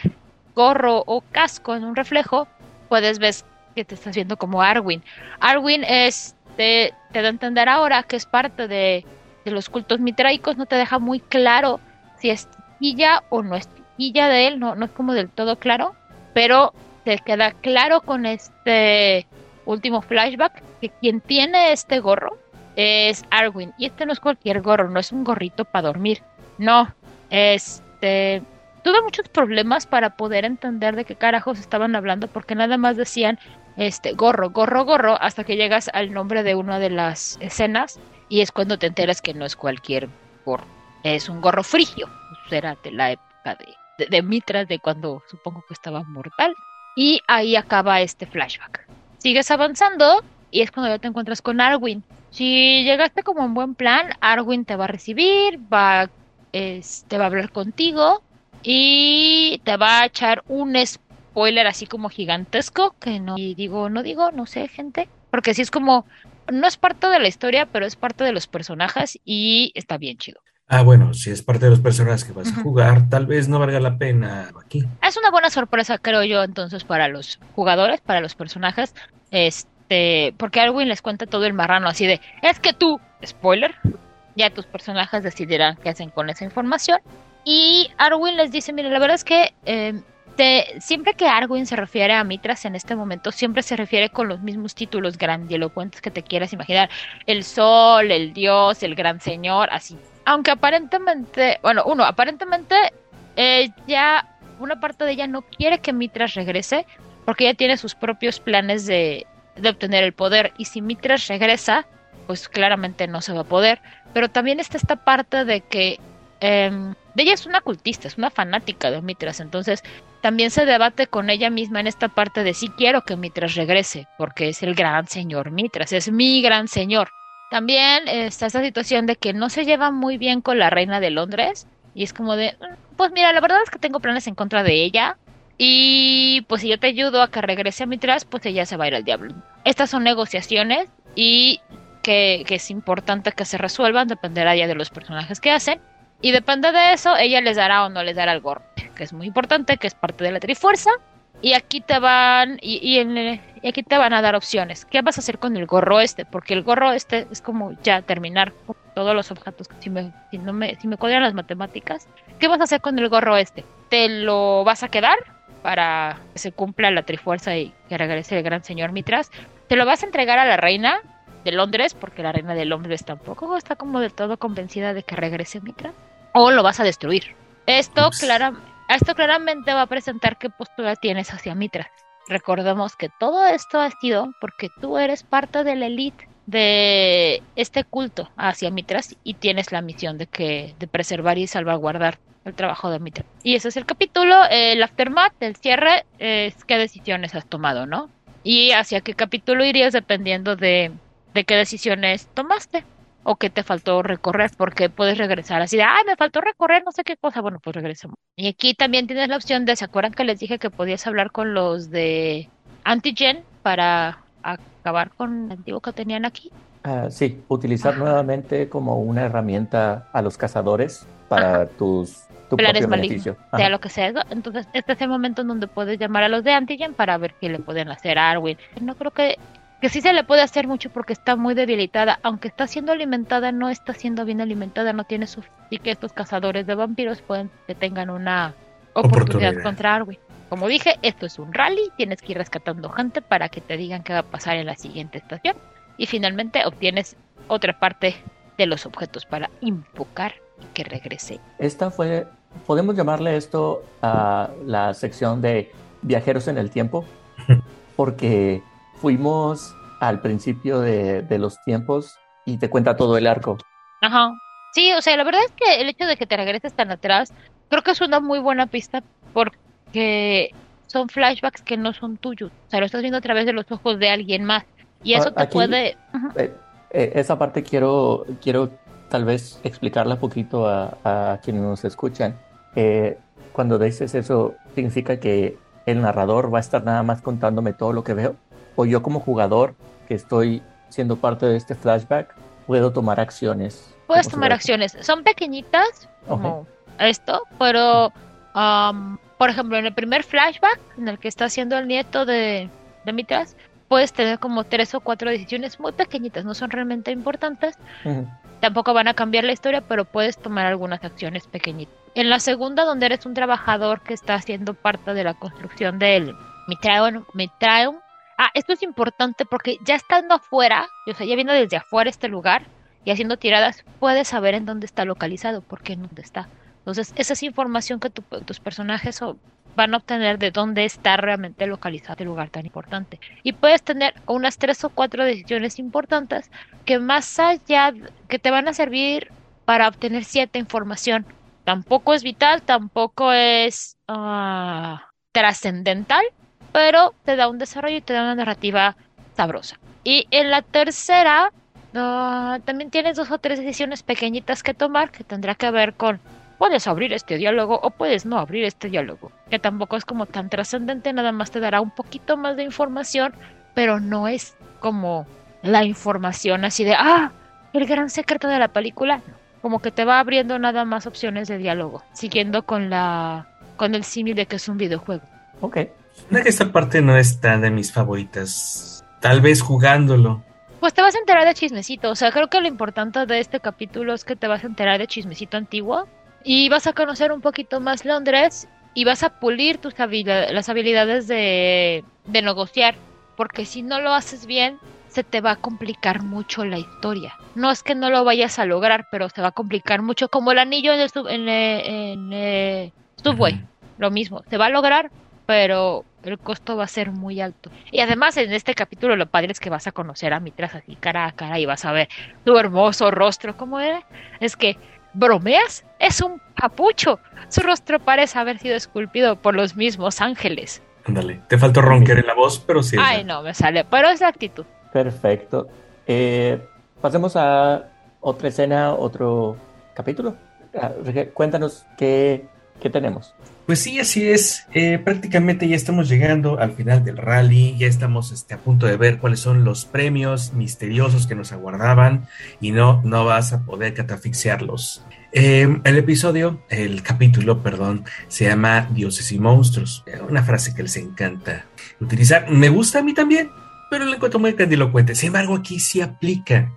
gorro o casco, en un reflejo, puedes ver que te estás viendo como Arwin. Arwin es, te, te da a entender ahora que es parte de, de los cultos mitraicos, no te deja muy claro si es ella o no es ya de él, no, no es como del todo claro, pero te queda claro con este último flashback que quien tiene este gorro es Arwin. Y este no es cualquier gorro, no es un gorrito para dormir. No, este... Tuve muchos problemas para poder entender de qué carajos estaban hablando porque nada más decían este gorro, gorro, gorro hasta que llegas al nombre de una de las escenas y es cuando te enteras que no es cualquier gorro, es un gorro frigio, será de la época de de, Mitras de cuando supongo que estaba mortal. Y ahí acaba este flashback. Sigues avanzando y es cuando ya te encuentras con Arwin. Si llegaste como en buen plan, Arwin te va a recibir, va, te va a hablar contigo y te va a echar un spoiler así como gigantesco, que no y digo, no digo, no sé, gente, porque si es como, no es parte de la historia, pero es parte de los personajes y está bien chido.
Ah, bueno, si es parte de los personajes que vas a jugar, tal vez no valga la pena aquí.
Es una buena sorpresa, creo yo, entonces, para los jugadores, para los personajes. Este, porque Arwin les cuenta todo el marrano así de, es que tú, spoiler, ya tus personajes decidirán qué hacen con esa información. Y Arwin les dice, mire, la verdad es que eh, siempre que Arwin se refiere a Mitras en este momento, siempre se refiere con los mismos títulos grandilocuentes que te quieras imaginar. El sol, el dios, el gran señor, así aunque aparentemente, bueno, uno, aparentemente ya una parte de ella no quiere que Mitras regrese, porque ella tiene sus propios planes de, de obtener el poder. Y si Mitras regresa, pues claramente no se va a poder. Pero también está esta parte de que eh, ella es una cultista, es una fanática de Mitras. Entonces también se debate con ella misma en esta parte de si quiero que Mitras regrese, porque es el gran señor Mitras, es mi gran señor. También está esta situación de que no se lleva muy bien con la reina de Londres. Y es como de, mm, pues mira, la verdad es que tengo planes en contra de ella. Y pues si yo te ayudo a que regrese a Mitras, pues ella se va a ir al diablo. Estas son negociaciones y que, es importante que se resuelvan, dependerá ya de los personajes que hacen. Y depende de eso, ella les dará o no les dará el gorro, que es muy importante, que es parte de la Trifuerza. Y aquí te van, y, aquí te van a dar opciones. ¿Qué vas a hacer con el gorro este? Porque el gorro este es como ya terminar con todos los objetos. Si me, si no me, si me las matemáticas, ¿qué vas a hacer con el gorro este? ¿Te lo vas a quedar para que se cumpla la Trifuerza y que regrese el gran señor Mitras? ¿Te lo vas a entregar a la reina de Londres? Porque la reina de Londres tampoco está como del todo convencida de que regrese Mitras. O lo vas a destruir. Esto claramente esto claramente va a presentar qué postura tienes hacia Mitras. Recordemos que todo esto ha sido porque tú eres parte de la elite de este culto hacia Mitras y tienes la misión de que de preservar y salvaguardar el trabajo de Mitras. Y ese es el capítulo, el aftermath, el cierre, es qué decisiones has tomado, ¿no? Y hacia qué capítulo irías dependiendo de, de qué decisiones tomaste o que te faltó recorrer, porque puedes regresar así de, ay, me faltó recorrer no sé qué cosa, bueno, pues regresamos. Y aquí también tienes la opción de, ¿se acuerdan que les dije que podías hablar con los de Antigen para acabar con el antiguo que tenían aquí?
Uh, sí, utilizar Ajá. nuevamente como una herramienta a los cazadores para Ajá. tus tu propio beneficio.
sea lo que sea. Entonces, este es el momento en donde puedes llamar a los de Antigen para ver qué le pueden hacer a Arwin. No creo que que sí se le puede hacer mucho porque está muy debilitada, aunque está siendo alimentada, no está siendo bien alimentada, no tiene su y que estos cazadores de vampiros pueden que tengan una oportunidad, oportunidad. contra Arwen. Como dije, esto es un rally, tienes que ir rescatando gente para que te digan qué va a pasar en la siguiente estación y finalmente obtienes otra parte de los objetos para invocar y que regrese.
Esta fue, podemos llamarle esto a la sección de viajeros en el tiempo, porque fuimos al principio de, de, los tiempos y te cuenta todo el arco.
Ajá. Sí, o sea, la verdad es que el hecho de que te regreses tan atrás, creo que es una muy buena pista porque son flashbacks que no son tuyos. O sea, lo estás viendo a través de los ojos de alguien más. Y eso te
Aquí,
puede...
Eh, eh, esa parte quiero, quiero tal vez explicarla un poquito a, a quienes nos escuchan. Eh, cuando dices eso, significa que el narrador va a estar nada más contándome todo lo que veo o yo como jugador que estoy siendo parte de este flashback puedo tomar acciones.
Puedes tomar acciones. Son pequeñitas, como okay. esto, pero um, por ejemplo, en el primer flashback, en el que está haciendo el nieto de, de Mitras, puedes tener como tres o cuatro decisiones muy pequeñitas, no son realmente importantes. Uh -huh. Tampoco van a cambiar la historia, pero puedes tomar algunas acciones pequeñitas. En la segunda, donde eres un trabajador que está haciendo parte de la construcción del Mitraeum, Mitraeum Ah, esto es importante porque ya estando afuera, o sea, ya viendo desde afuera este lugar y haciendo tiradas, puedes saber en dónde está localizado, porque en dónde está. Entonces, esa es información que tu, tus personajes van a obtener de dónde está realmente localizado este lugar tan importante. Y puedes tener unas tres o cuatro decisiones importantes que más allá, que te van a servir para obtener cierta información. Tampoco es vital, tampoco es uh, trascendental, pero te da un desarrollo y te da una narrativa sabrosa. Y en la tercera, uh, también tienes dos o tres decisiones pequeñitas que tomar que tendrá que ver con puedes abrir este diálogo o puedes no abrir este diálogo, que tampoco es como tan trascendente, nada más te dará un poquito más de información, pero no es como la información así de, ah, el gran secreto de la película, como que te va abriendo nada más opciones de diálogo, siguiendo con la con el símil de que es un videojuego.
Ok.
esta parte no está de mis favoritas. Tal vez jugándolo.
Pues te vas a enterar de chismecito. O sea, creo que lo importante de este capítulo es que te vas a enterar de chismecito antiguo. Y vas a conocer un poquito más Londres. Y vas a pulir tus habilidades, las habilidades de, de negociar. Porque si no lo haces bien, se te va a complicar mucho la historia. No es que no lo vayas a lograr, pero se va a complicar mucho. Como el anillo en el, sub, en en el subway. Uh -huh. Lo mismo. Se va a lograr, pero el costo va a ser muy alto. Y además en este capítulo lo padre es que vas a conocer a Mitras así cara a cara y vas a ver tu hermoso rostro. ¿Cómo era? Es que, ¿bromeas? Es un papucho. Su rostro parece haber sido esculpido por los mismos ángeles.
Ándale, te faltó roncar en la voz, pero sí.
Ay, no, me sale, pero es la actitud.
Perfecto. Eh, pasemos a otra escena, otro capítulo. Ah, cuéntanos qué, qué tenemos.
Pues sí, así es. Eh, prácticamente ya estamos llegando al final del rally, ya estamos este, a punto de ver cuáles son los premios misteriosos que nos aguardaban y no, no vas a poder catafixiarlos. Em, el episodio, el capítulo, perdón, se llama Dioses y Monstruos. Una frase que les encanta utilizar. Me gusta a mí también, pero lo encuentro muy grandilocuente. Sin embargo, aquí sí aplica.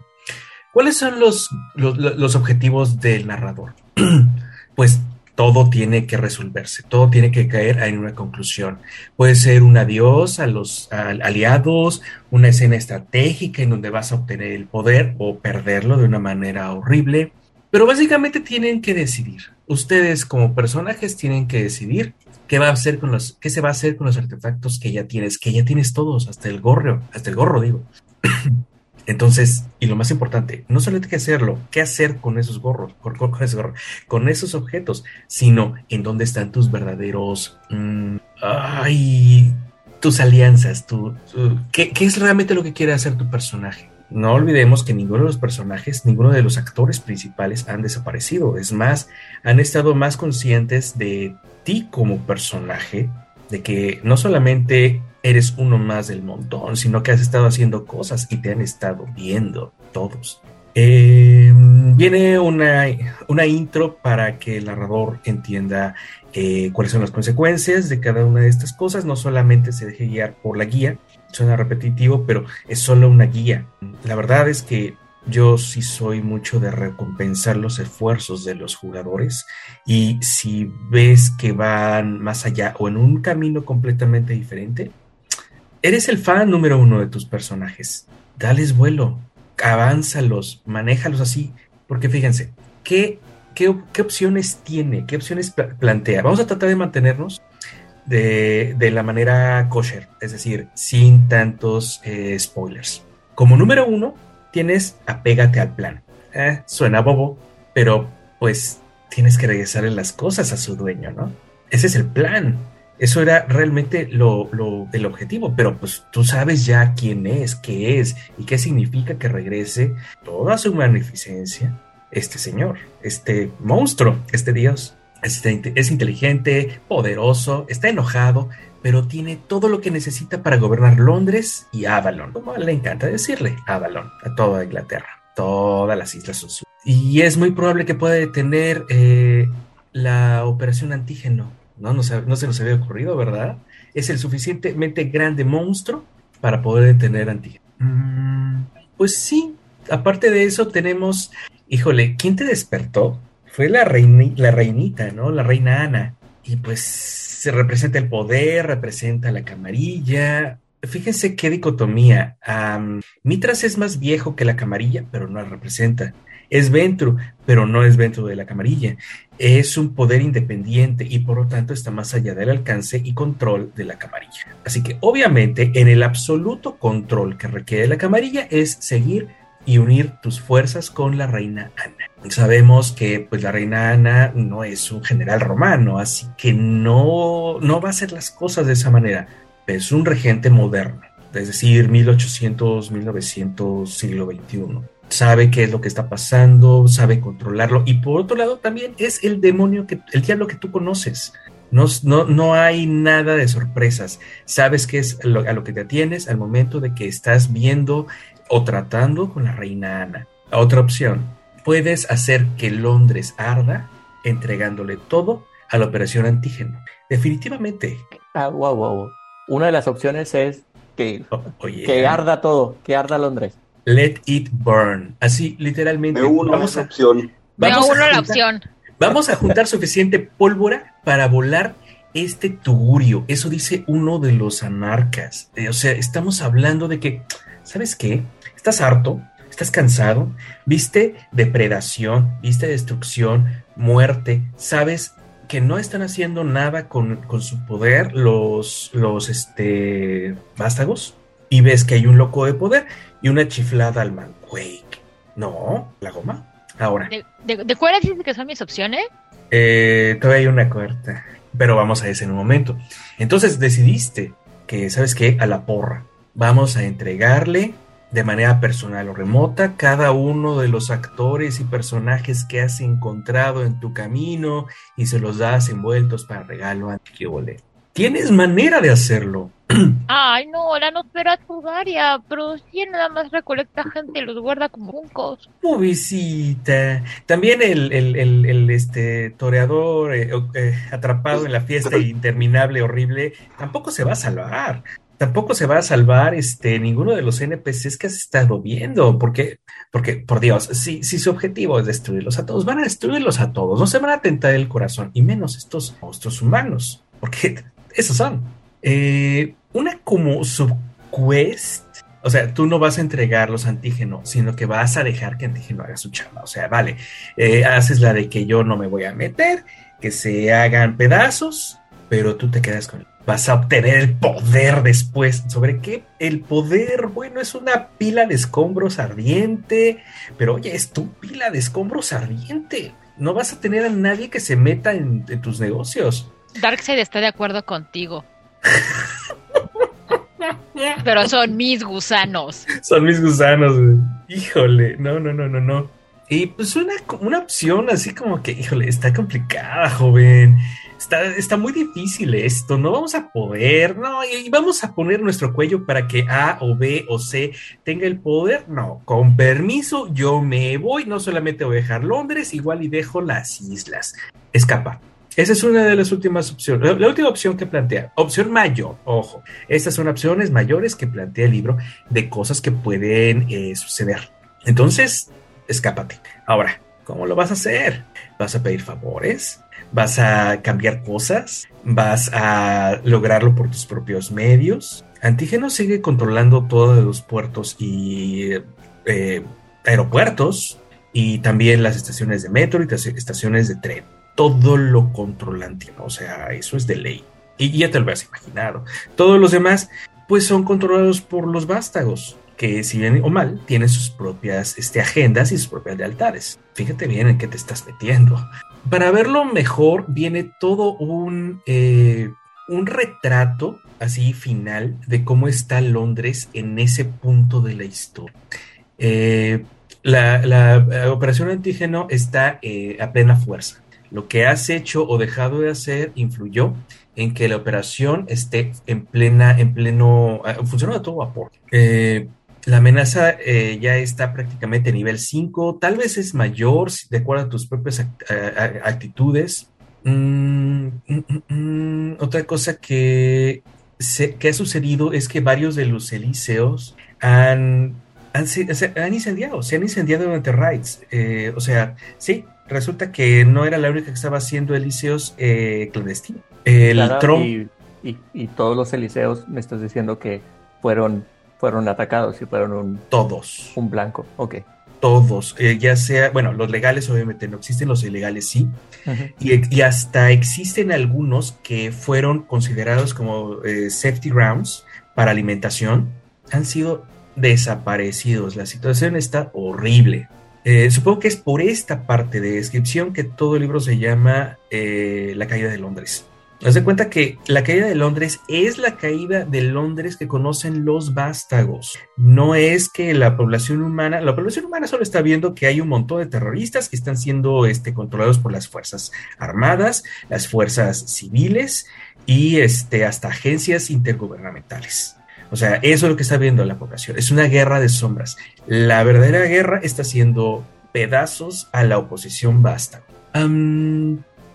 ¿Cuáles son los, los objetivos del narrador? pues todo tiene que resolverse, todo tiene que caer en una conclusión. Puede ser un adiós a los aliados, una escena estratégica en donde vas a obtener el poder o perderlo de una manera horrible, pero básicamente tienen que decidir. Ustedes como personajes tienen que decidir qué va a hacer con los, qué se va a hacer con los artefactos que ya tienes, que ya tienes todos, hasta el gorro, hasta el gorro digo. Entonces, y lo más importante, no solo hay que hacerlo, qué hacer con esos gorros, con, esos, objetos, sino en dónde están tus verdaderos, mm, ay, tus alianzas, tu, ¿qué, es realmente lo que quiere hacer tu personaje. No olvidemos que ninguno de los personajes, ninguno de los actores principales han desaparecido. Es más, han estado más conscientes de ti como personaje, de que no solamente eres uno más del montón, sino que has estado haciendo cosas y te han estado viendo todos. Eh, viene una, una, intro para que el narrador entienda eh, cuáles son las consecuencias de cada una de estas cosas. No solamente se deje guiar por la guía, suena repetitivo, pero es solo una guía. La verdad es que yo sí soy mucho de recompensar los esfuerzos de los jugadores y si ves que van más allá o en un camino completamente diferente, Eres el fan número uno de tus personajes. Dales vuelo, avánzalos, manéjalos así. Porque fíjense, ¿qué, qué, opciones tiene? ¿Qué opciones plantea? Vamos a tratar de mantenernos de, la manera kosher, es decir, sin tantos eh, spoilers. Como número uno, tienes apégate al plan. Eh, suena bobo, pero pues tienes que regresarle las cosas a su dueño, ¿no? Ese es el plan. Eso era realmente lo, el objetivo, pero pues tú sabes ya quién es, qué es y qué significa que regrese toda su magnificencia este señor, este monstruo, este dios. Es inteligente, poderoso, está enojado, pero tiene todo lo que necesita para gobernar Londres y Avalon, como le encanta decirle, Avalon, a toda Inglaterra, todas las islas son Y es muy probable que pueda detener eh, la operación antígeno no, no, se, nos había ocurrido, ¿verdad? Es el suficientemente grande monstruo para poder detener a mm, pues sí, aparte de eso tenemos, híjole, ¿quién te despertó? Fue la, la reinita, ¿no? La reina Ana. Y pues se representa el poder, representa la camarilla. Fíjense qué dicotomía. Mitras es más viejo que la camarilla, pero no la representa. Es Ventru, pero no es Ventru de la camarilla es un poder independiente y por lo tanto está más allá del alcance y control de la camarilla. Así que obviamente en el absoluto control que requiere la camarilla es seguir y unir tus fuerzas con la reina Ana. Sabemos que pues la reina Ana no es un general romano, así que no, no va a hacer las cosas de esa manera, es un regente moderno, es decir, 1800, 1900, siglo XXI sabe qué es lo que está pasando, sabe controlarlo. Y por otro lado, también es el demonio, que, el diablo que tú conoces. No, no, no hay nada de sorpresas. Sabes qué es a lo que te atienes al momento de que estás viendo o tratando con la reina Ana. Otra opción, puedes hacer que Londres arda entregándole todo a la operación antígeno. Definitivamente.
Ah, wow, wow. Una de las opciones es que, que arda todo, que arda Londres.
Let It Burn. Así, literalmente.
vamos a, opción.
Vamos a la opción.
Vamos a juntar suficiente pólvora para volar este tugurio. Eso dice uno de los anarcas. Eh, o sea, estamos hablando de que, ¿sabes qué? Estás harto, estás cansado, viste depredación, viste destrucción, muerte, sabes que no están haciendo nada con, su poder los, los este, vástagos y ves que hay un loco de poder y una chiflada al man. Wake. No, la goma. Ahora.
¿De, cuáles dicen que son mis opciones?
Eh, todavía hay una cuarta, pero vamos a ese en un momento. Entonces decidiste que, ¿sabes qué? A la porra. Vamos a entregarle de manera personal o remota cada uno de los actores y personajes que has encontrado en tu camino y se los das envueltos para regalo a Tienes manera de hacerlo.
Ay, no, la no espera Daria, pero si nada más recolecta gente y los guarda como buncos.
Pobrecita. También el, el, el, este toreador eh, eh, atrapado en la fiesta interminable, horrible, tampoco se va a salvar tampoco se va a salvar este, ninguno de los NPCs que has estado viendo, porque, porque por Dios, si, si su objetivo es destruirlos a todos, van a destruirlos a todos, no se van a tentar el corazón, y menos estos monstruos humanos, porque esos son. Eh, una como subquest, o sea, tú no vas a entregar los antígenos, sino que vas a dejar que antígeno haga su chamba. O sea, vale, eh, haces la de que yo no me voy a meter, que se hagan pedazos, pero tú te quedas con él vas a obtener el poder después. ¿Sobre qué? El poder, bueno, es una pila de escombros ardiente, pero oye, es tu pila de escombros ardiente. No vas a tener a nadie que se meta en, tus negocios.
Darkseid está de acuerdo contigo. pero son mis gusanos.
Son mis gusanos, güey. Híjole, no, no, no, no, no. Y pues una, una opción así como que, híjole, está complicada, joven está, muy difícil esto, no vamos a poder, no, y vamos a poner nuestro cuello para que A o B o C tenga el poder, no, con permiso yo me voy, no solamente voy a dejar Londres, igual y dejo las islas, escapa. Esa es una de las últimas opciones. La, última opción que plantea, opción mayor, ojo, estas son opciones mayores que plantea el libro de cosas que pueden eh, suceder. Entonces, escápate. Ahora, ¿cómo lo vas a hacer? ¿Vas a pedir favores? vas a cambiar cosas, vas a lograrlo por tus propios medios. Antígeno sigue controlando todos los puertos y eh, aeropuertos y también las estaciones de metro y estaciones de tren. Todo lo controla Antígeno, o sea, eso es de ley. Y, ya te lo has imaginado. Todos los demás, pues son controlados por los vástagos que si bien o mal, tienen sus propias este, agendas y sus propias lealtades. Fíjate bien en qué te estás metiendo para verlo mejor viene todo un, eh, un retrato así final de cómo está Londres en ese punto de la historia. Eh, la, operación antígeno está eh, a plena fuerza. Lo que has hecho o dejado de hacer influyó en que la operación esté en plena, en pleno, funcionando a todo vapor. La amenaza eh, ya está prácticamente a nivel 5, tal vez es mayor de acuerdo a tus propias actitudes. Mm, mm, mm, otra cosa que, que ha sucedido es que varios de los elíseos han, han, han incendiado, se han incendiado durante raids. Eh, o sea, sí, resulta que no era la única que estaba haciendo elíseos eh, clandestinos. El
y, y todos los elíseos, me estás diciendo que fueron fueron atacados y fueron un...
Todos.
Un blanco, ok.
Todos, eh, ya sea, bueno, los legales obviamente no existen, los ilegales sí, y, hasta existen algunos que fueron considerados como eh, safety grounds para alimentación, han sido desaparecidos. La situación está horrible. Eh, supongo que es por esta parte de descripción que todo el libro se llama La caída de Londres. Haz de cuenta que la caída de Londres es la caída de Londres que conocen los vástagos. No es que la población humana, la población humana solo está viendo que hay un montón de terroristas que están siendo este, controlados por las fuerzas armadas, las fuerzas civiles y este, hasta agencias intergubernamentales. O sea, eso es lo que está viendo la población. Es una guerra de sombras. La verdadera guerra está haciendo pedazos a la oposición vástago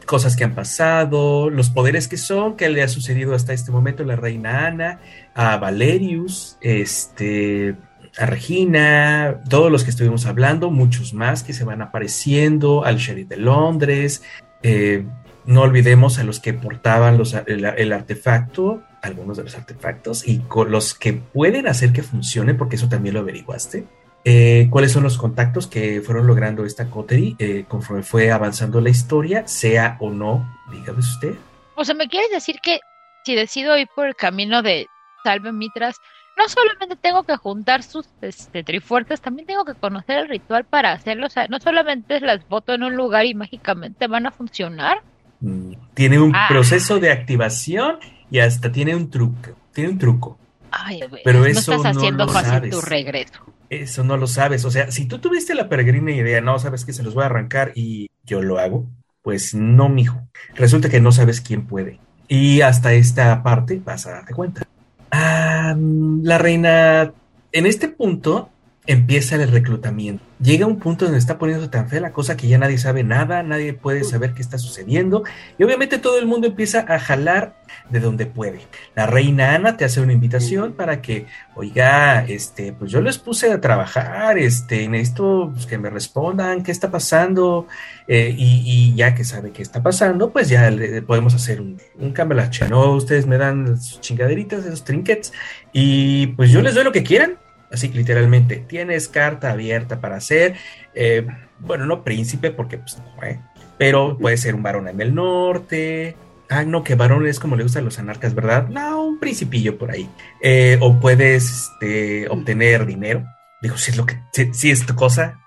cosas que han pasado, los poderes que son, que le ha sucedido hasta este momento la reina Ana, a Valerius, este, a Regina, todos los que estuvimos hablando, muchos más que se van apareciendo, al sheriff de Londres, eh, no olvidemos a los que portaban los, el, artefacto, algunos de los artefactos, y con los que pueden hacer que funcione, porque eso también lo averiguaste. eh, cuáles son los contactos que fueron logrando esta coterie eh, conforme fue avanzando la historia, sea o no, dígame usted.
O sea, ¿me quieres decir que si decido ir por el camino de Salve Mitras, no solamente tengo que juntar sus este, trifuertes, también tengo que conocer el ritual para hacerlo. O sea, no solamente las voto en un lugar y mágicamente van a funcionar.
Mm, tiene un ah. proceso de activación y hasta tiene un truco. Tiene un truco.
Ay, pero no eso estás haciendo fácil tu regreso.
Eso no lo sabes. O sea, si tú tuviste la peregrina idea, no sabes que se los voy a arrancar y yo lo hago, pues no, mijo. Resulta que no sabes quién puede. Y hasta esta parte vas a darte cuenta. Ah, la reina, en este punto empieza el reclutamiento. Llega un punto donde está poniendo tan fea la cosa que ya nadie sabe nada, nadie puede saber qué está sucediendo y obviamente todo el mundo empieza a jalar de donde puede. La reina Ana te hace una invitación para que, oiga, este, pues yo les puse a trabajar, este, necesito pues, que me respondan qué está pasando eh, y, ya que sabe qué está pasando, pues ya le, podemos hacer un, un cambalache, ¿no? Ustedes me dan sus chingaderitas, esos trinkets y pues yo les doy lo que quieran. Así literalmente, tienes carta abierta para ser, eh, bueno, no príncipe porque pues no, ¿eh? pero puede ser un varón en el norte, Ah, no, que varón es como le gustan los anarcas, ¿verdad? No, un principillo por ahí. Eh, o puedes este, obtener dinero. Digo, si es lo que, si, es tu cosa,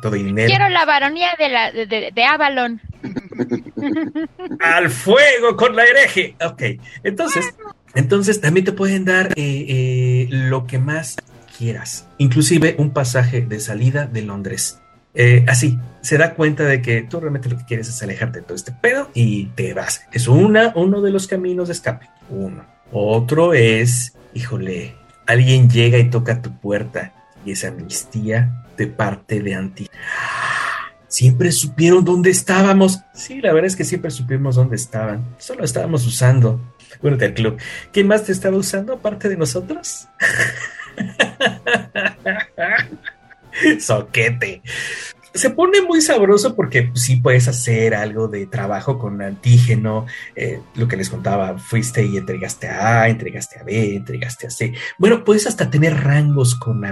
todo dinero.
Quiero la varonía de, la, de, Avalon.
Al fuego con la hereje. Ok, entonces, entonces también te pueden dar eh, eh, lo que más quieras, inclusive un pasaje de salida de Londres. Eh, así, se da cuenta de que tú realmente lo que quieres es alejarte de todo este pedo y te vas. Es una, uno de los caminos de escape. Uno. Otro es, híjole, alguien llega y toca tu puerta y es amnistía de parte de Anti. Siempre supieron dónde estábamos. Sí, la verdad es que siempre supimos dónde estaban. Solo estábamos usando. Bueno, del club. ¿Quién más te estaba usando aparte de nosotros? Soquete. Se pone muy sabroso porque sí puedes hacer algo de trabajo con antígeno. Eh, lo que les contaba, fuiste y entregaste a A, entregaste a B, entregaste a C. Bueno, puedes hasta tener rangos con,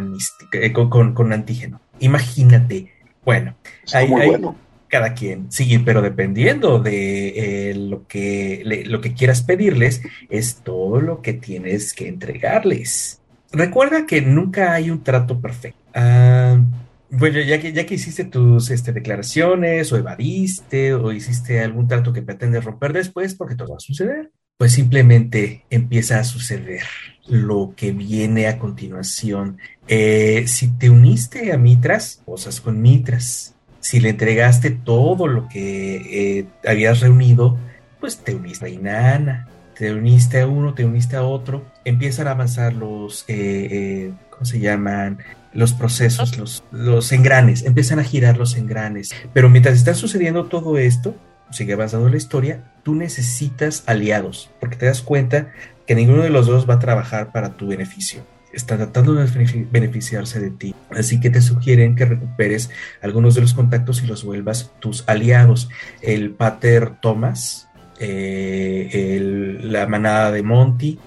eh, con, antígeno. Imagínate. Bueno, hay, cada quien. Sí, pero dependiendo de eh, lo, que, lo que quieras pedirles, es todo lo que tienes que entregarles. Recuerda que nunca hay un trato perfecto. Ah, bueno, ya que, ya que hiciste tus este, declaraciones o evadiste o hiciste algún trato que pretendes romper después, porque todo va a suceder, pues simplemente empieza a suceder lo que viene a continuación. Eh, si te uniste a Mitras, cosas con Mitras. Si le entregaste todo lo que eh, habías reunido, pues te uniste a Inanna te uniste a uno, te uniste a otro, empiezan a avanzar los, eh, eh, ¿cómo se llaman? Los procesos, los, los engranes, empiezan a girar los engranes. Pero mientras está sucediendo todo esto, sigue avanzando la historia, tú necesitas aliados, porque te das cuenta que ninguno de los dos va a trabajar para tu beneficio. Está tratando de beneficiarse de ti. Así que te sugieren que recuperes algunos de los contactos y los vuelvas tus aliados. El pater Thomas, eh, la manada de Monty,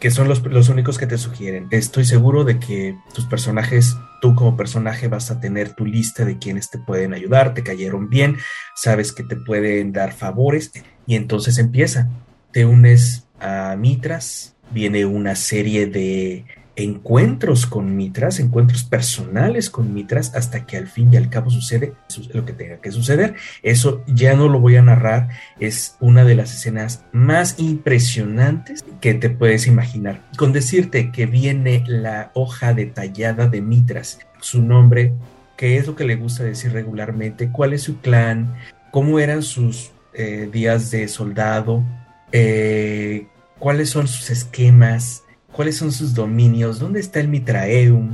que son los, los, únicos que te sugieren. Estoy seguro de que tus personajes, tú como personaje vas a tener tu lista de quienes te pueden ayudar, te cayeron bien, sabes que te pueden dar favores y entonces empieza. Te unes a Mitras, viene una serie de encuentros con Mitras, encuentros personales con Mitras, hasta que al fin y al cabo sucede lo que tenga que suceder. Eso ya no lo voy a narrar, es una de las escenas más impresionantes que te puedes imaginar. Con decirte que viene la hoja detallada de Mitras, su nombre, qué es lo que le gusta decir regularmente, cuál es su clan, cómo eran sus eh, días de soldado, eh, cuáles son sus esquemas, cuáles son sus dominios, dónde está el Mitraeum,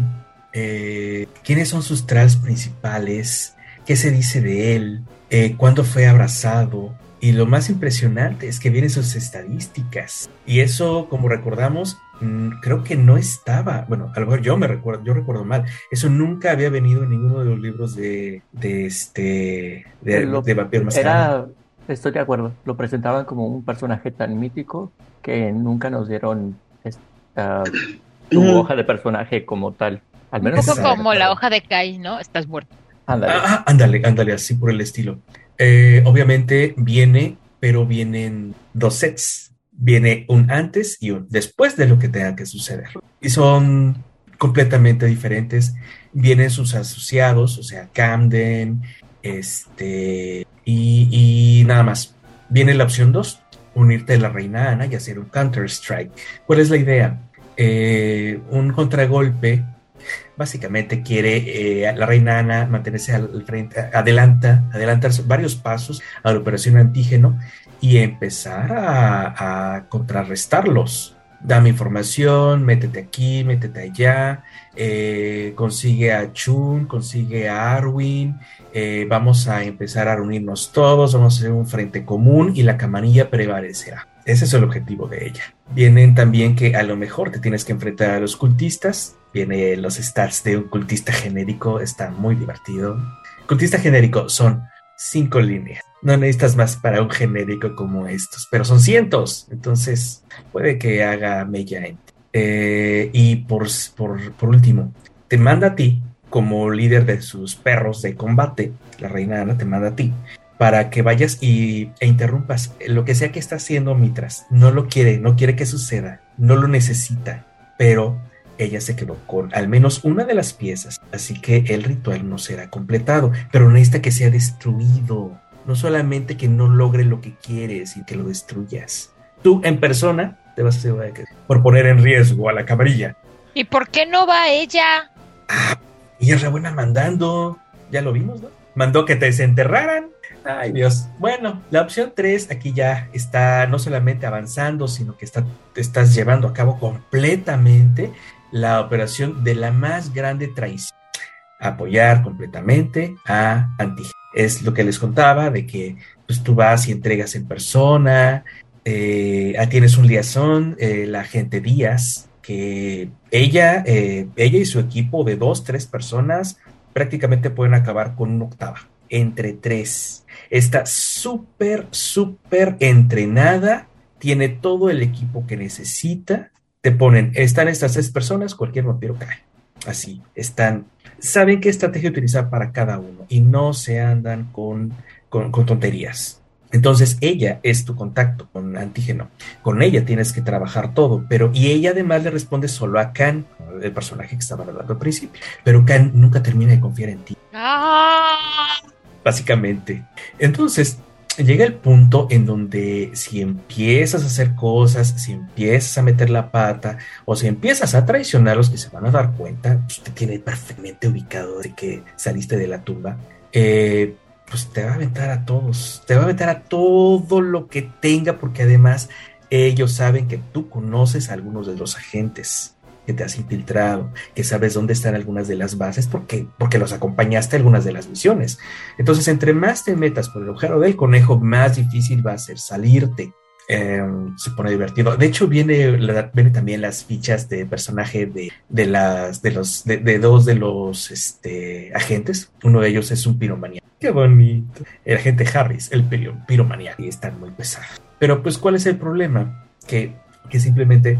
eh, quiénes son sus trals principales, qué se dice de él, eh, cuándo fue abrazado. Y lo más impresionante es que vienen sus estadísticas. Y eso, como recordamos, mm, creo que no estaba, bueno, a lo mejor yo me recuerdo, yo recuerdo mal, eso nunca había venido en ninguno de los libros de, de este, de, de Vampiro
Era, estoy de acuerdo, lo presentaban como un personaje tan mítico que nunca nos dieron tu hoja de personaje como tal.
Al menos Un poco como la hoja de Kai, ¿no? Estás muerto.
Ándale. Ah, ah, ándale, ándale, así por el estilo. Eh, obviamente viene, pero vienen dos sets. Viene un antes y un después de lo que tenga que suceder. Y son completamente diferentes. Vienen sus asociados, o sea, Camden, este, y, nada más. Viene la opción 2, unirte a la reina Ana y hacer un Counter-Strike. ¿Cuál es la idea? Eh, un contragolpe básicamente quiere eh, la reina Ana mantenerse al frente, adelanta, adelantar varios pasos a la operación antígeno y empezar a, contrarrestarlos. Dame información, métete aquí, métete allá, eh, consigue a Chun, consigue a Arwin, vamos a empezar a reunirnos todos, vamos a hacer un frente común y la camarilla prevalecerá. Ese es el objetivo de ella. Vienen también que a lo mejor te tienes que enfrentar a los cultistas. Viene los stats de un cultista genérico, está muy divertido. Cultista genérico son cinco líneas. No necesitas más para un genérico como estos, pero son cientos. Entonces puede que haga mella eh, y por, por, por último, te manda a ti como líder de sus perros de combate. La reina Ana te manda a ti para que vayas y, e interrumpas lo que sea que está haciendo Mitras. No lo quiere, no quiere que suceda, no lo necesita, pero ella se quedó con al menos una de las piezas, así que el ritual no será completado, pero necesita que sea destruido. No solamente que no logre lo que quieres y que lo destruyas. Tú en persona te vas a por poner en riesgo a la camarilla.
¿Y por qué no va ella?
Ah, ella es buena mandando. Ya lo vimos, ¿no? Mandó que te desenterraran Ay Dios. Bueno, la opción 3 aquí ya está no solamente avanzando, sino que está, estás llevando a cabo completamente la operación de la más grande traición. Apoyar completamente a Antígena. Es lo que les contaba de que pues, tú vas y entregas en persona, eh, ah, tienes un liazón, eh, la gente Díaz, que ella, eh, ella y su equipo de dos, tres personas prácticamente pueden acabar con una octava entre tres. Está súper, súper entrenada, tiene todo el equipo que necesita. Te ponen, están estas tres personas, cualquier vampiro cae. Así, están, saben qué estrategia utilizar para cada uno y no se andan con, con, tonterías. Entonces ella es tu contacto con antígeno. Con ella tienes que trabajar todo, pero y ella además le responde solo a Khan, el personaje que estaba hablando al principio. Pero Khan nunca termina de confiar en ti. ¡Ah! Básicamente. Entonces, llega el punto en donde si empiezas a hacer cosas, si empiezas a meter la pata o si empiezas a traicionar a los que se van a dar cuenta, pues te tiene perfectamente ubicado de que saliste de la tumba. Eh, pues te va a aventar a todos, te va a aventar a todo lo que tenga, porque además ellos saben que tú conoces a algunos de los agentes que te has infiltrado, que sabes dónde están algunas de las bases, porque, porque los acompañaste a algunas de las misiones. Entonces, entre más te metas por el agujero del conejo, más difícil va a ser salirte. Em, se pone divertido. De hecho, viene, viene también las fichas de personaje de, de las, de los, de, dos de los este, agentes. Uno de ellos es un piromaníaco. Qué bonito. El agente Harris, el piromaníaco. Y están muy pesados. Pero, pues, ¿cuál es el problema? Que, que simplemente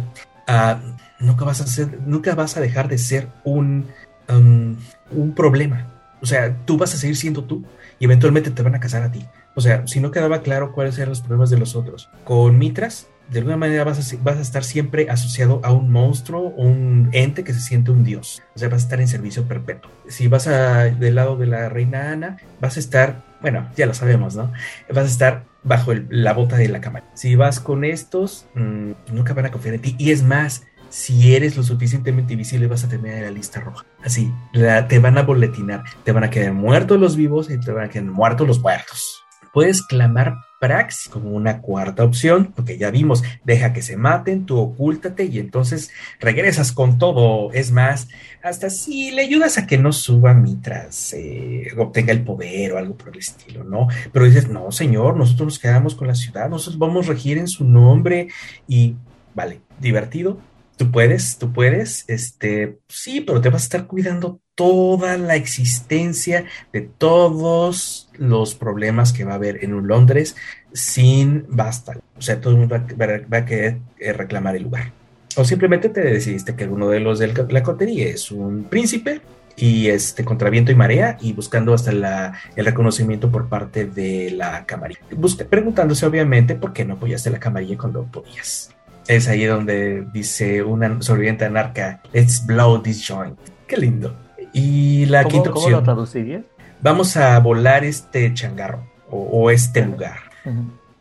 uh, nunca vas a ser, nunca vas a dejar de ser un, um, un problema. O sea, tú vas a seguir siendo tú y eventualmente te van a casar a ti. O sea, si no quedaba claro cuáles eran los problemas de los otros. Con Mitras, de alguna manera vas a, vas a estar siempre asociado a un monstruo, un ente que se siente un dios. O sea, vas a estar en servicio perpetuo. Si vas a, del lado de la reina Ana, vas a estar, bueno, ya lo sabemos, ¿no? Vas a estar bajo la bota de la cámara. Si vas con estos, mmm, nunca van a confiar en ti. Y es más, si eres lo suficientemente visible vas a tener la lista roja. Así, te van a boletinar, te van a quedar muertos los vivos y te van a quedar muertos los muertos. Puedes clamar Praxis como una cuarta opción, porque ya vimos, deja que se maten, tú ocúltate y entonces regresas con todo. Es más, hasta si le ayudas a que no suba mientras eh, obtenga el poder o algo por el estilo, ¿no? Pero dices, no, señor, nosotros nos quedamos con la ciudad, nosotros vamos a regir en su nombre y, vale, divertido, Tú puedes, tú puedes, este, sí, pero te vas a estar cuidando toda la existencia de todos los problemas que va a haber en un Londres sin basta. O sea, todo el mundo va, a querer eh, reclamar el lugar. o simplemente te decidiste que alguno de los de la cotería es un príncipe y este contra viento y marea y buscando hasta la, el reconocimiento por parte de la camarilla. Busca, preguntándose obviamente por qué no apoyaste la camarilla cuando podías. Es ahí donde dice una sobreviviente anarca, let's blow this joint. Qué lindo. Y la quinta opción. ¿Cómo lo traducirías? Vamos a volar este changarro o, este lugar.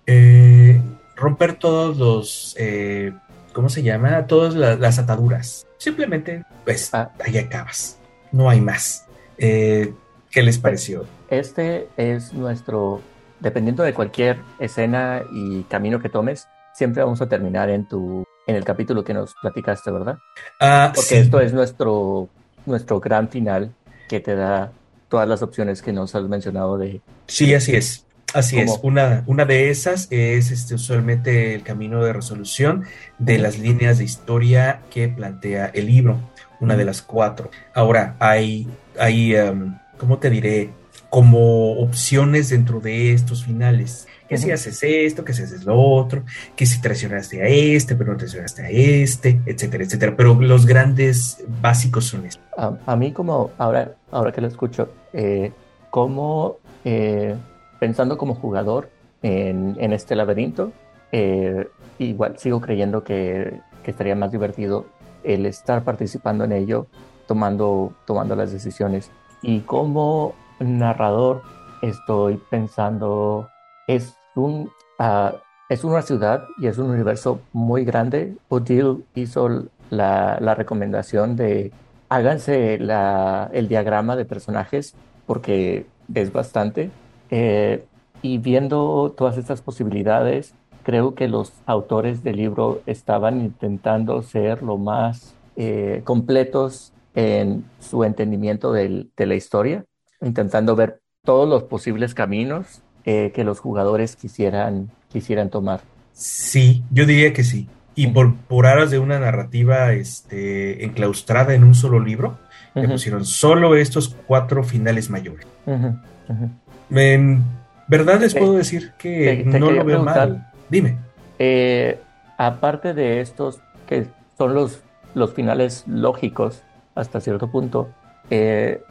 Eh, romper todos los, eh, ¿cómo se llama? Todas las, ataduras. Simplemente, pues, ah. ahí acabas no hay más. Eh, ¿Qué les pareció?
Este es nuestro, dependiendo de cualquier escena y camino que tomes, siempre vamos a terminar en tu, en el capítulo que nos platicaste, ¿verdad? Ah, Porque esto es nuestro, nuestro gran final que te da todas las opciones que nos has mencionado de.
Sí, así es. Así es. Una, una de esas es este, usualmente el camino de resolución de las líneas de historia que plantea el libro una de las cuatro. Ahora, hay, hay um, ¿cómo te diré? Como opciones dentro de estos finales. Que si haces esto, que si haces lo otro, que si traicionaste a este, pero no traicionaste a este, etcétera, etcétera. Pero los grandes básicos son estos.
A, mí como, ahora, ahora que lo escucho, eh, como eh, pensando como jugador en, en este laberinto, eh, igual sigo creyendo que, que, estaría más divertido el estar participando en ello, tomando, tomando las decisiones. Y como narrador estoy pensando, es, un, uh, es una ciudad y es un universo muy grande. Odile hizo la, la recomendación de háganse la, el diagrama de personajes porque es bastante. Eh, y viendo todas estas posibilidades, creo que los autores del libro estaban intentando ser lo más eh, completos en su entendimiento de la historia, intentando ver todos los posibles caminos eh, que los jugadores quisieran, quisieran tomar.
Sí, yo diría que sí. Y por, por aras de una narrativa este, enclaustrada en un solo libro, me pusieron solo estos cuatro finales mayores. En verdad les puedo decir que no lo veo mal. Dime.
Eh, aparte de estos, que son los, los finales lógicos hasta cierto punto, eh,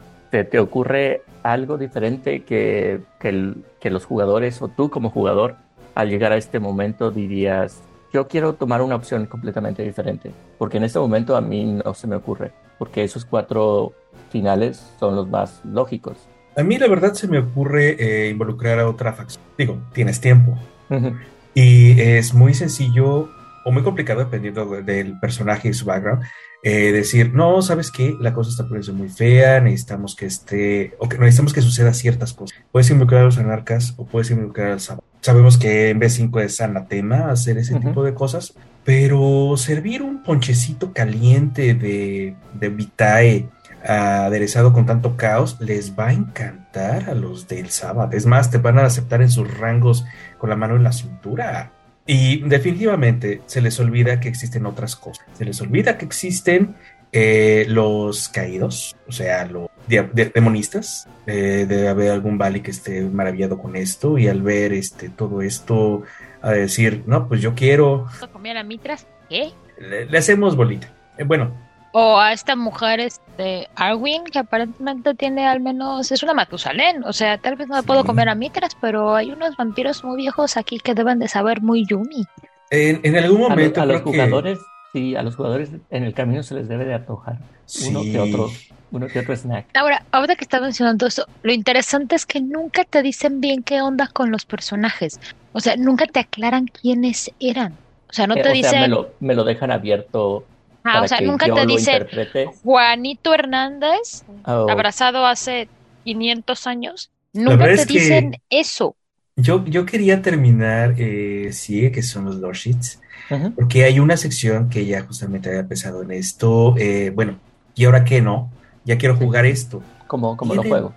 ¿te, ocurre algo diferente que, que, los jugadores o tú como jugador al llegar a este momento dirías, yo quiero tomar una opción completamente diferente? Porque en este momento a mí no se me ocurre, porque esos cuatro finales son los más lógicos.
A mí la verdad se me ocurre eh, involucrar a otra facción. Digo, tienes tiempo. Y es muy sencillo o muy complicado, dependiendo del personaje y su background, eh, decir, no, ¿sabes qué? La cosa está poniendo muy fea, necesitamos que esté, o que necesitamos que suceda ciertas cosas. Puedes involucrar a los anarcas o puedes involucrar al sábado. Sabemos que en B5 es anatema hacer ese tipo de cosas, pero servir un ponchecito caliente de, de Vitae aderezado con tanto caos, les va a encantar a los del sábado. Es más, te van a aceptar en sus rangos con la mano en la cintura. Y definitivamente se les olvida que existen otras cosas. Se les olvida que existen eh, los caídos, o sea, los demonistas. Eh, debe haber algún Bali que esté maravillado con esto y al ver este, todo esto, a decir, no, pues yo quiero...
¿Comer a mitras? ¿Qué?
Le, hacemos bolita. Eh, bueno,
o a esta mujer, este, Arwin, que aparentemente tiene al menos, es una Matusalén, o sea, tal vez no me puedo comer a mitras, pero hay unos vampiros muy viejos aquí que deben de saber muy yumi.
En, algún momento
a, los jugadores, sí, a los jugadores en el camino se les debe de antojar uno que otro, uno que otro snack.
Ahora, ahora que está mencionando eso, lo interesante es que nunca te dicen bien qué onda con los personajes, o sea, nunca te aclaran quiénes eran. O sea, no eh, te dicen.
me, lo, me lo dejan abierto
Ah, o sea, nunca te dicen Juanito Hernández, oh. abrazado hace 500 años. Nunca te dicen eso.
Yo, yo quería terminar, eh, sí, que son los Lord porque hay una sección que ya justamente había pensado en esto. Eh, bueno, ¿y ahora qué no? Ya quiero jugar esto.
Como, como lo juego.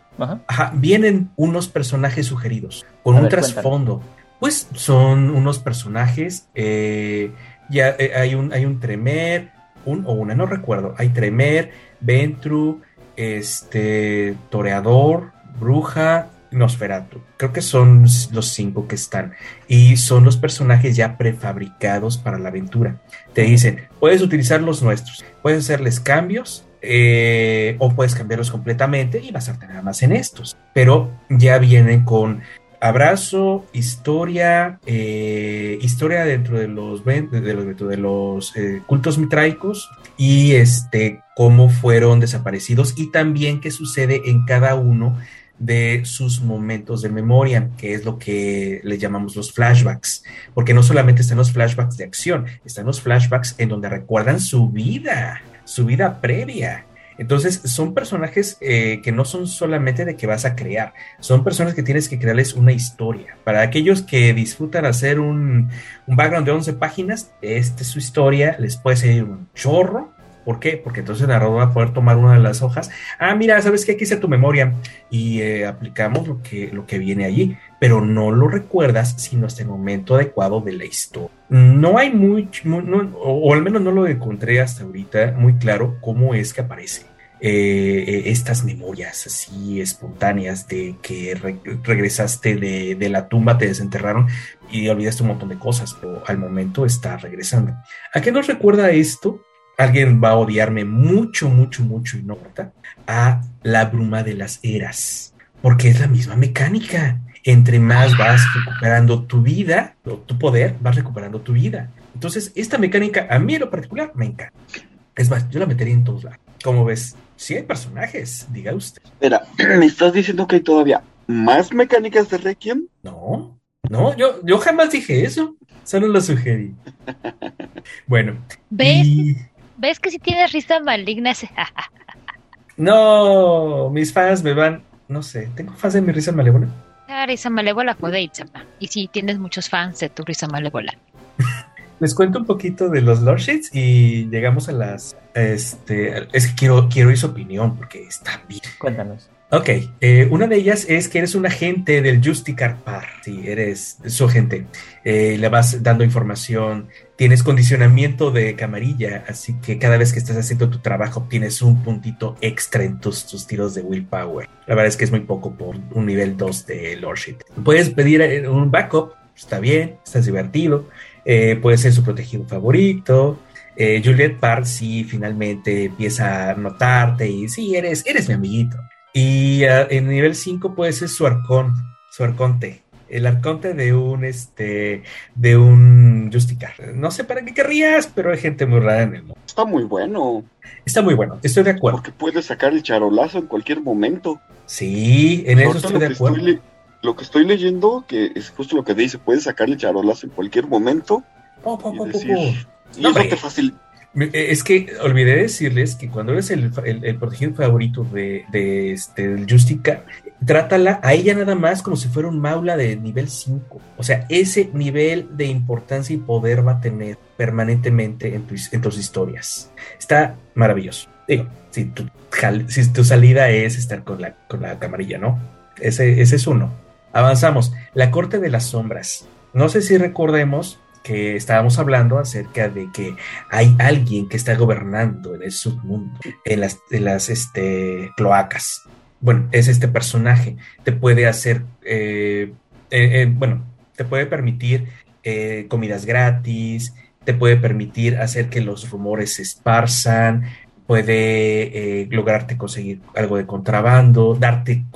Ajá. vienen unos personajes sugeridos con un trasfondo. Pues son unos personajes, eh, ya hay, un, hay un Tremer, un o una, no recuerdo. Hay Tremer, Ventru, este, Toreador, Bruja, Nosferatu. Creo que son los cinco que están. Y son los personajes ya prefabricados para la aventura. Te dicen, puedes utilizar los nuestros, puedes hacerles cambios eh, o puedes cambiarlos completamente y basarte nada más en estos. Pero ya vienen con abrazo, historia, eh, historia dentro de los, de los, eh, cultos mitraicos y este, cómo fueron desaparecidos y también qué sucede en cada uno de sus momentos de memoria, que es lo que le llamamos los flashbacks, porque no solamente están los flashbacks de acción, están los flashbacks en donde recuerdan su vida, su vida previa. Entonces, son personajes eh, que no son solamente de que vas a crear, son personas que tienes que crearles una historia. Para aquellos que disfrutan hacer un, un background de 11 páginas, esta es su historia, les puede ser un chorro, ¿Por qué? Porque entonces el narrador va a poder tomar una de las hojas. Ah, mira, ¿sabes qué? Aquí está tu memoria. Y eh, aplicamos lo que, lo que viene allí. Pero no lo recuerdas sino hasta el momento adecuado de la historia. No hay mucho, o, al menos no lo encontré hasta ahorita muy claro cómo es que aparece. Eh, eh, estas memorias así espontáneas de que regresaste de, de, la tumba, te desenterraron y olvidaste un montón de cosas, pero al momento está regresando. ¿A qué nos recuerda esto? alguien va a odiarme mucho, mucho, mucho y no a la bruma de las eras, porque es la misma mecánica. Entre más vas recuperando tu vida, o tu poder, vas recuperando tu vida. Entonces, esta mecánica a mí en lo particular me encanta. Es más, yo la metería en todos lados. Como ves, si hay personajes, diga usted.
Espera, ¿me estás diciendo que hay todavía más mecánicas de Requiem?
No, no, yo, yo jamás dije eso. Solo lo sugerí. Bueno.
¿Ves? ¿Ves que si tienes risa maligna?
no, mis fans me van. No sé, ¿tengo fans de mi risa malévola?
La risa malévola puede Itzama. Y si tienes muchos fans de tu risa malévola.
Les cuento un poquito de los Lordships y llegamos a las. Este, es que quiero, quiero ir su opinión porque está bien.
Cuéntanos.
Ok, eh, una de ellas es que eres un agente del Justicar Par, sí, eres su agente, eh, le vas dando información, tienes condicionamiento de camarilla, así que cada vez que estás haciendo tu trabajo tienes un puntito extra en tus, tiros de willpower. La verdad es que es muy poco por un nivel 2 de Lordship. Puedes pedir eh, un backup, está bien, estás divertido, puede ser su protegido favorito, Juliet Parr sí finalmente empieza a notarte y sí, eres, eres mi amiguito. Y uh, en nivel 5 puede ser su arcón, su arconte. El arconte de un este de un Justicar. No sé para qué querrías, pero hay gente muy rara en el mundo.
Está muy bueno.
Está muy bueno, estoy de acuerdo.
Porque puede sacar el charolazo en cualquier momento.
Sí, en eso estoy de acuerdo.
Lo que estoy leyendo, que es justo lo que dice, puede sacar el charolazo en cualquier momento. y, decir, y eso te facilita
eh, es que olvidé decirles que cuando eres el, protegido favorito de, este, del Justica, trátala a ella nada más como si fuera un maula de nivel 5. O sea, ese nivel de importancia y poder va a tener permanentemente en, en tus historias. Está maravilloso. Digo, si tu, si tu salida es estar con la, con la camarilla, ¿no? Ese, ese es uno. Avanzamos. La corte de las sombras. No sé si recordemos que estábamos hablando acerca de que hay alguien que está gobernando en el submundo, en las, las este, cloacas. Bueno, es este personaje. Te puede hacer, eh, eh, eh, bueno, te puede permitir comidas gratis, te puede permitir hacer que los rumores se esparzan, puede lograrte conseguir algo de contrabando, darte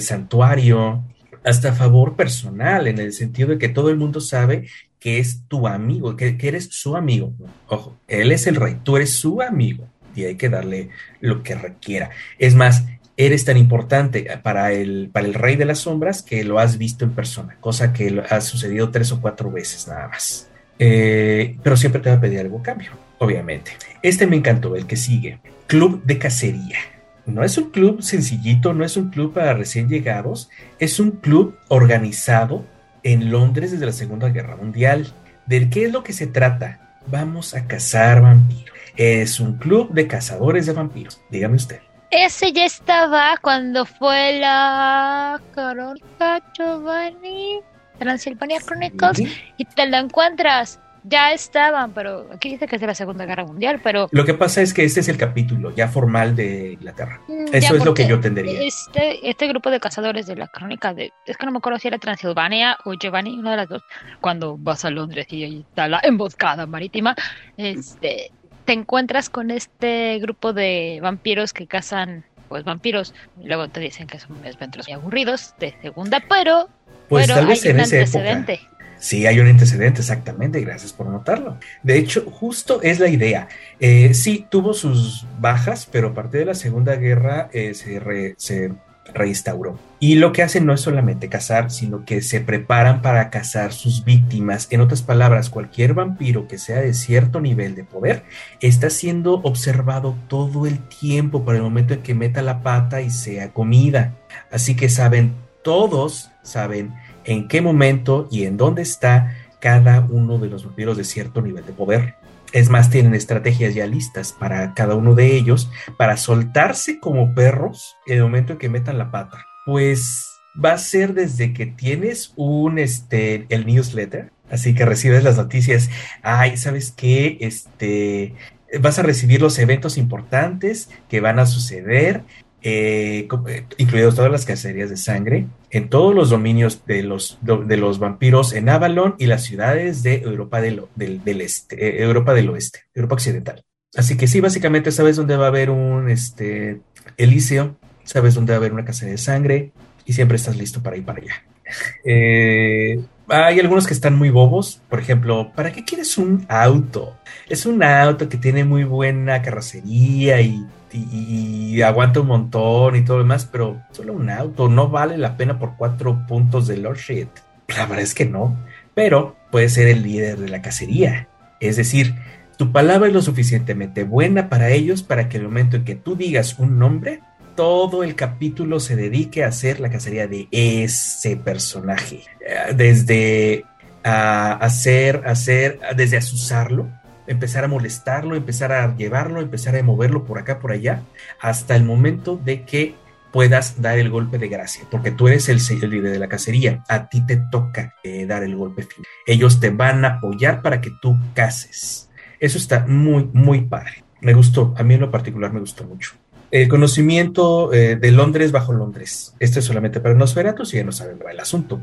santuario, hasta favor personal, en el sentido de que todo el mundo sabe que es tu amigo, que, eres su amigo. Ojo, él es el rey, tú eres su amigo y hay que darle lo que requiera. Es más, eres tan importante para el, para el rey de las sombras que lo has visto en persona, cosa que ha sucedido tres o cuatro veces nada más. Eh, pero siempre te va a pedir algo cambio, obviamente. Este me encantó, el que sigue. Club de cacería. No es un club sencillito, no es un club para recién llegados, es un club organizado en Londres desde la Segunda Guerra Mundial. ¿De qué es lo que se trata? Vamos a cazar vampiros. Es un club de cazadores de vampiros. Dígame usted.
Ese ya estaba cuando fue la Crónica Giovanni, Transylvania Chronicles, y te lo encuentras. Ya estaban, pero aquí dice que es de la Segunda Guerra Mundial, pero...
Lo que pasa es que este es el capítulo ya formal de Inglaterra. Mm, Eso es lo que yo tendería.
Este, este grupo de cazadores de la crónica de... Es que no me acuerdo si era Transilvania o Giovanni, una de las dos, cuando vas a Londres y ahí está la emboscada marítima, este, te encuentras con este grupo de vampiros que cazan pues vampiros. Luego te dicen que son desventuros muy aburridos de segunda, pero,
pues
pero
hay un antecedente. Sí, hay un antecedente, exactamente, gracias por notarlo. De hecho, justo es la idea. Eh, sí, tuvo sus bajas, pero a partir de la Segunda Guerra eh, se, se reinstauró. Y lo que hacen no es solamente cazar, sino que se preparan para cazar sus víctimas. En otras palabras, cualquier vampiro que sea de cierto nivel de poder está siendo observado todo el tiempo para el momento en que meta la pata y sea comida. Así que saben, todos saben en qué momento y en dónde está cada uno de los vampiros de cierto nivel de poder. Es más, tienen estrategias ya listas para cada uno de ellos para soltarse como perros en el momento en que metan la pata. Pues va a ser desde que tienes un, este, el newsletter, así que recibes las noticias. Ay, ¿sabes qué? Este, vas a recibir los eventos importantes que van a suceder eh, eh, incluidos todas las cacerías de sangre, en todos los dominios de los, de los vampiros en Avalon y las ciudades de Europa del, del, este, eh, Europa del oeste, Europa occidental. Así que sí, básicamente sabes dónde va a haber un este, Elíseo, sabes dónde va a haber una cacería de sangre y siempre estás listo para ir para allá. hay algunos que están muy bobos, por ejemplo, ¿para qué quieres un auto? Es un auto que tiene muy buena carrocería y y, aguanta un montón y todo lo demás, pero solo un auto no vale la pena por cuatro puntos de Lordship. La verdad es que no, pero puede ser el líder de la cacería. Es decir, tu palabra es lo suficientemente buena para ellos para que el momento en que tú digas un nombre, todo el capítulo se dedique a hacer la cacería de ese personaje. Eh, desde a hacer, hacer, desde asusarlo, empezar a molestarlo, empezar a llevarlo, empezar a moverlo por acá, por allá, hasta el momento de que puedas dar el golpe de gracia, porque tú eres el, líder de la cacería, a ti te toca eh, dar el golpe final. Ellos te van a apoyar para que tú cases. Eso está muy, muy padre. Me gustó, a mí en lo particular me gustó mucho. El conocimiento eh, de Londres bajo Londres. Esto es solamente para Nosferatu, si ya no saben el asunto.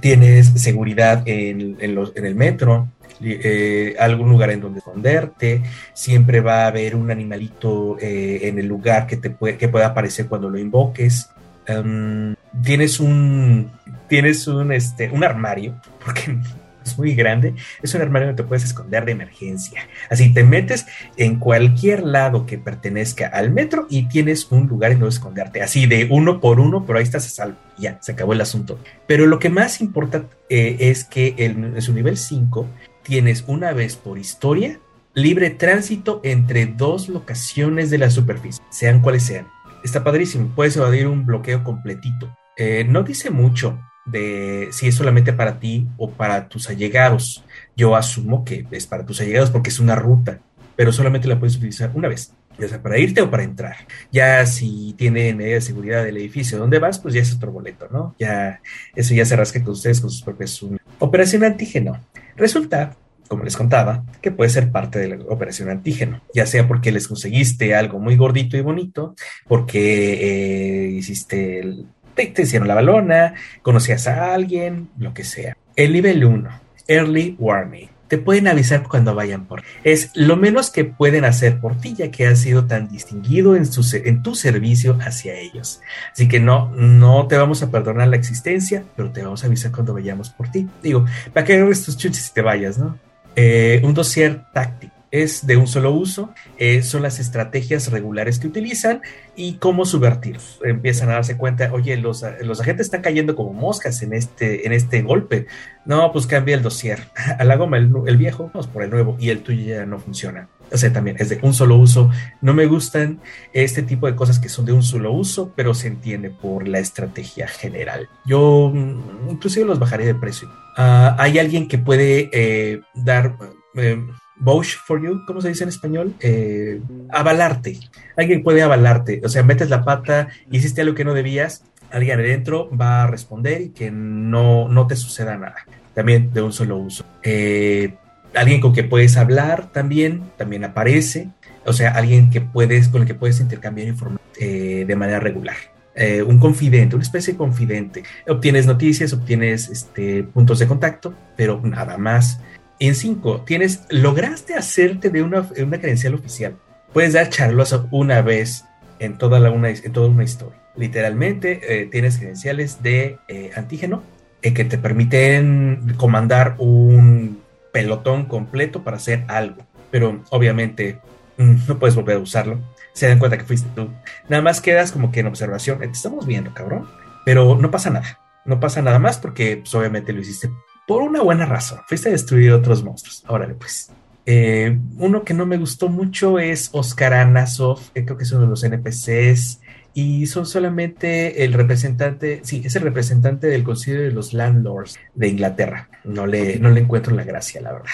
Tienes seguridad en el metro, eh, algún lugar en donde esconderte, siempre va a haber un animalito eh, en el lugar que, te puede, que pueda aparecer cuando lo invoques. Em, tienes un, tienes un, este, un armario, porque es muy grande, es un armario donde te puedes esconder de emergencia. Así te metes en cualquier lado que pertenezca al metro y tienes un lugar en donde esconderte, así de uno por uno, pero ahí estás a salvo. Ya, se acabó el asunto. Pero lo que más importa eh, es que en su nivel 5 tienes una vez por historia libre tránsito entre dos locaciones de la superficie, sean cuales sean. Está padrísimo, puedes evadir un bloqueo completito. Eh, no dice mucho de si es solamente para ti o para tus allegados. Yo asumo que es para tus allegados porque es una ruta, pero solamente la puedes utilizar una vez, ya sea para irte o para entrar. Ya si tiene medida de seguridad del edificio donde vas, pues ya es otro boleto, ¿no? Ya eso ya se rasca con ustedes con sus propias operación antígeno. Resulta, como les contaba, que puede ser parte de la operación antígeno, ya sea porque les conseguiste algo muy gordito y bonito, porque eh, hiciste te, hicieron la balona, conocías a alguien, lo que sea. El nivel 1, Early Warning. Te pueden avisar cuando vayan por. Es lo menos que pueden hacer por ti, ya que has sido tan distinguido en, en tu servicio hacia ellos. Así que no, no te vamos a perdonar la existencia, pero te vamos a avisar cuando vayamos por ti. Digo, para que agarres tus chuches y te vayas, ¿no? Eh, un dossier táctico es de un solo uso, eh, son las estrategias regulares que utilizan y cómo subvertir. Empiezan a darse cuenta, oye, los, los, agentes están cayendo como moscas en este, en este golpe. No, pues cambia el dossier. A la goma, el, el, viejo, vamos por el nuevo y el tuyo ya no funciona. O sea, también es de un solo uso. No me gustan este tipo de cosas que son de un solo uso, pero se entiende por la estrategia general. Yo mm, inclusive los bajaré de precio. Ah, hay alguien que puede eh, dar... Eh, vouch for you, ¿cómo se dice en español? Eh, avalarte. Alguien puede avalarte. O sea, metes la pata, hiciste algo que no debías, alguien adentro va a responder y que no, no te suceda nada. También de un solo uso. Eh, alguien con que puedes hablar también, también aparece, o sea, alguien que puedes, con el que puedes intercambiar información eh, de manera regular. Eh, un confidente, una especie de confidente. Obtienes noticias, obtienes este, puntos de contacto, pero nada más. En cinco, tienes, lograste hacerte de una, una credencial oficial. Puedes dar charlos una vez en toda, la, una, en toda una historia. Literalmente, eh, tienes credenciales de antígeno que te permiten comandar un pelotón completo para hacer algo. Pero obviamente mm, no puedes volver a usarlo. Se dan cuenta que fuiste tú. Nada más quedas como que en observación. Te estamos viendo, cabrón. Pero no pasa nada. No pasa nada más porque pues, obviamente lo hiciste por una buena razón. Fuiste a destruir otros monstruos. Órale, pues. Eh, uno que no me gustó mucho es Oscar Anasov, creo que es uno de los NPCs y son solamente el representante, sí, es el representante del Consejo de los Landlords de Inglaterra. No le, no le encuentro la gracia, la verdad.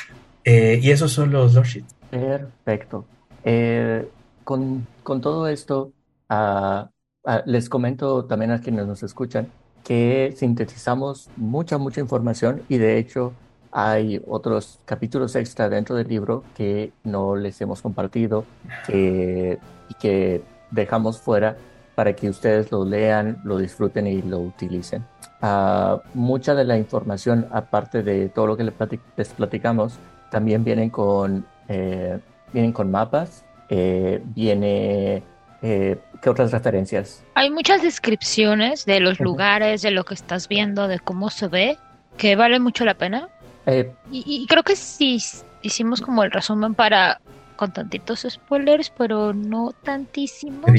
Eh, y esos son los Lordships.
Perfecto. Eh, con, con, todo esto, ah, ah, les comento también a quienes nos escuchan que sintetizamos mucha, mucha información y de hecho hay otros capítulos extra dentro del libro que no les hemos compartido y que dejamos fuera para que ustedes lo lean, lo disfruten y lo utilicen. Uh, mucha de la información, aparte de todo lo que les, platicamos, también vienen con, eh, vienen con mapas, eh, viene... Eh, ¿Qué otras referencias?
Hay muchas descripciones de los lugares, de lo que estás viendo, de cómo se ve, que vale mucho la pena. y, y, creo que si hicimos como el resumen para con tantitos spoilers, pero no tantísimos.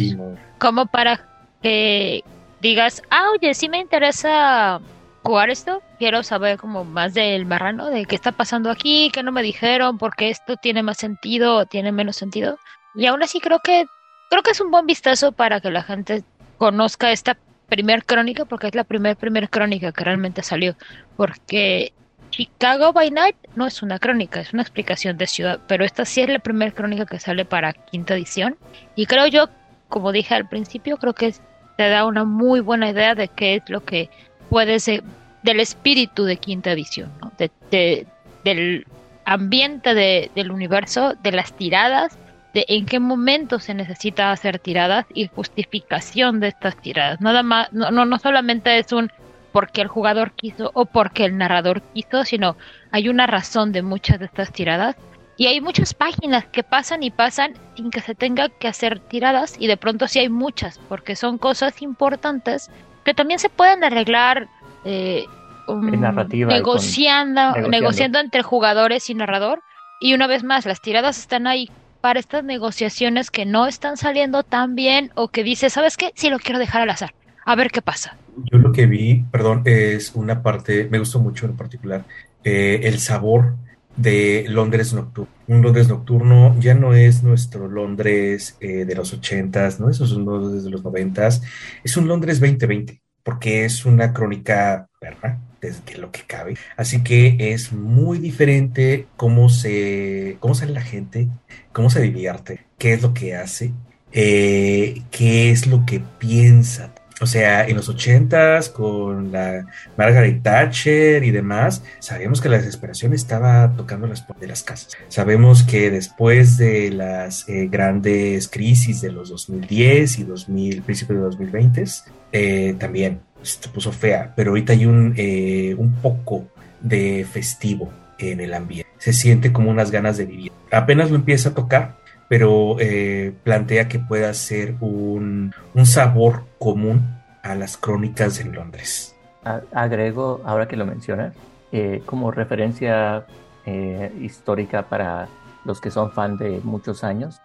Como para que digas, ah, oye, sí me interesa jugar esto. Quiero saber como más del marrano, de qué está pasando aquí, qué no me dijeron, porque esto tiene más sentido o tiene menos sentido. Y aún así creo que creo que es un buen vistazo para que la gente conozca esta primer crónica, porque es la primer primer crónica que realmente salió. Porque Chicago by Night no es una crónica, es una explicación de ciudad, pero esta sí es la primera crónica que sale para quinta edición. Y creo yo, como dije al principio, creo que te da una muy buena idea de qué es lo que puede ser del espíritu de quinta edición, del ambiente del universo, de las tiradas, de en qué momento se necesita hacer tiradas y justificación de estas tiradas. Nada más, no, no, no solamente es un porque el jugador quiso o porque el narrador quiso, sino hay una razón de muchas de estas tiradas. Y hay muchas páginas que pasan y pasan sin que se tenga que hacer tiradas y de pronto sí hay muchas, porque son cosas importantes que también se pueden arreglar eh, um, negociando, negociando entre jugadores y narrador. Y una vez más, las tiradas están ahí para estas negociaciones que no están saliendo tan bien o que dice, ¿sabes qué? Sí lo quiero dejar al azar. A ver qué pasa.
Yo lo que vi, perdón, es una parte, me gustó mucho en particular, eh, el sabor de Londres nocturno. Un Londres nocturno ya no es nuestro Londres eh, de los ochentas, ¿no? Esos son Londres de los noventas. Es un Londres 2020, porque es una crónica perra, desde lo que cabe. Así que es muy diferente cómo se, cómo sale la gente, cómo se divierte, qué es lo que hace, eh, qué es lo que piensa o sea, en los ochentas, con la Margaret Thatcher y demás, sabemos que la desesperación estaba tocando las puertas de las casas. Sabemos que después de las eh, grandes crisis de los 2010 y 2000, principios de 2020, eh, también se puso fea, pero ahorita hay un, eh, un poco de festivo en el ambiente. Se siente como unas ganas de vivir. Apenas lo empieza a tocar, pero eh, plantea que pueda ser un, sabor común a las crónicas en Londres.
Agrego, ahora que lo mencionas, eh, como referencia eh, histórica para los que son fan de muchos años,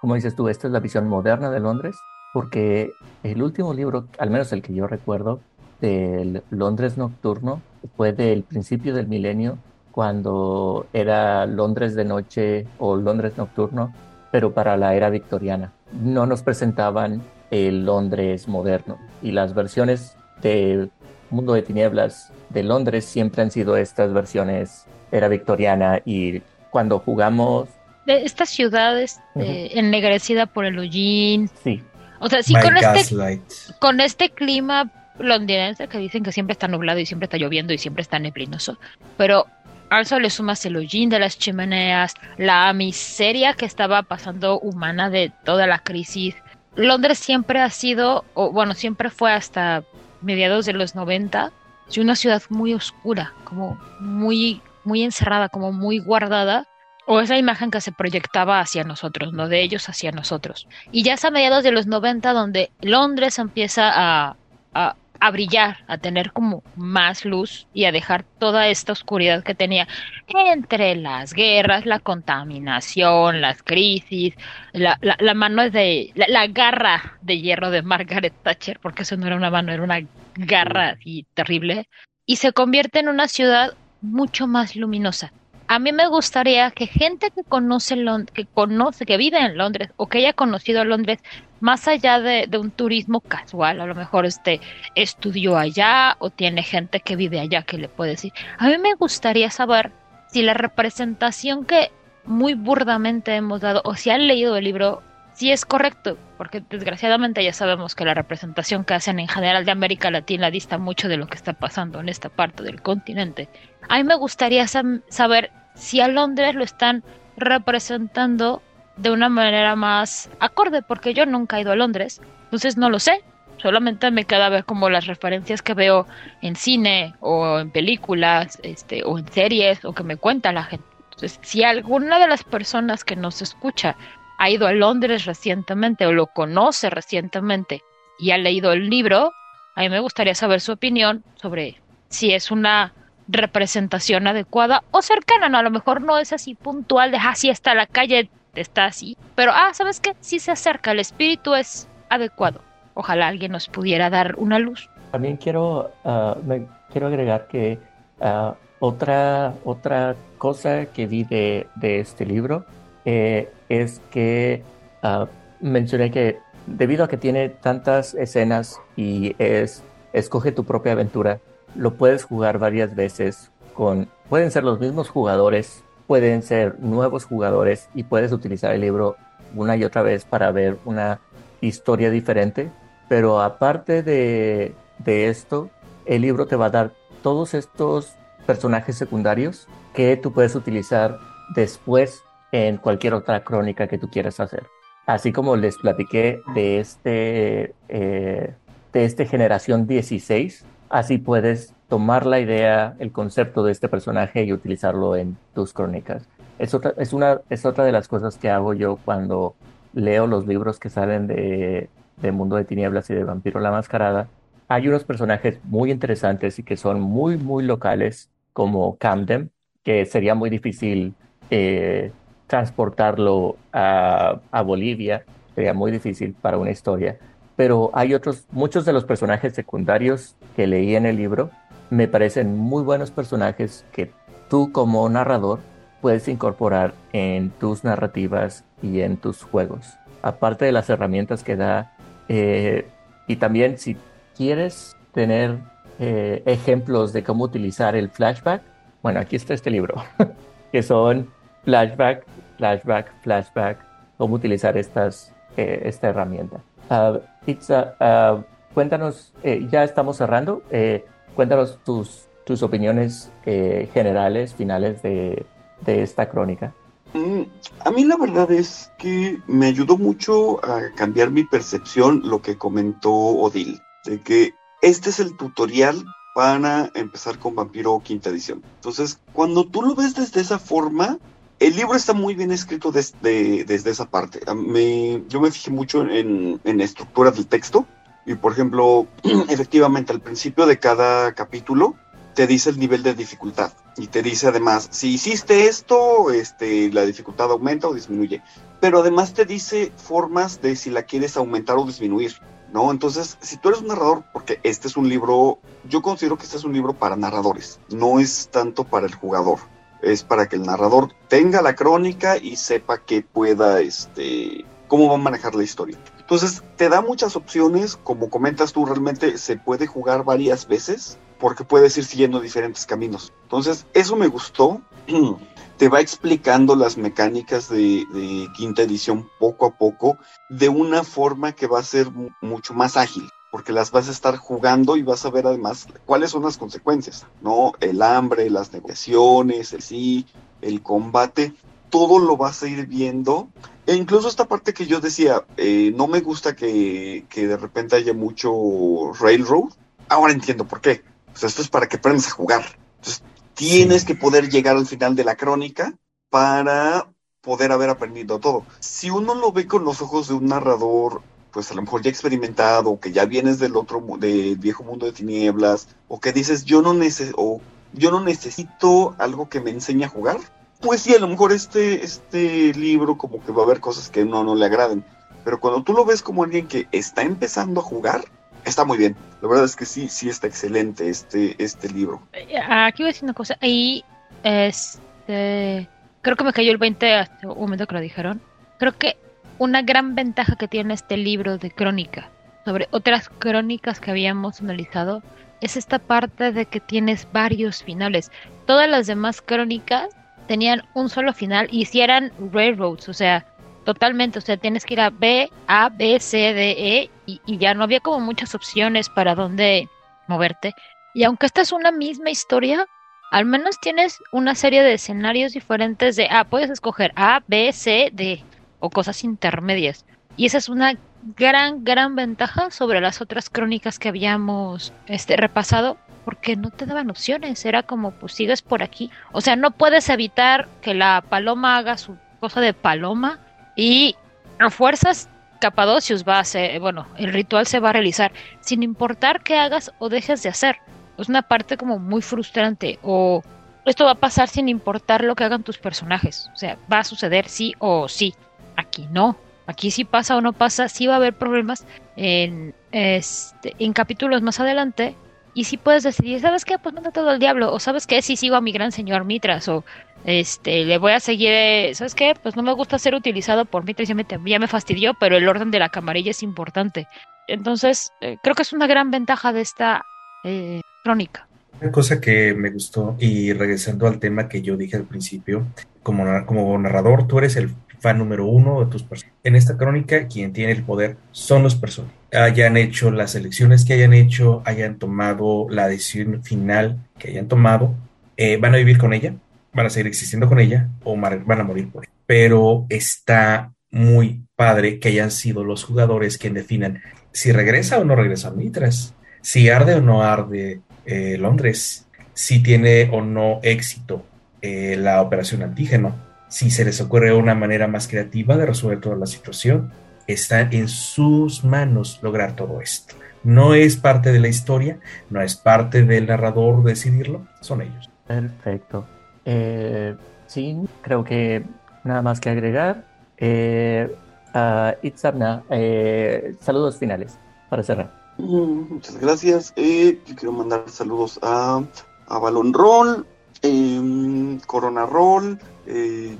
como dices tú, esta es la visión moderna de Londres, porque el último libro, al menos el que yo recuerdo, del Londres Nocturno, fue del principio del milenio cuando era Londres de noche o Londres nocturno, pero para la era victoriana. No nos presentaban el Londres moderno y las versiones de Mundo de Tinieblas de Londres siempre han sido estas versiones era victoriana y cuando jugamos
de estas ciudades eh, ennegrecida por el hollín.
Sí.
O sea, sí con este, con este clima londinense que dicen que siempre está nublado y siempre está lloviendo y siempre está neblinoso, pero eso le sumas el hollín de las chimeneas, la miseria que estaba pasando humana de toda la crisis. Londres siempre ha sido, o bueno, siempre fue hasta mediados de los 90, una ciudad muy oscura, como muy, muy encerrada, como muy guardada, o esa imagen que se proyectaba hacia nosotros, no de ellos hacia nosotros. Y ya es a mediados de los 90 donde Londres empieza a, a, a brillar, a tener como más luz y a dejar toda esta oscuridad que tenía entre las guerras, la contaminación, las crisis, la, la, mano de, la, garra de hierro de Margaret Thatcher, porque eso no era una mano, era una garra así terrible, y se convierte en una ciudad mucho más luminosa. A mí me gustaría que gente que conoce Londres, que conoce, que vive en Londres o que haya conocido Londres más allá de, un turismo casual, a lo mejor este estudió allá o tiene gente que vive allá que le puede decir. A mí me gustaría saber si la representación que muy burdamente hemos dado o si han leído el libro si es correcto, porque desgraciadamente ya sabemos que la representación que hacen en general de América Latina dista mucho de lo que está pasando en esta parte del continente. A mí me gustaría saber si a Londres lo están representando de una manera más acorde, porque yo nunca he ido a Londres, entonces no lo sé. Solamente me queda ver como las referencias que veo en cine o en películas, este, o en series, o que me cuenta la gente. Entonces, si alguna de las personas que nos escucha ha ido a Londres recientemente o lo conoce recientemente y ha leído el libro, a mí me gustaría saber su opinión sobre si es una representación adecuada o cercana, no, a lo mejor no es así puntual de así ah, está la calle está así. Pero, ah, ¿sabes qué? Sí se acerca, el espíritu es adecuado. Ojalá alguien nos pudiera dar una luz.
También quiero, ah, quiero agregar que ah, otra, otra cosa que vi de, de este libro eh, es que mencioné que debido a que tiene tantas escenas y es escoge tu propia aventura, lo puedes jugar varias veces con, pueden ser los mismos jugadores pueden ser nuevos jugadores y puedes utilizar el libro una y otra vez para ver una historia diferente. Pero aparte de, esto, el libro te va a dar todos estos personajes secundarios que tú puedes utilizar después en cualquier otra crónica que tú quieras hacer. Así como les platiqué de este, eh, de este generación 16, así puedes tomar la idea, el concepto de este personaje y utilizarlo en tus crónicas. Es otra, es una, es otra de las cosas que hago yo cuando leo los libros que salen de, Mundo de Tinieblas y de Vampiro la Mascarada. Hay unos personajes muy interesantes y que son muy, muy locales, como Camden, que sería muy difícil eh, transportarlo a Bolivia, sería muy difícil para una historia pero hay otros, muchos de los personajes secundarios que leí en el libro me parecen muy buenos personajes que tú como narrador puedes incorporar en tus narrativas y en tus juegos. Aparte de las herramientas que da, eh, y también si quieres tener eh, ejemplos de cómo utilizar el flashback, bueno, aquí está este libro, que son flashback, flashback, flashback, cómo utilizar estas, eh, esta herramienta. Uh, cuéntanos, ya estamos cerrando. Cuéntanos tus, tus opiniones eh, generales, finales de, esta crónica.
Mm, a mí la verdad es que me ayudó mucho a cambiar mi percepción lo que comentó Odil, de que este es el tutorial para empezar con Vampiro quinta edición. Entonces, cuando tú lo ves desde esa forma, el libro está muy bien escrito desde, desde esa parte. Yo me fijé mucho en, en estructura del texto y por ejemplo, efectivamente al principio de cada capítulo te dice el nivel de dificultad y te dice además, si hiciste esto, este, la dificultad aumenta o disminuye. Pero además te dice formas de si la quieres aumentar o disminuir. ¿no? Entonces, si tú eres un narrador, porque este es un libro, yo considero que este es un libro para narradores, no es tanto para el jugador, es para que el narrador tenga la crónica y sepa que pueda, este, cómo va a manejar la historia. Entonces, te da muchas opciones, como comentas tú, realmente se puede jugar varias veces porque puedes ir siguiendo diferentes caminos. Entonces, eso me gustó. te va explicando las mecánicas de, quinta edición poco a poco de una forma que va a ser mucho más ágil porque las vas a estar jugando y vas a ver además cuáles son las consecuencias, ¿no? El hambre, las negociaciones, el sí, el combate, todo lo vas a ir viendo. E incluso esta parte que yo decía, eh, no me gusta que, que, de repente haya mucho railroad. Ahora entiendo por qué. O sea, esto es para que aprendas a jugar. Entonces, tienes que poder llegar al final de la crónica para poder haber aprendido todo. Si uno lo ve con los ojos de un narrador, pues a lo mejor ya experimentado, que ya vienes del otro, del viejo mundo de tinieblas, o que dices, yo no, o yo no necesito algo que me enseñe a jugar, pues sí, a lo mejor este, este libro como que va a haber cosas que no, no le agraden. Pero cuando tú lo ves como alguien que está empezando a jugar, está muy bien. La verdad es que sí, sí está excelente este, este libro.
Eh, aquí voy a decir una cosa. Ahí, este, creo que me cayó el 20 hasta un momento que lo dijeron. Creo que una gran ventaja que tiene este libro de crónica sobre otras crónicas que habíamos analizado es esta parte de que tienes varios finales. Todas las demás crónicas tenían un solo final y si eran railroads, o sea, totalmente, o sea, tienes que ir a B, A, B, C, D, E y, ya no había como muchas opciones para dónde moverte. Y aunque esta es una misma historia, al menos tienes una serie de escenarios diferentes de, ah, puedes escoger A, B, C, D o cosas intermedias. Y esa es una gran, gran ventaja sobre las otras crónicas que habíamos este, repasado, porque no te daban opciones, era como, pues sigues por aquí. O sea, no puedes evitar que la paloma haga su cosa de paloma y a fuerzas Capadocios va a ser, bueno, el ritual se va a realizar sin importar qué hagas o dejes de hacer. Es una parte como muy frustrante o esto va a pasar sin importar lo que hagan tus personajes. O sea, va a suceder sí o sí. Aquí no. Aquí sí pasa o no pasa, sí va a haber problemas en, este, en capítulos más adelante. Y sí puedes decidir, ¿sabes qué? Pues manda todo al diablo. O ¿sabes qué? Sí sigo a mi gran señor Mitras. O este, le voy a seguir, ¿sabes qué? Pues no me gusta ser utilizado por Mitras, ya me, ya me fastidió, pero el orden de la camarilla es importante. Entonces, eh, creo que es una gran ventaja de esta eh, crónica.
Una cosa que me gustó, y regresando al tema que yo dije al principio, como, como narrador, tú eres el fan número uno de tus personajes. En esta crónica, quien tiene el poder son los personajes. Hayan hecho las elecciones que hayan hecho, hayan tomado la decisión final que hayan tomado, eh, van a vivir con ella, van a seguir existiendo con ella o van a morir por ella. Pero está muy padre que hayan sido los jugadores quien definan si regresa o no regresa Mitras, si arde o no arde eh, Londres, si tiene o no éxito eh, la operación antígeno, si se les ocurre una manera más creativa de resolver toda la situación, está en sus manos lograr todo esto. No es parte de la historia, no es parte del narrador decidirlo, son ellos.
Perfecto. Eh, sí, creo que nada más que agregar. Eh, Itzabna, eh, saludos finales para cerrar.
Mm, muchas gracias. Eh, yo quiero mandar saludos a, a Balón Roll, eh, Corona Roll, eh,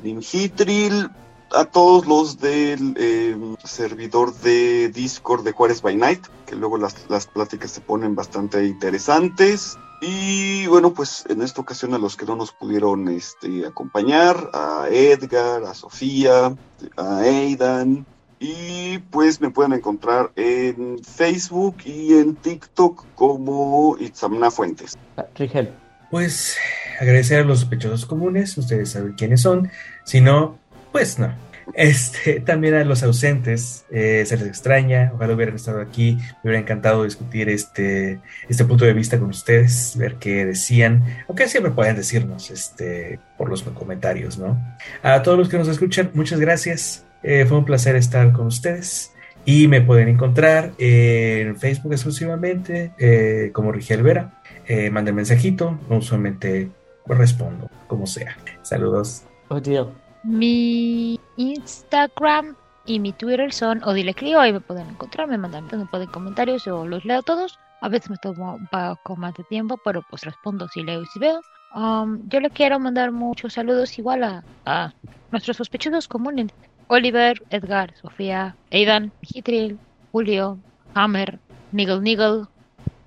a todos los del em, servidor de Discord de Juárez by Night, que luego las, las pláticas se ponen bastante interesantes. Y bueno, pues en esta ocasión a los que no nos pudieron este, acompañar, a Edgar, a Sofía, a Aidan, y pues me pueden encontrar en Facebook y en TikTok como Itzamna Fuentes.
Ah, Rigel.
Pues agradecer a los sospechosos comunes, ustedes saben quiénes son, si no, pues no. Este, también a los ausentes, eh, se les extraña, ojalá hubieran estado aquí, me hubiera encantado discutir este, este punto de vista con ustedes, ver qué decían, aunque siempre pueden decirnos este, por los comentarios, ¿no? A todos los que nos escuchan, muchas gracias, eh, fue un placer estar con ustedes y me pueden encontrar en Facebook exclusivamente eh, como Rigel Vera. Eh, manden mensajito, no usualmente respondo, como sea. Saludos.
Odile.
Mi Instagram y mi Twitter son Odile Clio, ahí me pueden encontrar, me mandan un poco de comentarios, yo los leo todos. A veces me tomo un poco más de tiempo, pero pues respondo si leo y si veo. Um, yo le quiero mandar muchos saludos igual a, a nuestros sospechosos comunes. Oliver, Edgar, Sofía, Aidan, Hitril, Julio, Hammer, Niggle Niggle.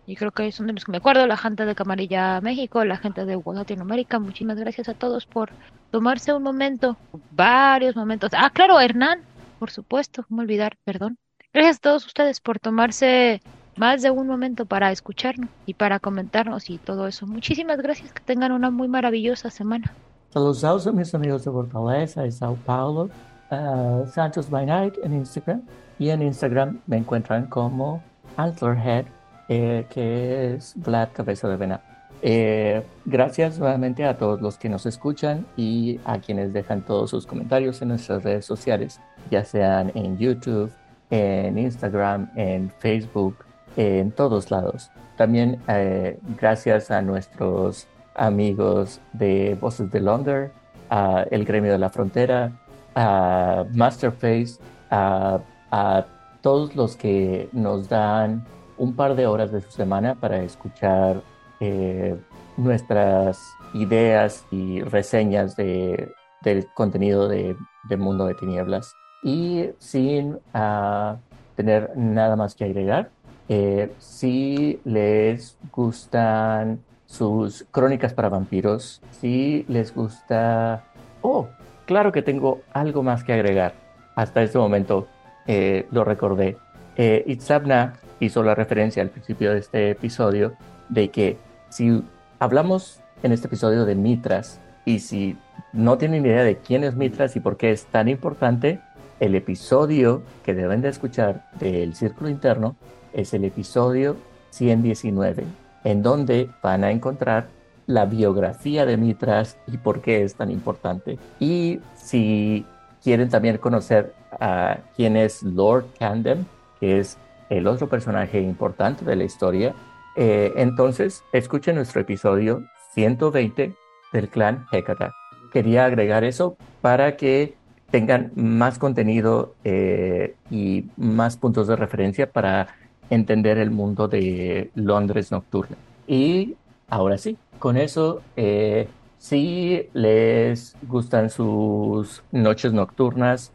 Y creo que son de los que me acuerdo. La gente de Camarilla México, la gente de Latinoamérica. Muchísimas gracias a todos por tomarse un momento, varios momentos. Ah, claro, Hernán, por supuesto, cómo olvidar, perdón. Gracias a todos ustedes por tomarse más de un momento para escucharnos y para comentarnos y todo eso. Muchísimas gracias, que tengan una muy maravillosa semana.
Saludos a mis amigos de Fortaleza y Sao Paulo, uh, Santos by Night en Instagram y en Instagram me encuentran como Antlerhead, eh, que es Vlad Cabeza de Venado. Eh, gracias nuevamente a todos los que nos escuchan y a quienes dejan todos sus comentarios en nuestras redes sociales, ya sean en YouTube, en Instagram, en Facebook, en todos lados. También eh, gracias a nuestros amigos de Voces de Londres, a el Gremio de la Frontera, a Masterface, a, a todos los que nos dan un par de horas de su semana para escuchar eh, nuestras ideas y reseñas de, del contenido de, Mundo de Tinieblas. Y sin ah, tener nada más que agregar, eh, si les gustan sus crónicas para vampiros, si les gusta... Oh, claro que tengo algo más que agregar. Hasta este momento eh, lo recordé. Itzabna hizo la referencia al principio de este episodio de que si hablamos en este episodio de Mitras y si no tienen idea de quién es Mitras y por qué es tan importante, el episodio que deben de escuchar del Círculo Interno es el episodio 119, en donde van a encontrar la biografía de Mitras y por qué es tan importante. Y si quieren también conocer a quién es Lord Candem, que es el otro personaje importante de la historia, eh, entonces, escuchen nuestro episodio 120 del clan Hecata. Quería agregar eso para que tengan más contenido eh, y más puntos de referencia para entender el mundo de Londres nocturna. Y ahora sí, con eso, eh, si les gustan sus noches nocturnas,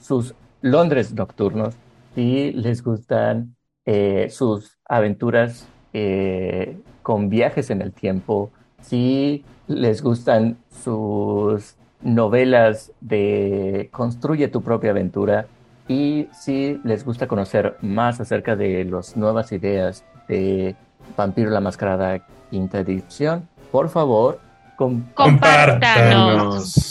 sus Londres nocturnos, si les gustan sus aventuras eh, con viajes en el tiempo, si les gustan sus novelas de construye tu propia aventura y si les gusta conocer más acerca de las nuevas ideas de Vampiro la Mascarada Quinta Edición, por favor,
compártanos.